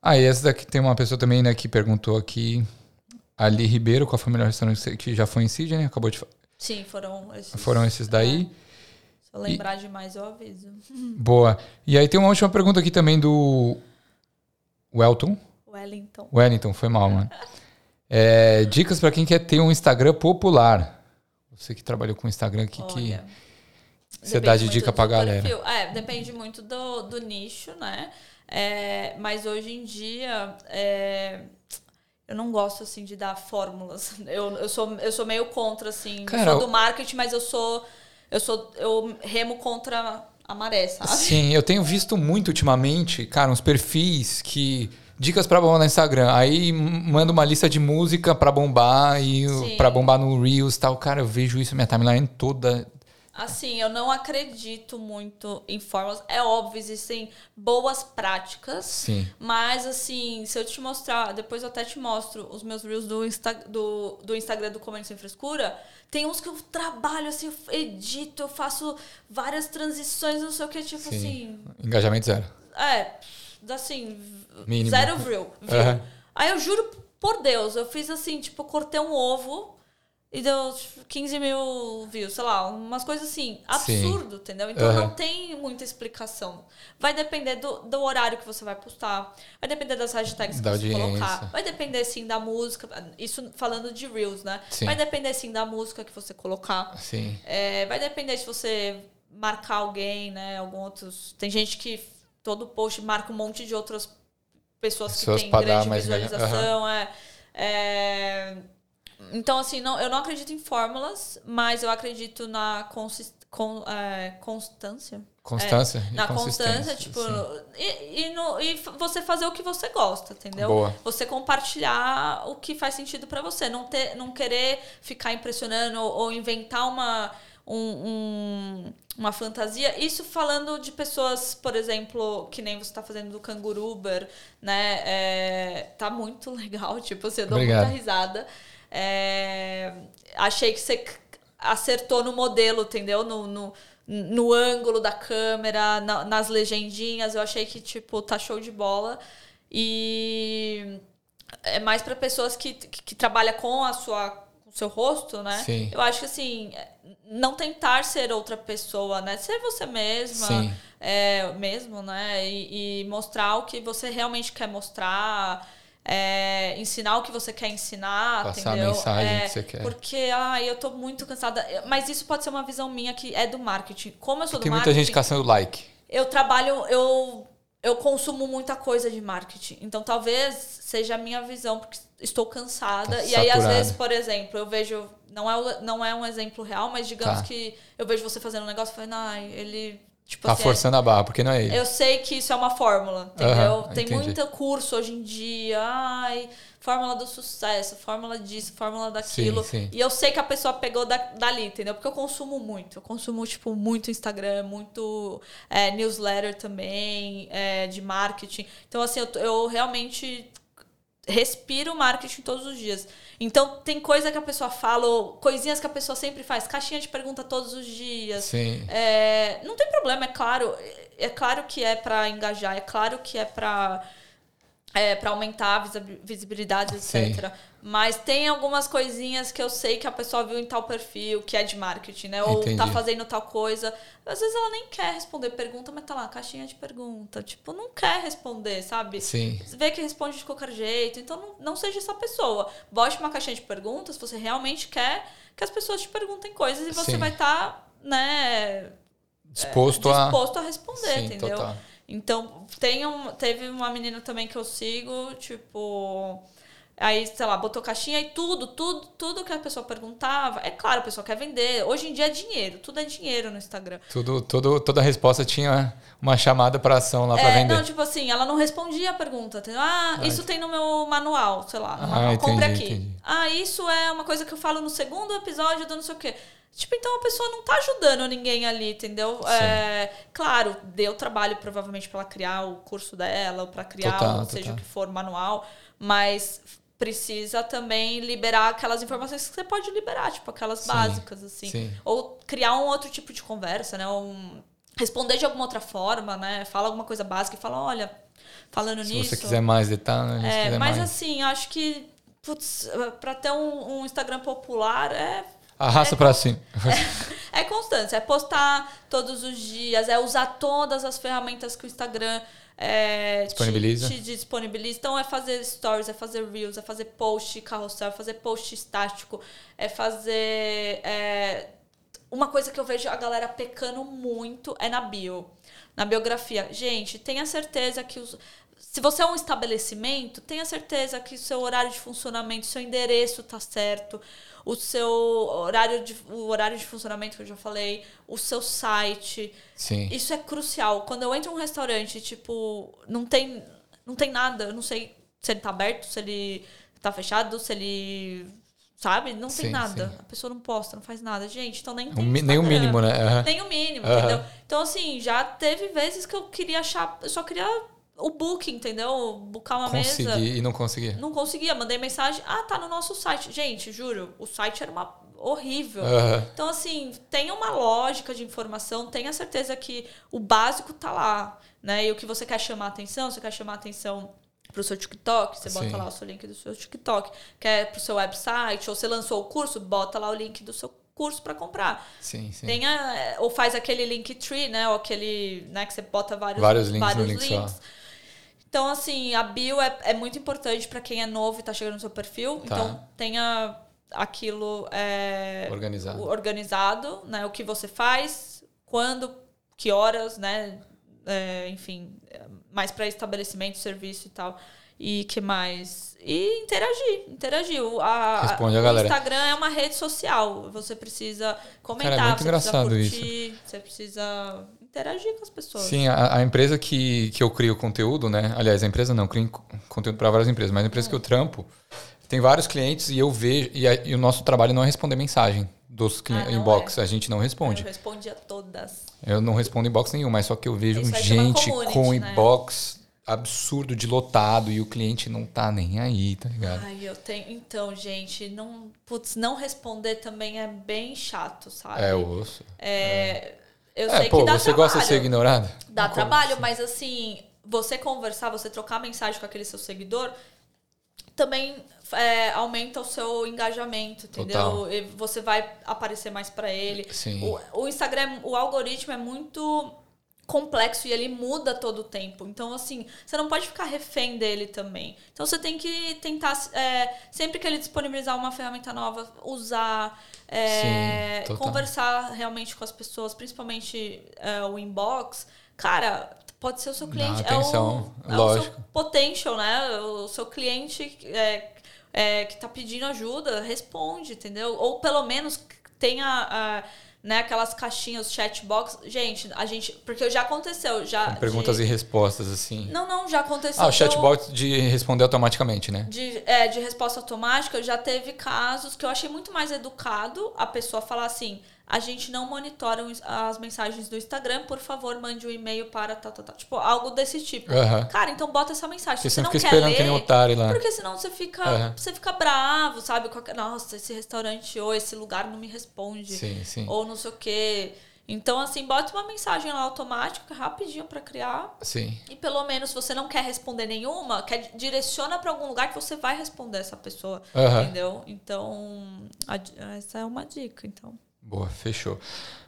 Ah, e essa daqui tem uma pessoa também, né, que perguntou aqui. Ali Ribeiro, foi o melhor restaurante que já foi em Sydney? Acabou de Sim, foram esses. Foram esses daí. Se eu lembrar e... demais, eu aviso. Boa. E aí tem uma última pergunta aqui também do Welton. Wellington. Wellington, foi mal, mano. É, dicas para quem quer ter um Instagram popular. Você que trabalhou com Instagram, o que, que você dá de dica pra galera? Perfil. É, depende muito do, do nicho, né? É, mas hoje em dia, é, eu não gosto, assim, de dar fórmulas. Eu, eu, sou, eu sou meio contra, assim. Cara, eu sou do marketing, mas eu sou... Eu sou... Eu remo contra a maré, sabe? Sim, eu tenho visto muito ultimamente, cara, uns perfis que dicas para bombar no Instagram. Aí manda uma lista de música para bombar e para bombar no Reels tal. Cara, eu vejo isso minha timeline toda. Assim, eu não acredito muito em fórmulas. É óbvio, existem boas práticas. Sim. Mas, assim, se eu te mostrar, depois eu até te mostro os meus Reels do, Insta, do, do Instagram do Comendo Sem Frescura. Tem uns que eu trabalho, assim, eu edito, eu faço várias transições, não sei o que, tipo Sim. assim. Engajamento zero. É, assim, Mínimo. zero view. view. Uhum. Aí eu juro por Deus, eu fiz assim, tipo, cortei um ovo e deu 15 mil views, sei lá, umas coisas assim, absurdo, Sim. entendeu? Então uhum. não tem muita explicação. Vai depender do, do horário que você vai postar, vai depender das hashtags da que você colocar, vai depender sim da música, isso falando de Reels, né? Sim. Vai depender sim da música que você colocar. Sim. É, vai depender se você marcar alguém, né? Algum outros. Tem gente que todo post marca um monte de outras pessoas, pessoas que têm grande visualização. Uhum. É, é, então, assim, não, eu não acredito em fórmulas, mas eu acredito na consist, con, é, constância. Constância? É, na constância, tipo. E, e, no, e, você fazer o que você gosta, entendeu? Boa. Você compartilhar o que faz sentido para você. Não, ter, não querer ficar impressionando ou, ou inventar uma um, um, uma fantasia. Isso falando de pessoas, por exemplo, que nem você está fazendo do Canguruber, né? É, tá muito legal, tipo, você deu muita risada. É, achei que você acertou no modelo, entendeu? No, no, no ângulo da câmera, na, nas legendinhas. Eu achei que, tipo, tá show de bola. E é mais para pessoas que, que, que trabalham com a sua seu rosto, né? Sim. Eu acho que assim, não tentar ser outra pessoa, né? Ser você mesma, Sim. É, mesmo, né? E, e, mostrar o que você realmente quer mostrar. É, ensinar o que você quer ensinar, Passar entendeu? a mensagem é, que você quer. Porque, ai, eu tô muito cansada. Mas isso pode ser uma visão minha que é do marketing. Como eu sou Tem do marketing... Tem muita gente caçando like. Eu trabalho... Eu eu consumo muita coisa de marketing. Então, talvez seja a minha visão, porque estou cansada. Tá e aí, às vezes, por exemplo, eu vejo. Não é, não é um exemplo real, mas digamos tá. que eu vejo você fazendo um negócio e ai, ele Tipo tá assim, forçando a barra, porque não é ele. Eu sei que isso é uma fórmula, entendeu? Uhum, Tem entendi. muito curso hoje em dia, ai, fórmula do sucesso, fórmula disso, fórmula daquilo. Sim, sim. E eu sei que a pessoa pegou da, dali, entendeu? Porque eu consumo muito. Eu consumo, tipo, muito Instagram, muito é, newsletter também, é, de marketing. Então, assim, eu, eu realmente respiro marketing todos os dias. Então, tem coisa que a pessoa fala, ou coisinhas que a pessoa sempre faz, caixinha de pergunta todos os dias. Sim. É, não tem problema, é claro. É claro que é para engajar, é claro que é para é, para aumentar a visibilidade, etc. Sim. Mas tem algumas coisinhas que eu sei que a pessoa viu em tal perfil, que é de marketing, né? Ou Entendi. tá fazendo tal coisa. Às vezes ela nem quer responder pergunta, mas tá lá, caixinha de pergunta. Tipo, não quer responder, sabe? Sim. Vê que responde de qualquer jeito. Então não, não seja essa pessoa. Bote uma caixinha de perguntas se você realmente quer que as pessoas te perguntem coisas e você Sim. vai estar, tá, né? Disposto, é, disposto a... a responder, Sim, entendeu? Total. Então, tem um, teve uma menina também que eu sigo, tipo. Aí, sei lá, botou caixinha e tudo, tudo, tudo que a pessoa perguntava. É claro, a pessoa quer vender. Hoje em dia é dinheiro, tudo é dinheiro no Instagram. Tudo, tudo, toda resposta tinha uma chamada para ação lá para é, vender. Não, tipo assim, ela não respondia a pergunta. Entendeu? Ah, isso tem no meu manual, sei lá. Ah, compre aqui. Entendi. Ah, isso é uma coisa que eu falo no segundo episódio do não sei o quê. Tipo, então a pessoa não tá ajudando ninguém ali, entendeu? É, claro, deu trabalho provavelmente para ela criar o curso dela, ou para criar, total, seja total. o que for, manual, mas precisa também liberar aquelas informações que você pode liberar, tipo aquelas sim, básicas, assim. Sim. Ou criar um outro tipo de conversa, né? Um, responder de alguma outra forma, né? Fala alguma coisa básica e fala, olha, falando Se nisso. Se você quiser mais detalhes, é, mas mais. assim, acho que putz, para ter um, um Instagram popular é Arrasta é, pra cima. É, é constância, é postar todos os dias, é usar todas as ferramentas que o Instagram é, disponibiliza. Te, te, disponibiliza. Então é fazer stories, é fazer reels, é fazer post carrossel, é fazer post estático, é fazer. É, uma coisa que eu vejo a galera pecando muito é na bio. Na biografia. Gente, tenha certeza que os. Se você é um estabelecimento, tenha certeza que o seu horário de funcionamento, seu endereço tá certo, o seu horário de, o horário de funcionamento que eu já falei, o seu site. Sim. Isso é crucial. Quando eu entro em um restaurante, tipo, não tem, não tem nada, eu não sei se ele tá aberto, se ele tá fechado, se ele Sabe? Não tem sim, nada. Sim. A pessoa não posta, não faz nada. Gente, então nem tem. Um, nem o mínimo, né? Uhum. Nem o mínimo, uhum. entendeu? Então, assim, já teve vezes que eu queria achar. Eu só queria o booking, entendeu? Buscar uma Consegui, mesa. e não conseguia. Não conseguia. Mandei mensagem. Ah, tá no nosso site. Gente, juro, o site era uma horrível. Uhum. Então, assim, tenha uma lógica de informação, tenha certeza que o básico tá lá. Né? E o que você quer chamar atenção, você quer chamar atenção para o seu TikTok, você bota Sim. lá o seu link do seu TikTok. Quer para o seu website, ou você lançou o curso, bota lá o link do seu curso para comprar. Sim, sim. Tenha, ou faz aquele link tree, né? Ou aquele, né, que você bota vários, vários links. Vários links. links. Então, assim, a bio é, é muito importante para quem é novo e está chegando no seu perfil. Tá. Então, tenha aquilo é, organizado. organizado, né? O que você faz, quando, que horas, né? É, enfim, mais para estabelecimento, serviço e tal. E que mais? E interagir, interagir. A, Responde a, a galera. O Instagram é uma rede social. Você precisa comentar, Cara, é muito você engraçado precisa curtir, isso. você precisa interagir com as pessoas. Sim, a, a, empresa que, que eu crio conteúdo, né? Aliás, a empresa não, eu crio conteúdo para várias empresas, mas a empresa hum. que eu trampo tem vários clientes e eu vejo. E, a, e o nosso trabalho não é responder mensagem dos ah, inbox. É. A gente não responde. Eu responde a todas. Eu não respondo inbox nenhum, mas só que eu vejo gente com né? inbox absurdo de lotado e o cliente não tá nem aí, tá ligado? Ai, eu tenho. Então, gente, não, putz, não responder também é bem chato, sabe? É, eu ouço. É, é. Eu é, sei pô, que dá você trabalho. gosta de ser ignorado? Dá trabalho, mas assim, você conversar, você trocar mensagem com aquele seu seguidor, também é, aumenta o seu engajamento, entendeu? E você vai aparecer mais para ele. Sim. O, o Instagram, o algoritmo é muito complexo e ele muda todo o tempo. Então, assim, você não pode ficar refém dele também. Então, você tem que tentar, é, sempre que ele disponibilizar uma ferramenta nova, usar, é, Sim, conversar realmente com as pessoas, principalmente é, o inbox. Cara, pode ser o seu cliente. Dá atenção, é o, lógico. É o seu potential, né? O seu cliente é, é, que está pedindo ajuda, responde, entendeu? Ou pelo menos tenha né, aquelas caixinhas, chatbox. Gente, a gente. Porque já aconteceu. Já perguntas de... e respostas, assim. Não, não, já aconteceu. Ah, o chatbot de responder automaticamente, né? De, é, de resposta automática, já teve casos que eu achei muito mais educado a pessoa falar assim a gente não monitora as mensagens do Instagram, por favor, mande um e-mail para tal, tal, tal. Tipo, algo desse tipo. Uhum. Cara, então bota essa mensagem. Porque Se você não quer esperando ler, que nem otário lá. Porque senão você fica, uhum. você fica bravo, sabe? Nossa, esse restaurante ou esse lugar não me responde. Sim, sim. Ou não sei o quê. Então, assim, bota uma mensagem lá automática, rapidinho para criar. Sim. E pelo menos, se você não quer responder nenhuma, quer, direciona para algum lugar que você vai responder essa pessoa. Uhum. Entendeu? Então, a, essa é uma dica, então. Boa, fechou.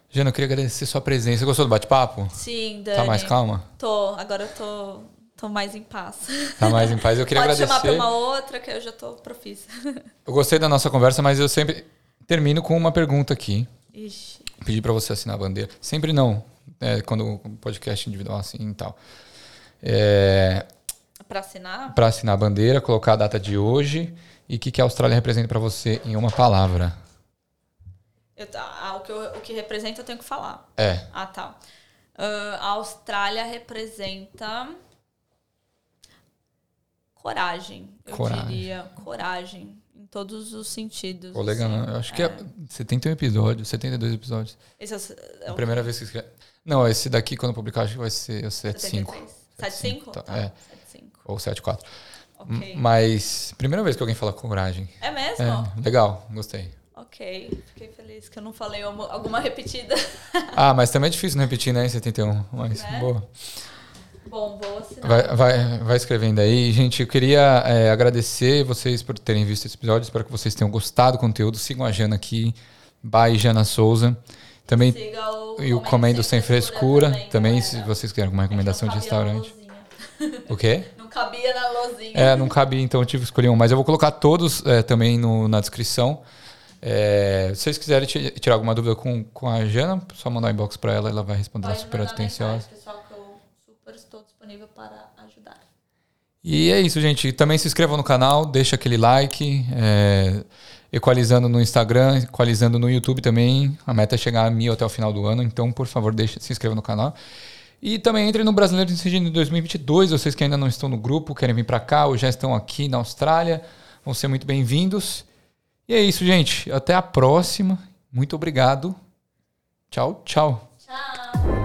Jana, eu queria agradecer sua presença. Você gostou do bate-papo? Sim, Dani. Tá mais calma? Tô, agora eu tô, tô mais em paz. Tá mais em paz. Eu queria Pode agradecer. chamar pra uma outra que eu já tô profissa. Eu gostei da nossa conversa, mas eu sempre termino com uma pergunta aqui. Ixi. Pedi para você assinar a bandeira. Sempre não, é, quando o podcast individual assim e tal. É, para assinar? Para assinar a bandeira, colocar a data de hoje e o que, que a Austrália representa para você em uma palavra. Eu, ah, o, que eu, o que representa eu tenho que falar. É. Ah, tá. Uh, a Austrália representa coragem, eu coragem. diria. Coragem, em todos os sentidos. Pô, legal, assim. Eu acho é. que é 71 episódios, 72 episódios. Esse é, é a primeira vez que escreve. Não, esse daqui, quando eu publicar, acho que vai ser o 75. 75? Tá, é. 75. Ou 74. Okay. Mas, primeira vez que alguém fala coragem. É mesmo? É, legal, gostei. Ok, fiquei feliz que eu não falei alguma repetida. ah, mas também é difícil não repetir, né, em 71. Mas, né? boa. Bom, vou assinar. Vai, vai, vai escrevendo aí. Gente, eu queria é, agradecer vocês por terem visto esse episódio. Espero que vocês tenham gostado do conteúdo. Sigam a Jana aqui by Jana Souza. Também Siga o e o Comendo Sem Frescura. Também, também, se galera. vocês querem alguma recomendação de É cabia na restaurante. O quê? Não cabia na lozinha. É, não cabia, então eu tive que escolher um. Mas eu vou colocar todos é, também no- na descrição. É, se vocês quiserem ti- tirar alguma dúvida com, com a Jana, só mandar um inbox pra ela, ela vai responder Pode super atenciosa. pessoal, que eu super estou disponível para ajudar. E é isso, gente. Também se inscrevam no canal, deixa aquele like. é, equalizando no Instagram, equalizando no YouTube também. A meta é chegar a mil até o final do ano. Então, por favor, deixa, se inscreva no canal. E também entre no Brasileiro Decidindo 2022. Vocês que ainda não estão no grupo, querem vir para cá ou já estão aqui na Austrália, vão ser muito bem-vindos. E é isso, gente. Até a próxima. Muito obrigado. Tchau, tchau. Tchau.